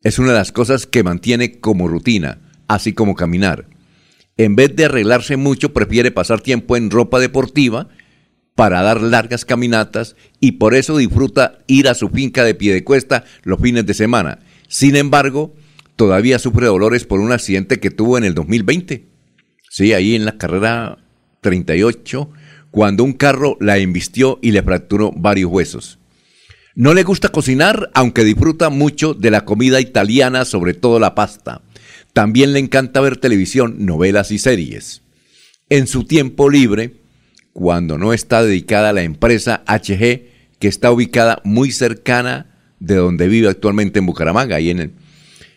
Es una de las cosas que mantiene como rutina, así como caminar. En vez de arreglarse mucho, prefiere pasar tiempo en ropa deportiva para dar largas caminatas y por eso disfruta ir a su finca de pie de cuesta los fines de semana sin embargo, todavía sufre dolores por un accidente que tuvo en el 2020. Sí, ahí en la carrera 38, cuando un carro la embistió y le fracturó varios huesos. No le gusta cocinar, aunque disfruta mucho de la comida italiana, sobre todo la pasta. También le encanta ver televisión, novelas y series. En su tiempo libre, cuando no está dedicada a la empresa HG, que está ubicada muy cercana de donde vive actualmente en Bucaramanga, ahí en,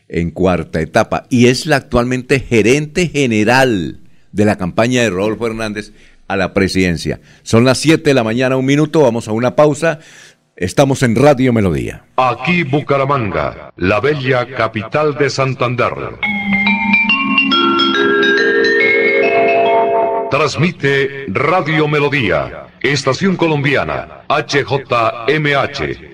en cuarta etapa, y es la actualmente gerente general de la campaña de Rodolfo Hernández a la presidencia. Son las 7 de la mañana, un minuto, vamos a una pausa. Estamos en Radio Melodía. Aquí Bucaramanga, la bella capital de Santander. Transmite Radio Melodía, Estación Colombiana, HJMH.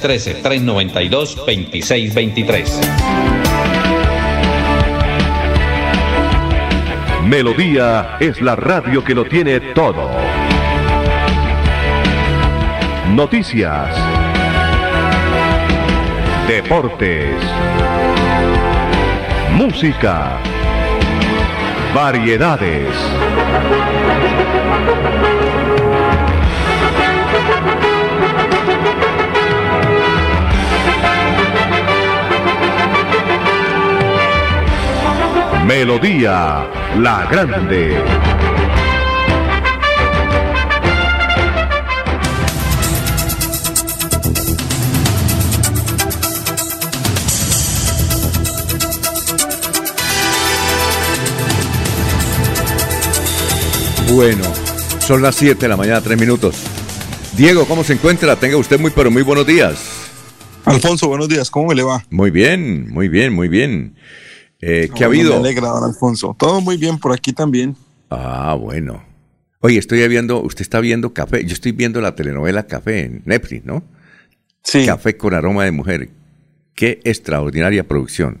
313 392-2623. Melodía es la radio que lo tiene todo. Noticias. Deportes música, variedades. Melodía La Grande. Bueno, son las 7 de la mañana, 3 minutos. Diego, ¿cómo se encuentra? Tenga usted muy, pero muy buenos días. Alfonso, buenos días, ¿cómo me le va? Muy bien, muy bien, muy bien. Eh, ¿Qué ha habido? Me alegra, don Alfonso. Todo muy bien por aquí también. Ah, bueno. Oye, estoy viendo, usted está viendo Café, yo estoy viendo la telenovela Café en Netflix, ¿no? Sí. Café con aroma de mujer. Qué extraordinaria producción.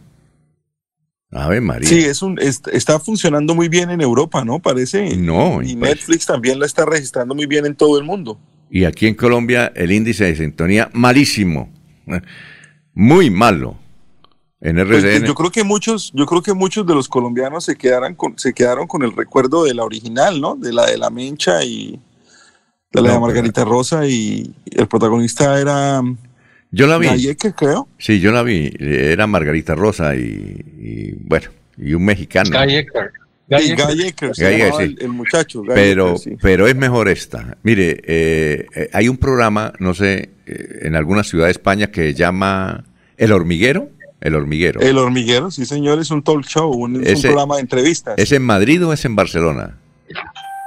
A ver, María. Sí, es un, está funcionando muy bien en Europa, ¿no? Parece. No. Y Netflix también la está registrando muy bien en todo el mundo. Y aquí en Colombia el índice de sintonía malísimo. [LAUGHS] Muy malo. En Pues, RCN. yo creo que muchos, yo creo que muchos de los colombianos se quedaron con, se quedaron con el recuerdo de la original, ¿no? De la de la Mencha y de la de Margarita Rosa y el protagonista era Yo la vi. Galleque, creo. Sí, yo la vi. Era Margarita Rosa y, y, bueno, y un mexicano. Gallecker. Gallecker. Sí. el, el muchacho. Pero, sí. pero es mejor esta. Mire, eh, eh, hay un programa, no sé, eh, en alguna ciudad de España que se llama El Hormiguero. El Hormiguero. El hormiguero, sí señor, es un talk show, un, es un programa de entrevistas. ¿Es en Madrid o es en Barcelona?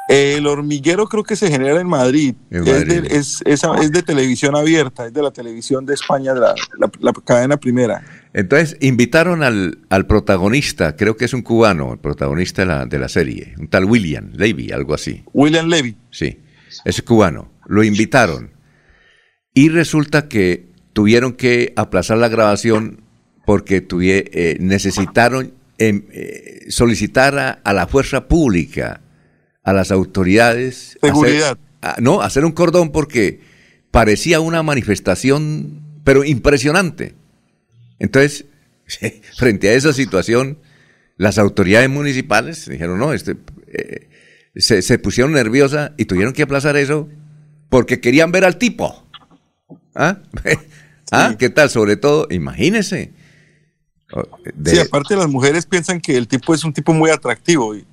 El hormiguero creo que se genera en Madrid. En Es, de, es, es- es de televisión abierta, es de la televisión de España, de la, la- la cadena primera. Entonces, invitaron al, al protagonista, creo que es un cubano, el protagonista de la, de la serie, un tal William Levy, algo así. William Levy. Sí, es cubano. Lo invitaron. Y resulta que tuvieron que aplazar la grabación porque tuvie- eh, necesitaron em, eh, solicitar a, a la fuerza pública, a las autoridades. hacer- Seguridad. a- no, hacer un cordón porque parecía una manifestación, pero impresionante. Entonces, [LAUGHS] frente a esa situación, las autoridades municipales dijeron, no, este, eh, se, se pusieron nerviosas y tuvieron que aplazar eso porque querían ver al tipo. ¿Ah? [LAUGHS] ¿Ah? ¿Qué tal? Sobre todo, imagínese. De- Sí, aparte las mujeres piensan que el tipo es un tipo muy atractivo. y,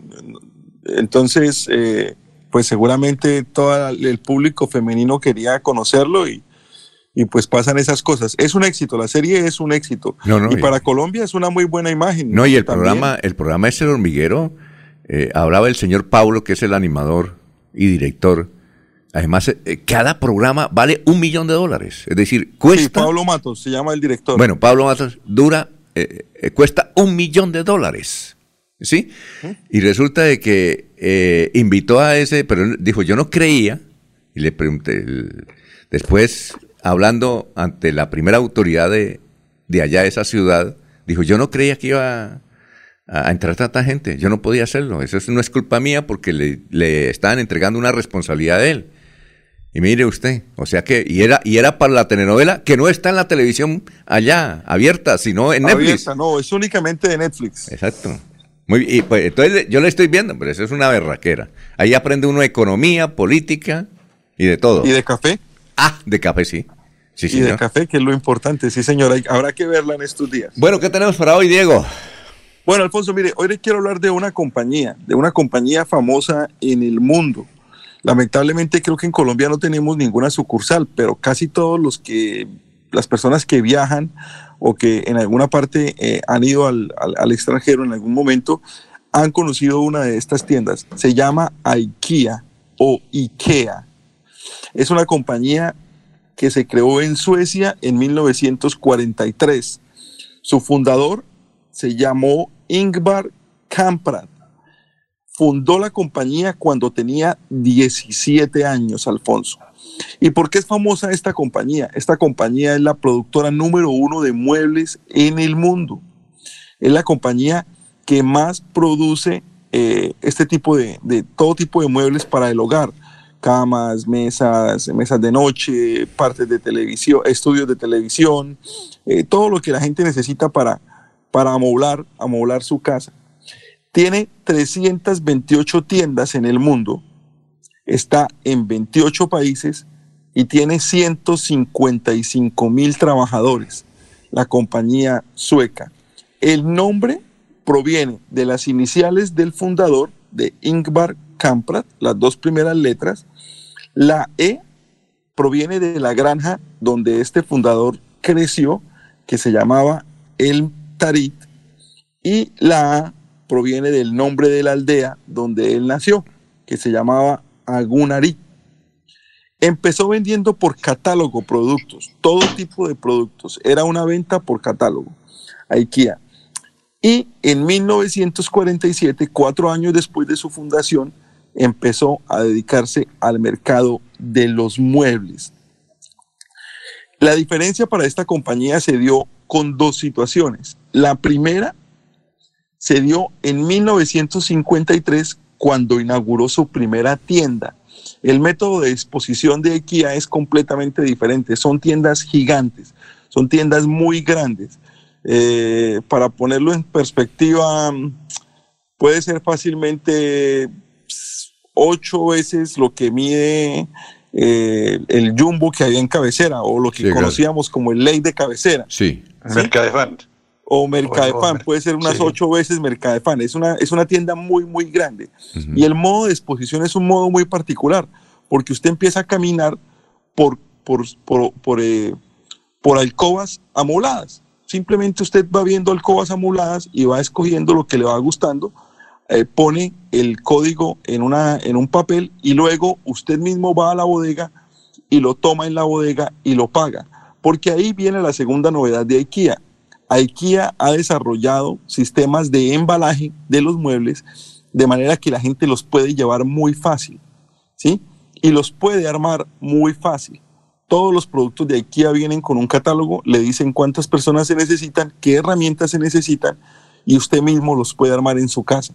entonces, eh, pues seguramente todo el público femenino quería conocerlo y, y pues pasan esas cosas. Es un éxito, la serie es un éxito. No, no, y y- para Colombia es una muy buena imagen. No, y el También. programa, el programa es el hormiguero. eh, hablaba el señor Paulo, que es el animador y director. Además, eh, cada programa vale un millón de dólares. Es decir, Sí, cuesta. Pablo Matos se llama el director. Bueno, Pablo Matos dura, eh, eh, cuesta un millón de dólares. ¿Sí? Y resulta de que eh, invitó a ese, pero dijo, yo no creía, y le pregunté, el- después, hablando ante la primera autoridad de, de allá de esa ciudad, dijo, yo no creía que iba a, a entrar tanta gente, yo no podía hacerlo, eso es- no es culpa mía porque le, le estaban entregando una responsabilidad a él. Y mire usted, o sea que, y era, y era para la telenovela que no está en la televisión allá, abierta, sino en Netflix. Abierta, no, es únicamente de Netflix. Exacto. Muy, y pues, entonces yo le estoy viendo, pero eso es una berraquera. Ahí aprende uno economía, política y de todo. ¿Y de café? Ah, de café, sí. Sí, y de café, que es lo importante, sí señor, hay- habrá que verla en estos días. Bueno, ¿qué tenemos para hoy, Diego? Bueno, Alfonso, mire, hoy le quiero hablar de una compañía, de una compañía famosa en el mundo. Lamentablemente creo que en Colombia no tenemos ninguna sucursal, pero casi todos los que, las personas que viajan o que en alguna parte eh, han ido al, al- al extranjero en algún momento, han conocido una de estas tiendas. Se llama IKEA o IKEA. Es una compañía que se creó en Suecia en 1943. Su fundador se llamó Ingvar Kamprad. Fundó la compañía cuando tenía 17 años, Alfonso. ¿Y por qué es famosa esta compañía? Esta compañía es la productora número uno de muebles en el mundo. Es la compañía que más produce eh, este tipo de, de todo tipo de muebles para el hogar. Camas, mesas, mesas de noche, partes de televisión, estudios de televisión, eh, todo lo que la gente necesita para, para amoblar, amoblar su casa. Tiene 328 tiendas en el mundo, está en 28 países y tiene 155 mil trabajadores, la compañía sueca. El nombre proviene de las iniciales del fundador de Ingvar Kamprad, las dos primeras letras. La E proviene de la granja donde este fundador creció, que se llamaba El Tarit, y la A proviene del nombre de la aldea donde él nació, que se llamaba Agunarit. Empezó vendiendo por catálogo productos, todo tipo de productos. Era una venta por catálogo a IKEA. Y en 1947, cuatro años después de su fundación, empezó a dedicarse al mercado de los muebles. La diferencia para esta compañía se dio con dos situaciones. La primera se dio en 1953 cuando inauguró su primera tienda. El método de exposición de IKEA es completamente diferente. Son tiendas gigantes, son tiendas muy grandes. Eh, para ponerlo en perspectiva, puede ser fácilmente ocho veces lo que mide eh, el jumbo que había en cabecera o lo que conocíamos como el ley de cabecera. Sí. Mercadefan. O Mercadefan, puede ser unas ocho veces Mercadefan. Es una, es una tienda muy, muy grande. Y el modo de exposición es un modo muy particular, porque usted empieza a caminar por, por, por, por, eh, por alcobas amoladas. Simplemente usted va viendo alcobas amoladas y va escogiendo lo que le va gustando, eh, pone el código en, una, en un papel y luego usted mismo va a la bodega y lo toma en la bodega y lo paga. Porque ahí viene la segunda novedad de IKEA. IKEA ha desarrollado sistemas de embalaje de los muebles de manera que la gente los puede llevar muy fácil, ¿sí? Y los puede armar muy fácil. Todos los productos de IKEA vienen con un catálogo, le dicen cuántas personas se necesitan, qué herramientas se necesitan y usted mismo los puede armar en su casa.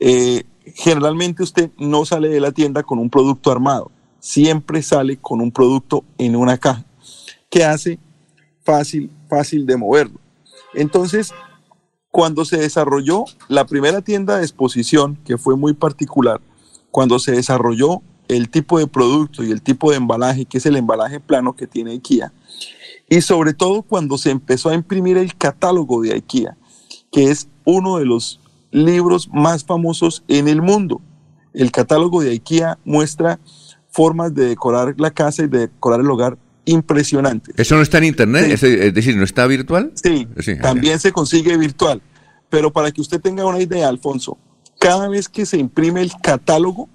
Eh, generalmente usted no sale de la tienda con un producto armado, siempre sale con un producto en una caja que hace fácil, fácil de moverlo. Entonces, cuando se desarrolló la primera tienda de exposición, que fue muy particular, cuando se desarrolló el tipo de producto y el tipo de embalaje, que es el embalaje plano que tiene IKEA. Y sobre todo cuando se empezó a imprimir el catálogo de IKEA, que es uno de los libros más famosos en el mundo. El catálogo de IKEA muestra formas de decorar la casa y de decorar el hogar impresionantes. ¿Eso no está en internet? Es, decir, ¿no está virtual? Sí, también se consigue virtual. Pero para que usted tenga una idea, Alfonso, cada vez que se imprime el catálogo,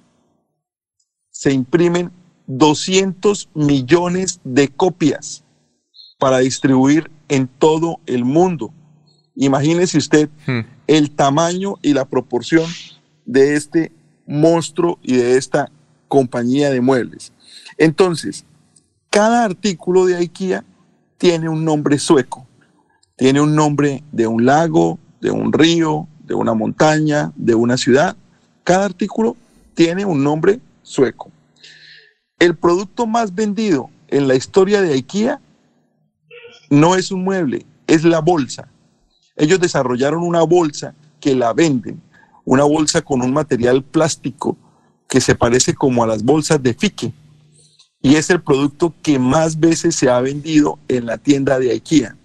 se imprimen 200 millones de copias para distribuir en todo el mundo. Imagínese usted hmm. el tamaño y la proporción de este monstruo y de esta compañía de muebles. Entonces, cada artículo de IKEA tiene un nombre sueco, tiene un nombre de un lago, de un río, de una montaña, de una ciudad. Cada artículo tiene un nombre sueco. El producto más vendido en la historia de IKEA no es un mueble, es la bolsa. Ellos desarrollaron una bolsa que la venden, una bolsa con un material plástico que se parece como a las bolsas de Fique. Y es el producto que más veces se ha vendido en la tienda de IKEA.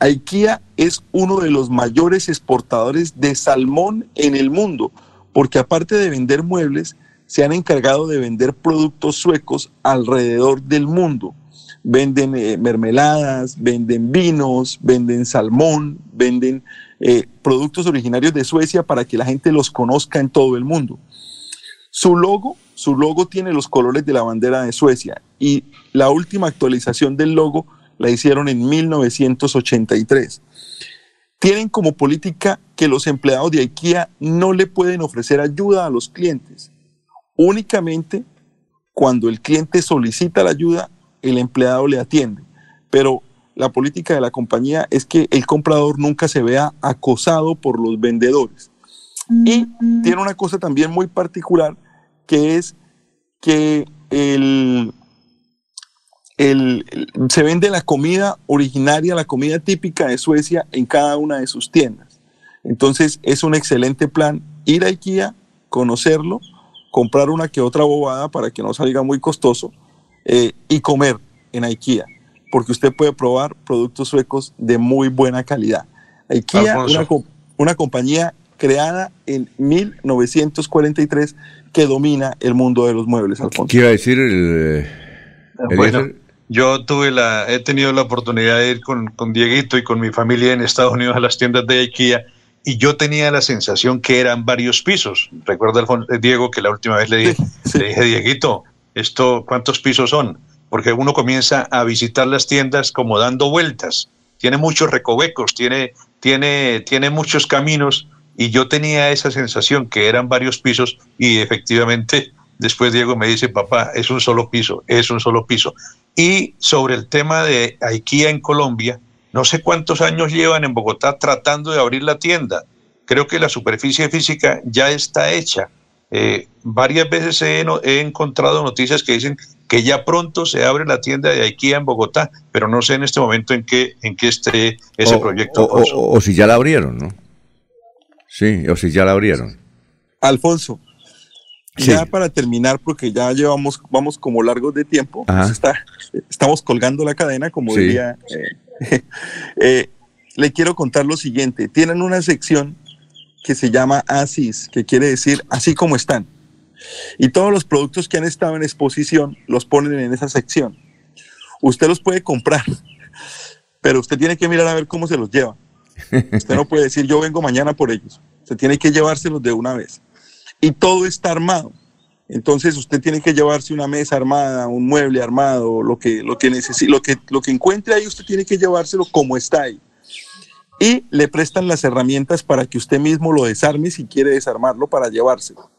IKEA es uno de los mayores exportadores de salmón en el mundo, porque aparte de vender muebles, se han encargado de vender productos suecos alrededor del mundo. Venden eh, mermeladas, venden vinos, venden salmón, venden eh, productos originarios de Suecia para que la gente los conozca en todo el mundo. Su logo, su logo tiene los colores de la bandera de Suecia y la última actualización del logo la hicieron en 1983. Tienen como política que los empleados de IKEA no le pueden ofrecer ayuda a los clientes Únicamente cuando el cliente solicita la ayuda, el empleado le atiende. Pero la política de la compañía es que el comprador nunca se vea acosado por los vendedores. Y tiene una cosa también muy particular que es que el, el, se vende la comida originaria, la comida típica de Suecia en cada una de sus tiendas. Entonces es un excelente plan ir a IKEA, conocerlo, comprar una que otra bobada para que no salga muy costoso eh, y comer en IKEA, porque usted puede probar productos suecos de muy buena calidad. IKEA, una, una compañía creada en 1943 que domina el mundo de los muebles, Alfonso. ¿Qué iba a decir el, bueno, yo tuve la, he tenido la oportunidad de ir con, con Dieguito y con mi familia en Estados Unidos a las tiendas de IKEA y yo tenía la sensación que eran varios pisos. Recuerda eh, Diego que la última vez le dije, le dije, Dieguito, esto, ¿cuántos pisos son? Porque uno comienza a visitar las tiendas como dando vueltas. Tiene muchos recovecos, tiene, tiene, tiene muchos caminos y yo tenía esa sensación que eran varios pisos y efectivamente después Diego me dice, papá, es un solo piso, es un solo piso. Y sobre el tema de IKEA en Colombia, no sé cuántos años llevan en Bogotá tratando de abrir la tienda. Creo que la superficie física ya está hecha. Eh, varias veces he, encontrado noticias que dicen que ya pronto se abre la tienda de IKEA en Bogotá, pero no sé en este momento en qué, en qué esté ese proyecto. o, si ya la abrieron, ¿no? Sí, o si ya la abrieron. Alfonso, ya para terminar, porque ya llevamos, vamos como largos de tiempo, pues está, estamos colgando la cadena, como diría. Eh, [LAUGHS] eh, le quiero contar lo siguiente. Tienen una sección que se llama ASIS, que quiere decir así como están. Y todos los productos que han estado en exposición los ponen en esa sección. Usted los puede comprar, [LAUGHS] pero usted tiene que mirar a ver cómo se los lleva. Usted no puede decir, yo vengo mañana por ellos. Usted tiene que llevárselos de una vez. Y todo está armado. Entonces usted tiene que llevarse una mesa armada, un mueble armado, lo que, lo que necesite, lo que, lo que encuentre ahí, usted tiene que llevárselo como está ahí. Y le prestan las herramientas para que usted mismo lo desarme si quiere desarmarlo para llevárselo.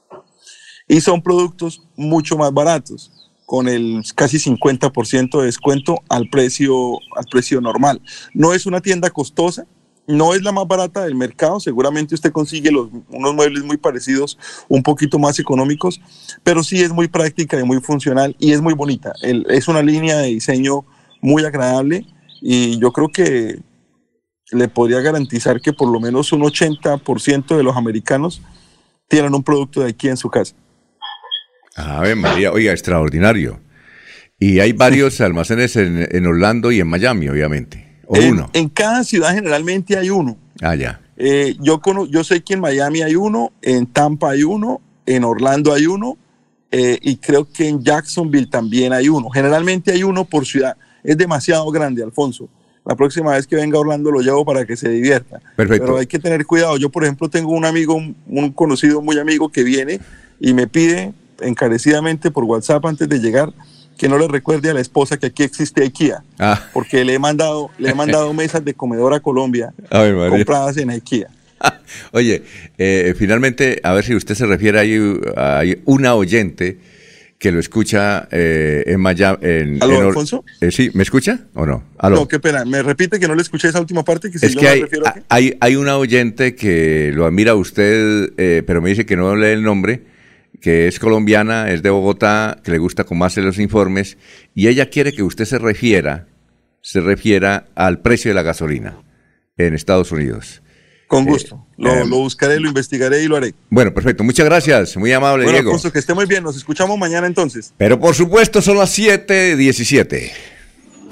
Y son productos mucho más baratos, con el casi 50% de descuento al precio, al precio normal. No es una tienda costosa, no es la más barata del mercado, seguramente usted consigue los, unos muebles muy parecidos, un poquito más económicos, pero sí es muy práctica y muy funcional y es muy bonita. es una línea de diseño muy agradable y yo creo que le podría garantizar que por lo menos un 80% de los americanos tienen un producto de aquí en su casa. A ver, María, oiga, extraordinario. Y hay varios [LAUGHS] almacenes en Orlando y en Miami, obviamente en, En cada ciudad generalmente hay uno. Ah, ya. Eh, yo, yo sé que en Miami hay uno, en Tampa hay uno, en Orlando hay uno, eh, y creo que en Jacksonville también hay uno. Generalmente hay uno por ciudad. Es demasiado grande, Alfonso. La próxima vez que venga a Orlando lo llevo para que se divierta. Perfecto. Pero hay que tener cuidado. Yo, por ejemplo, tengo un amigo, un conocido muy amigo que viene y me pide encarecidamente por WhatsApp antes de llegar que no le recuerde a la esposa que aquí existe IKEA, ah. porque le he mandado, le he mandado [LAUGHS] mesas de comedor a Colombia compradas en IKEA. [LAUGHS] Oye, eh, finalmente, a ver si usted se refiere a, a una oyente que lo escucha eh, en Miami. ¿Aló, Alfonso? Eh, sí, ¿me escucha o no? No, qué pena. ¿Me repite que no le escuché esa última parte? Que es que hay, hay, hay, una oyente que lo admira a usted, pero me dice que no lee el nombre que es colombiana, es de Bogotá, que le gusta hace los informes, y ella quiere que usted se refiera, se refiera al precio de la gasolina en Estados Unidos. Con gusto. lo, eh, lo, buscaré, lo investigaré y lo haré. Bueno, perfecto. Muchas gracias. Muy amable, bueno, Diego. Alfonso, que esté muy bien. Nos escuchamos mañana entonces. Pero por supuesto son las 7.17.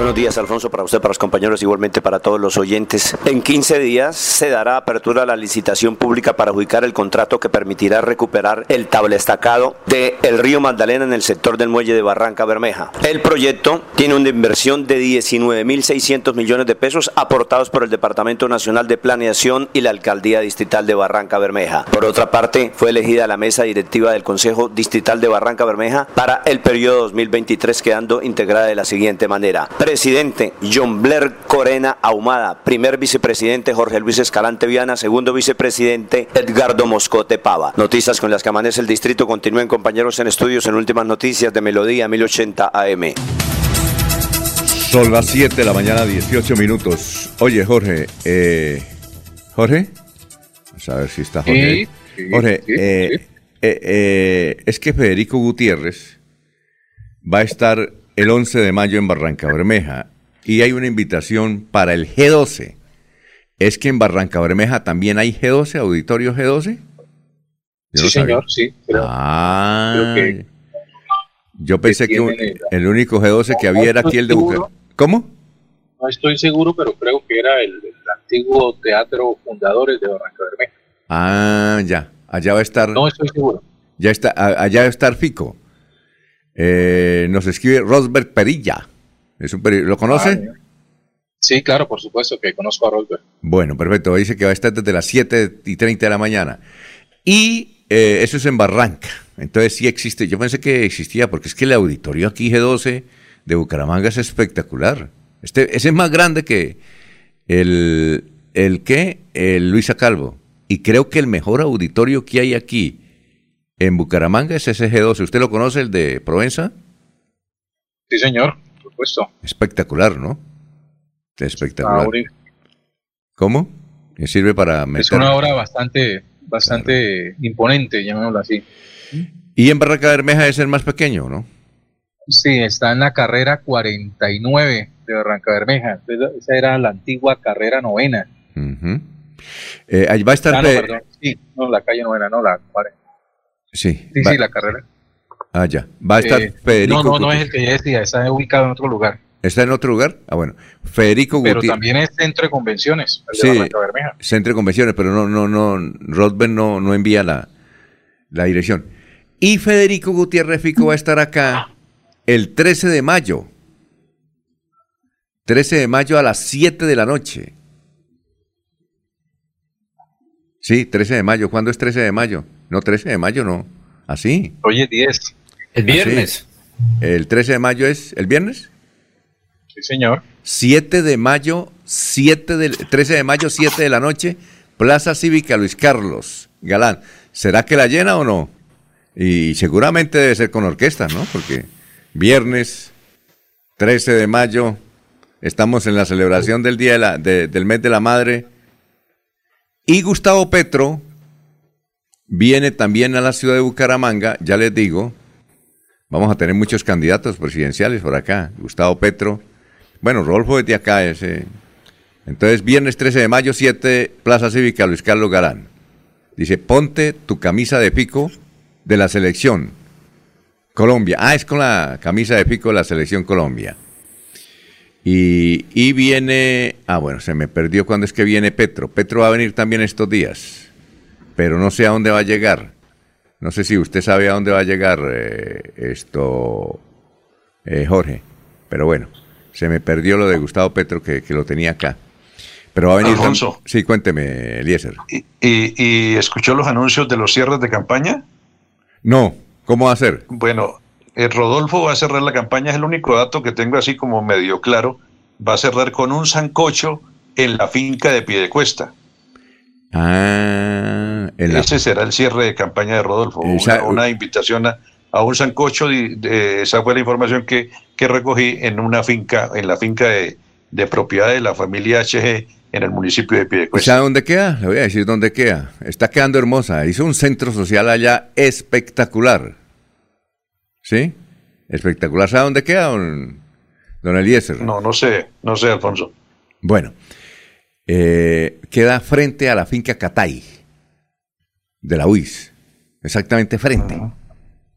Buenos días, Alfonso, para usted, para los compañeros, igualmente para todos los oyentes. En 15 días se dará apertura a la licitación pública para adjudicar el contrato que permitirá recuperar el tablestacado de el río Magdalena en el sector del muelle de Barranca Bermeja. El proyecto tiene una inversión de 19.600 millones de pesos aportados por el Departamento Nacional de Planeación y la Alcaldía Distrital de Barranca Bermeja. Por otra parte, fue elegida la mesa directiva del Consejo Distrital de Barranca Bermeja para el periodo 2023, quedando integrada de la siguiente manera. Presidente John Blair Corena Ahumada. Primer vicepresidente Jorge Luis Escalante Viana. Segundo vicepresidente Edgardo Moscote Pava. Noticias con las que amanece el distrito. Continúen compañeros en estudios en últimas noticias de Melodía 1080 AM. Son las 7 de la mañana, 18 minutos. Oye, Jorge, eh, Jorge, vamos a ver si está Jorge. Sí, sí, Jorge, sí, eh, sí. eh, eh, es que Federico Gutiérrez va a estar el 11 de mayo en Barranca Bermeja y hay una invitación para el G12. ¿Es que en Barranca Bermeja también hay G12, auditorio G12? Yo Sí, no señor, sí. Ah, creo que yo pensé que, un- el único G12 que había era aquí el de. Bucaramanga. ¿Cómo? no estoy seguro, pero creo que era el, el antiguo Teatro Fundadores de Barranca Bermeja. Ah, ya. Allá va a estar. No estoy seguro. Ya está, allá va a estar Fico. Eh, nos escribe Rosbert Perilla. Es un ¿Lo conoce? Ah, Sí, claro, por supuesto que conozco a Rolber. bueno, perfecto. Dice que va a estar desde las 7 y 30 de la mañana. Y eh, eso es en Barranca. Entonces sí existe. Yo pensé que existía porque es que el auditorio aquí G12 de Bucaramanga es espectacular. Este, ese es más grande que el, el que el Luisa Calvo. Y creo que el mejor auditorio que hay aquí en Bucaramanga es ese G12. ¿Usted lo conoce, el de Provenza? Sí, señor, por supuesto. Espectacular, ¿no? Espectacular. ¿Cómo? ¿Que sirve para meter? es una obra bastante, bastante imponente, llamémoslo así. Y en Barranca Bermeja es el más pequeño, ¿no? Sí, está en la carrera 49 de Barranca Bermeja. Esa era la antigua carrera novena. Eh, ahí va a estar... Ah, no, perdón. Sí, no, la calle novena, no, la cuare- Sí, Sí, va- sí, la carrera. Ah, ya. Va a estar Eh, Federico No, no, no es el que ya decía, está ubicado en otro lugar. ¿Está en otro lugar? Ah, bueno. Federico Pero Gutiérrez. también es centro de convenciones, el de Sí, Bermeja. centro de convenciones, pero no, no, no, Rodben no, no envía la, la dirección. Y Federico Gutiérrez Fico va a estar acá el 13 de mayo. 13 de mayo a las 7 de la noche. Sí, 13 de mayo. ¿Cuándo es 13 de mayo? No, 13 de mayo no. ¿Así? Oye, 10. El viernes. ¿El 13 de mayo es el viernes? Sí, señor. 7 de mayo, 7 del 13 de mayo, 7 de la noche, Plaza Cívica Luis Carlos Galán. ¿Será que la llena o no? Y seguramente debe ser con orquesta, ¿no? Porque viernes 13 de mayo, estamos en la celebración del día de la- de- del mes de la madre. Y Gustavo Petro viene también a la ciudad de Bucaramanga, ya les digo, vamos a tener muchos candidatos presidenciales por acá. Gustavo Petro, bueno, Rolfo es de acá, ese. Entonces, viernes 13 de mayo, 7, Plaza Cívica Luis Carlos Galán. Dice, ponte tu camisa de pico de la selección Colombia. Ah, es con la camisa de pico de la selección Colombia. Y, y viene, ah, bueno, se me perdió cuándo es que viene Petro. Petro va a venir también estos días, pero no sé a dónde va a llegar. No sé si usted sabe a dónde va a llegar eh, esto, eh, Jorge, pero bueno, se me perdió lo de Gustavo Petro que, que lo tenía acá. Pero va a venir. Alfonso. Sí, cuénteme, Eliezer. ¿Y, y escuchó los anuncios de los cierres de campaña? No, ¿cómo va a ser? Bueno, eh, Rodolfo va a cerrar la campaña, es el único dato que tengo así como medio claro. Va a cerrar con un sancocho en la finca de Piedecuesta. Ah, Ese será el cierre de campaña de Rodolfo. Esa- Una, una invitación a, a un sancocho. de- de- esa fue la información que, que recogí en una finca, en la finca de, de propiedad de la familia HG en el municipio de Piedecuesta. ¿Sabe dónde queda? Le voy a decir dónde queda. Está quedando hermosa. Hizo un centro social allá espectacular. ¿Sí? Espectacular. ¿Sabe dónde queda, don, don Eliezer? No, no sé, no sé, Alfonso. Bueno, eh, queda frente a la finca Catay de la UIS. Exactamente frente.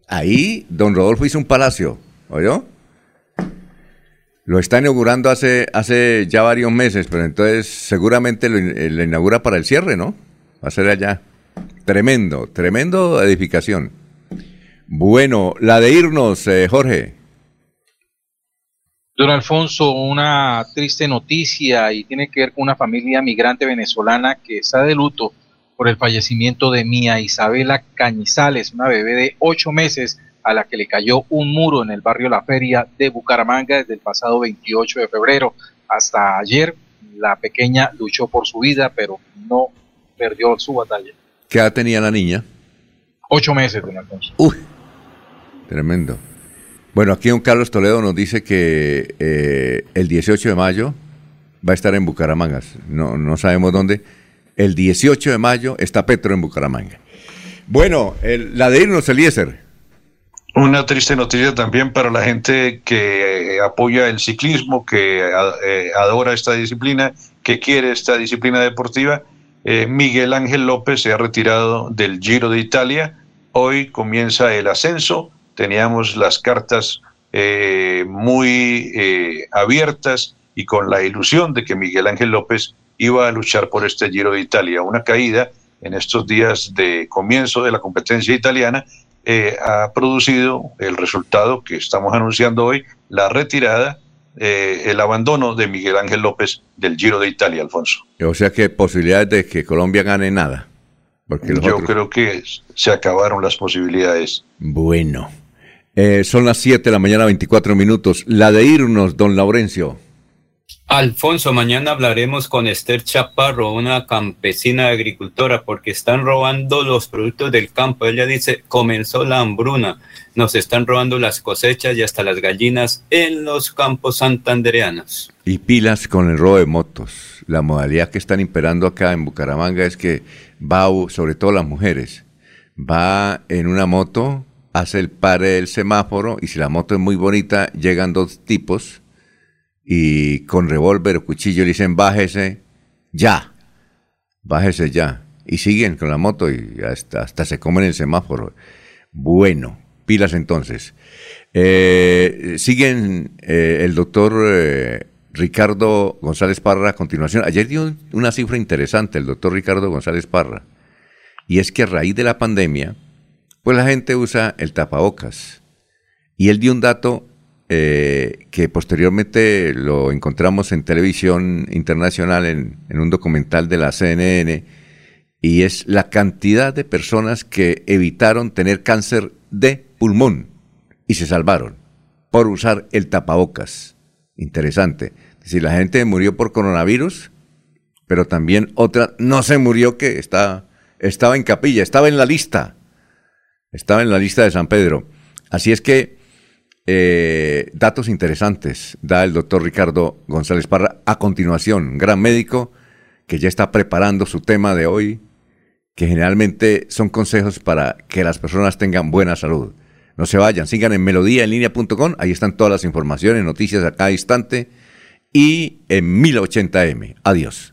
Ahí don Rodolfo hizo un palacio, ¿oyó? Lo está inaugurando hace, hace ya varios meses, pero entonces seguramente lo, eh, lo inaugura para el cierre, ¿no? Va a ser allá. Tremendo, tremendo edificación. Bueno, la de irnos, eh, Jorge. Don Alfonso, una triste noticia y tiene que ver con una familia migrante venezolana que está de luto por el fallecimiento de Mía Isabela Cañizales, una bebé de ocho meses a la que le cayó un muro en el barrio La Feria de Bucaramanga desde el pasado 28 de febrero hasta ayer. La pequeña luchó por su vida, pero no perdió su batalla. ¿Qué edad tenía la niña? Ocho meses, don Alfonso. Uy, tremendo. Bueno, aquí don Carlos Toledo nos dice que eh, el 18 de mayo va a estar en Bucaramanga. No, no sabemos dónde. El 18 de mayo está Petro en Bucaramanga. Bueno, la de irnos, Eliezer. Una triste noticia también para la gente que eh, apoya el ciclismo, que eh, adora esta disciplina, que quiere esta disciplina deportiva. Miguel Ángel López se ha retirado del Giro de Italia. Hoy comienza el ascenso. Teníamos las cartas eh, muy eh, abiertas y con la ilusión de que Miguel Ángel López iba a luchar por este Giro de Italia. Una caída en estos días de comienzo de la competencia italiana eh, ha producido el resultado que estamos anunciando hoy, la retirada, eh, el abandono de Miguel Ángel López del Giro de Italia, Alfonso. O sea que posibilidades de que Colombia gane nada. Porque Yo otros- creo que se acabaron las posibilidades. Bueno. Eh, son las 7 de la mañana, 24 minutos. La de irnos, don Laurencio. Alfonso, mañana hablaremos con Esther Chaparro, una campesina agricultora, porque están robando los productos del campo. Ella dice, comenzó la hambruna, nos están robando las cosechas y hasta las gallinas en los campos santandereanos. Y pilas con el robo de motos. La modalidad que están imperando acá en Bucaramanga es que va, sobre todo las mujeres, va en una moto, hace el pare del semáforo y si la moto es muy bonita, llegan dos tipos y con revólver o cuchillo le dicen bájese ya, bájese ya. Y siguen con la moto y hasta, hasta se comen el semáforo. Bueno, pilas entonces. Eh, siguen eh, el doctor eh, Ricardo González Parra a continuación. Ayer dio una cifra interesante el doctor Ricardo González Parra. Y es que a raíz de la pandemia, pues la gente usa el tapabocas. Y él dio un dato eh, que posteriormente lo encontramos en televisión internacional, en, un documental de la CNN, y es la cantidad de personas que evitaron tener cáncer de pulmón y se salvaron por usar el tapabocas. Interesante. Es decir, la gente murió por coronavirus, pero también otra no se murió que está, estaba en capilla, estaba en la lista. Estaba en la lista de San Pedro. Así es que eh, datos interesantes da el doctor Ricardo González Parra. A continuación, gran médico que ya está preparando su tema de hoy, que generalmente son consejos para que las personas tengan buena salud. No se vayan, sigan en melodíaenlínea.com, ahí están todas las informaciones, noticias a cada instante y en 1080m. Adiós.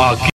Aquí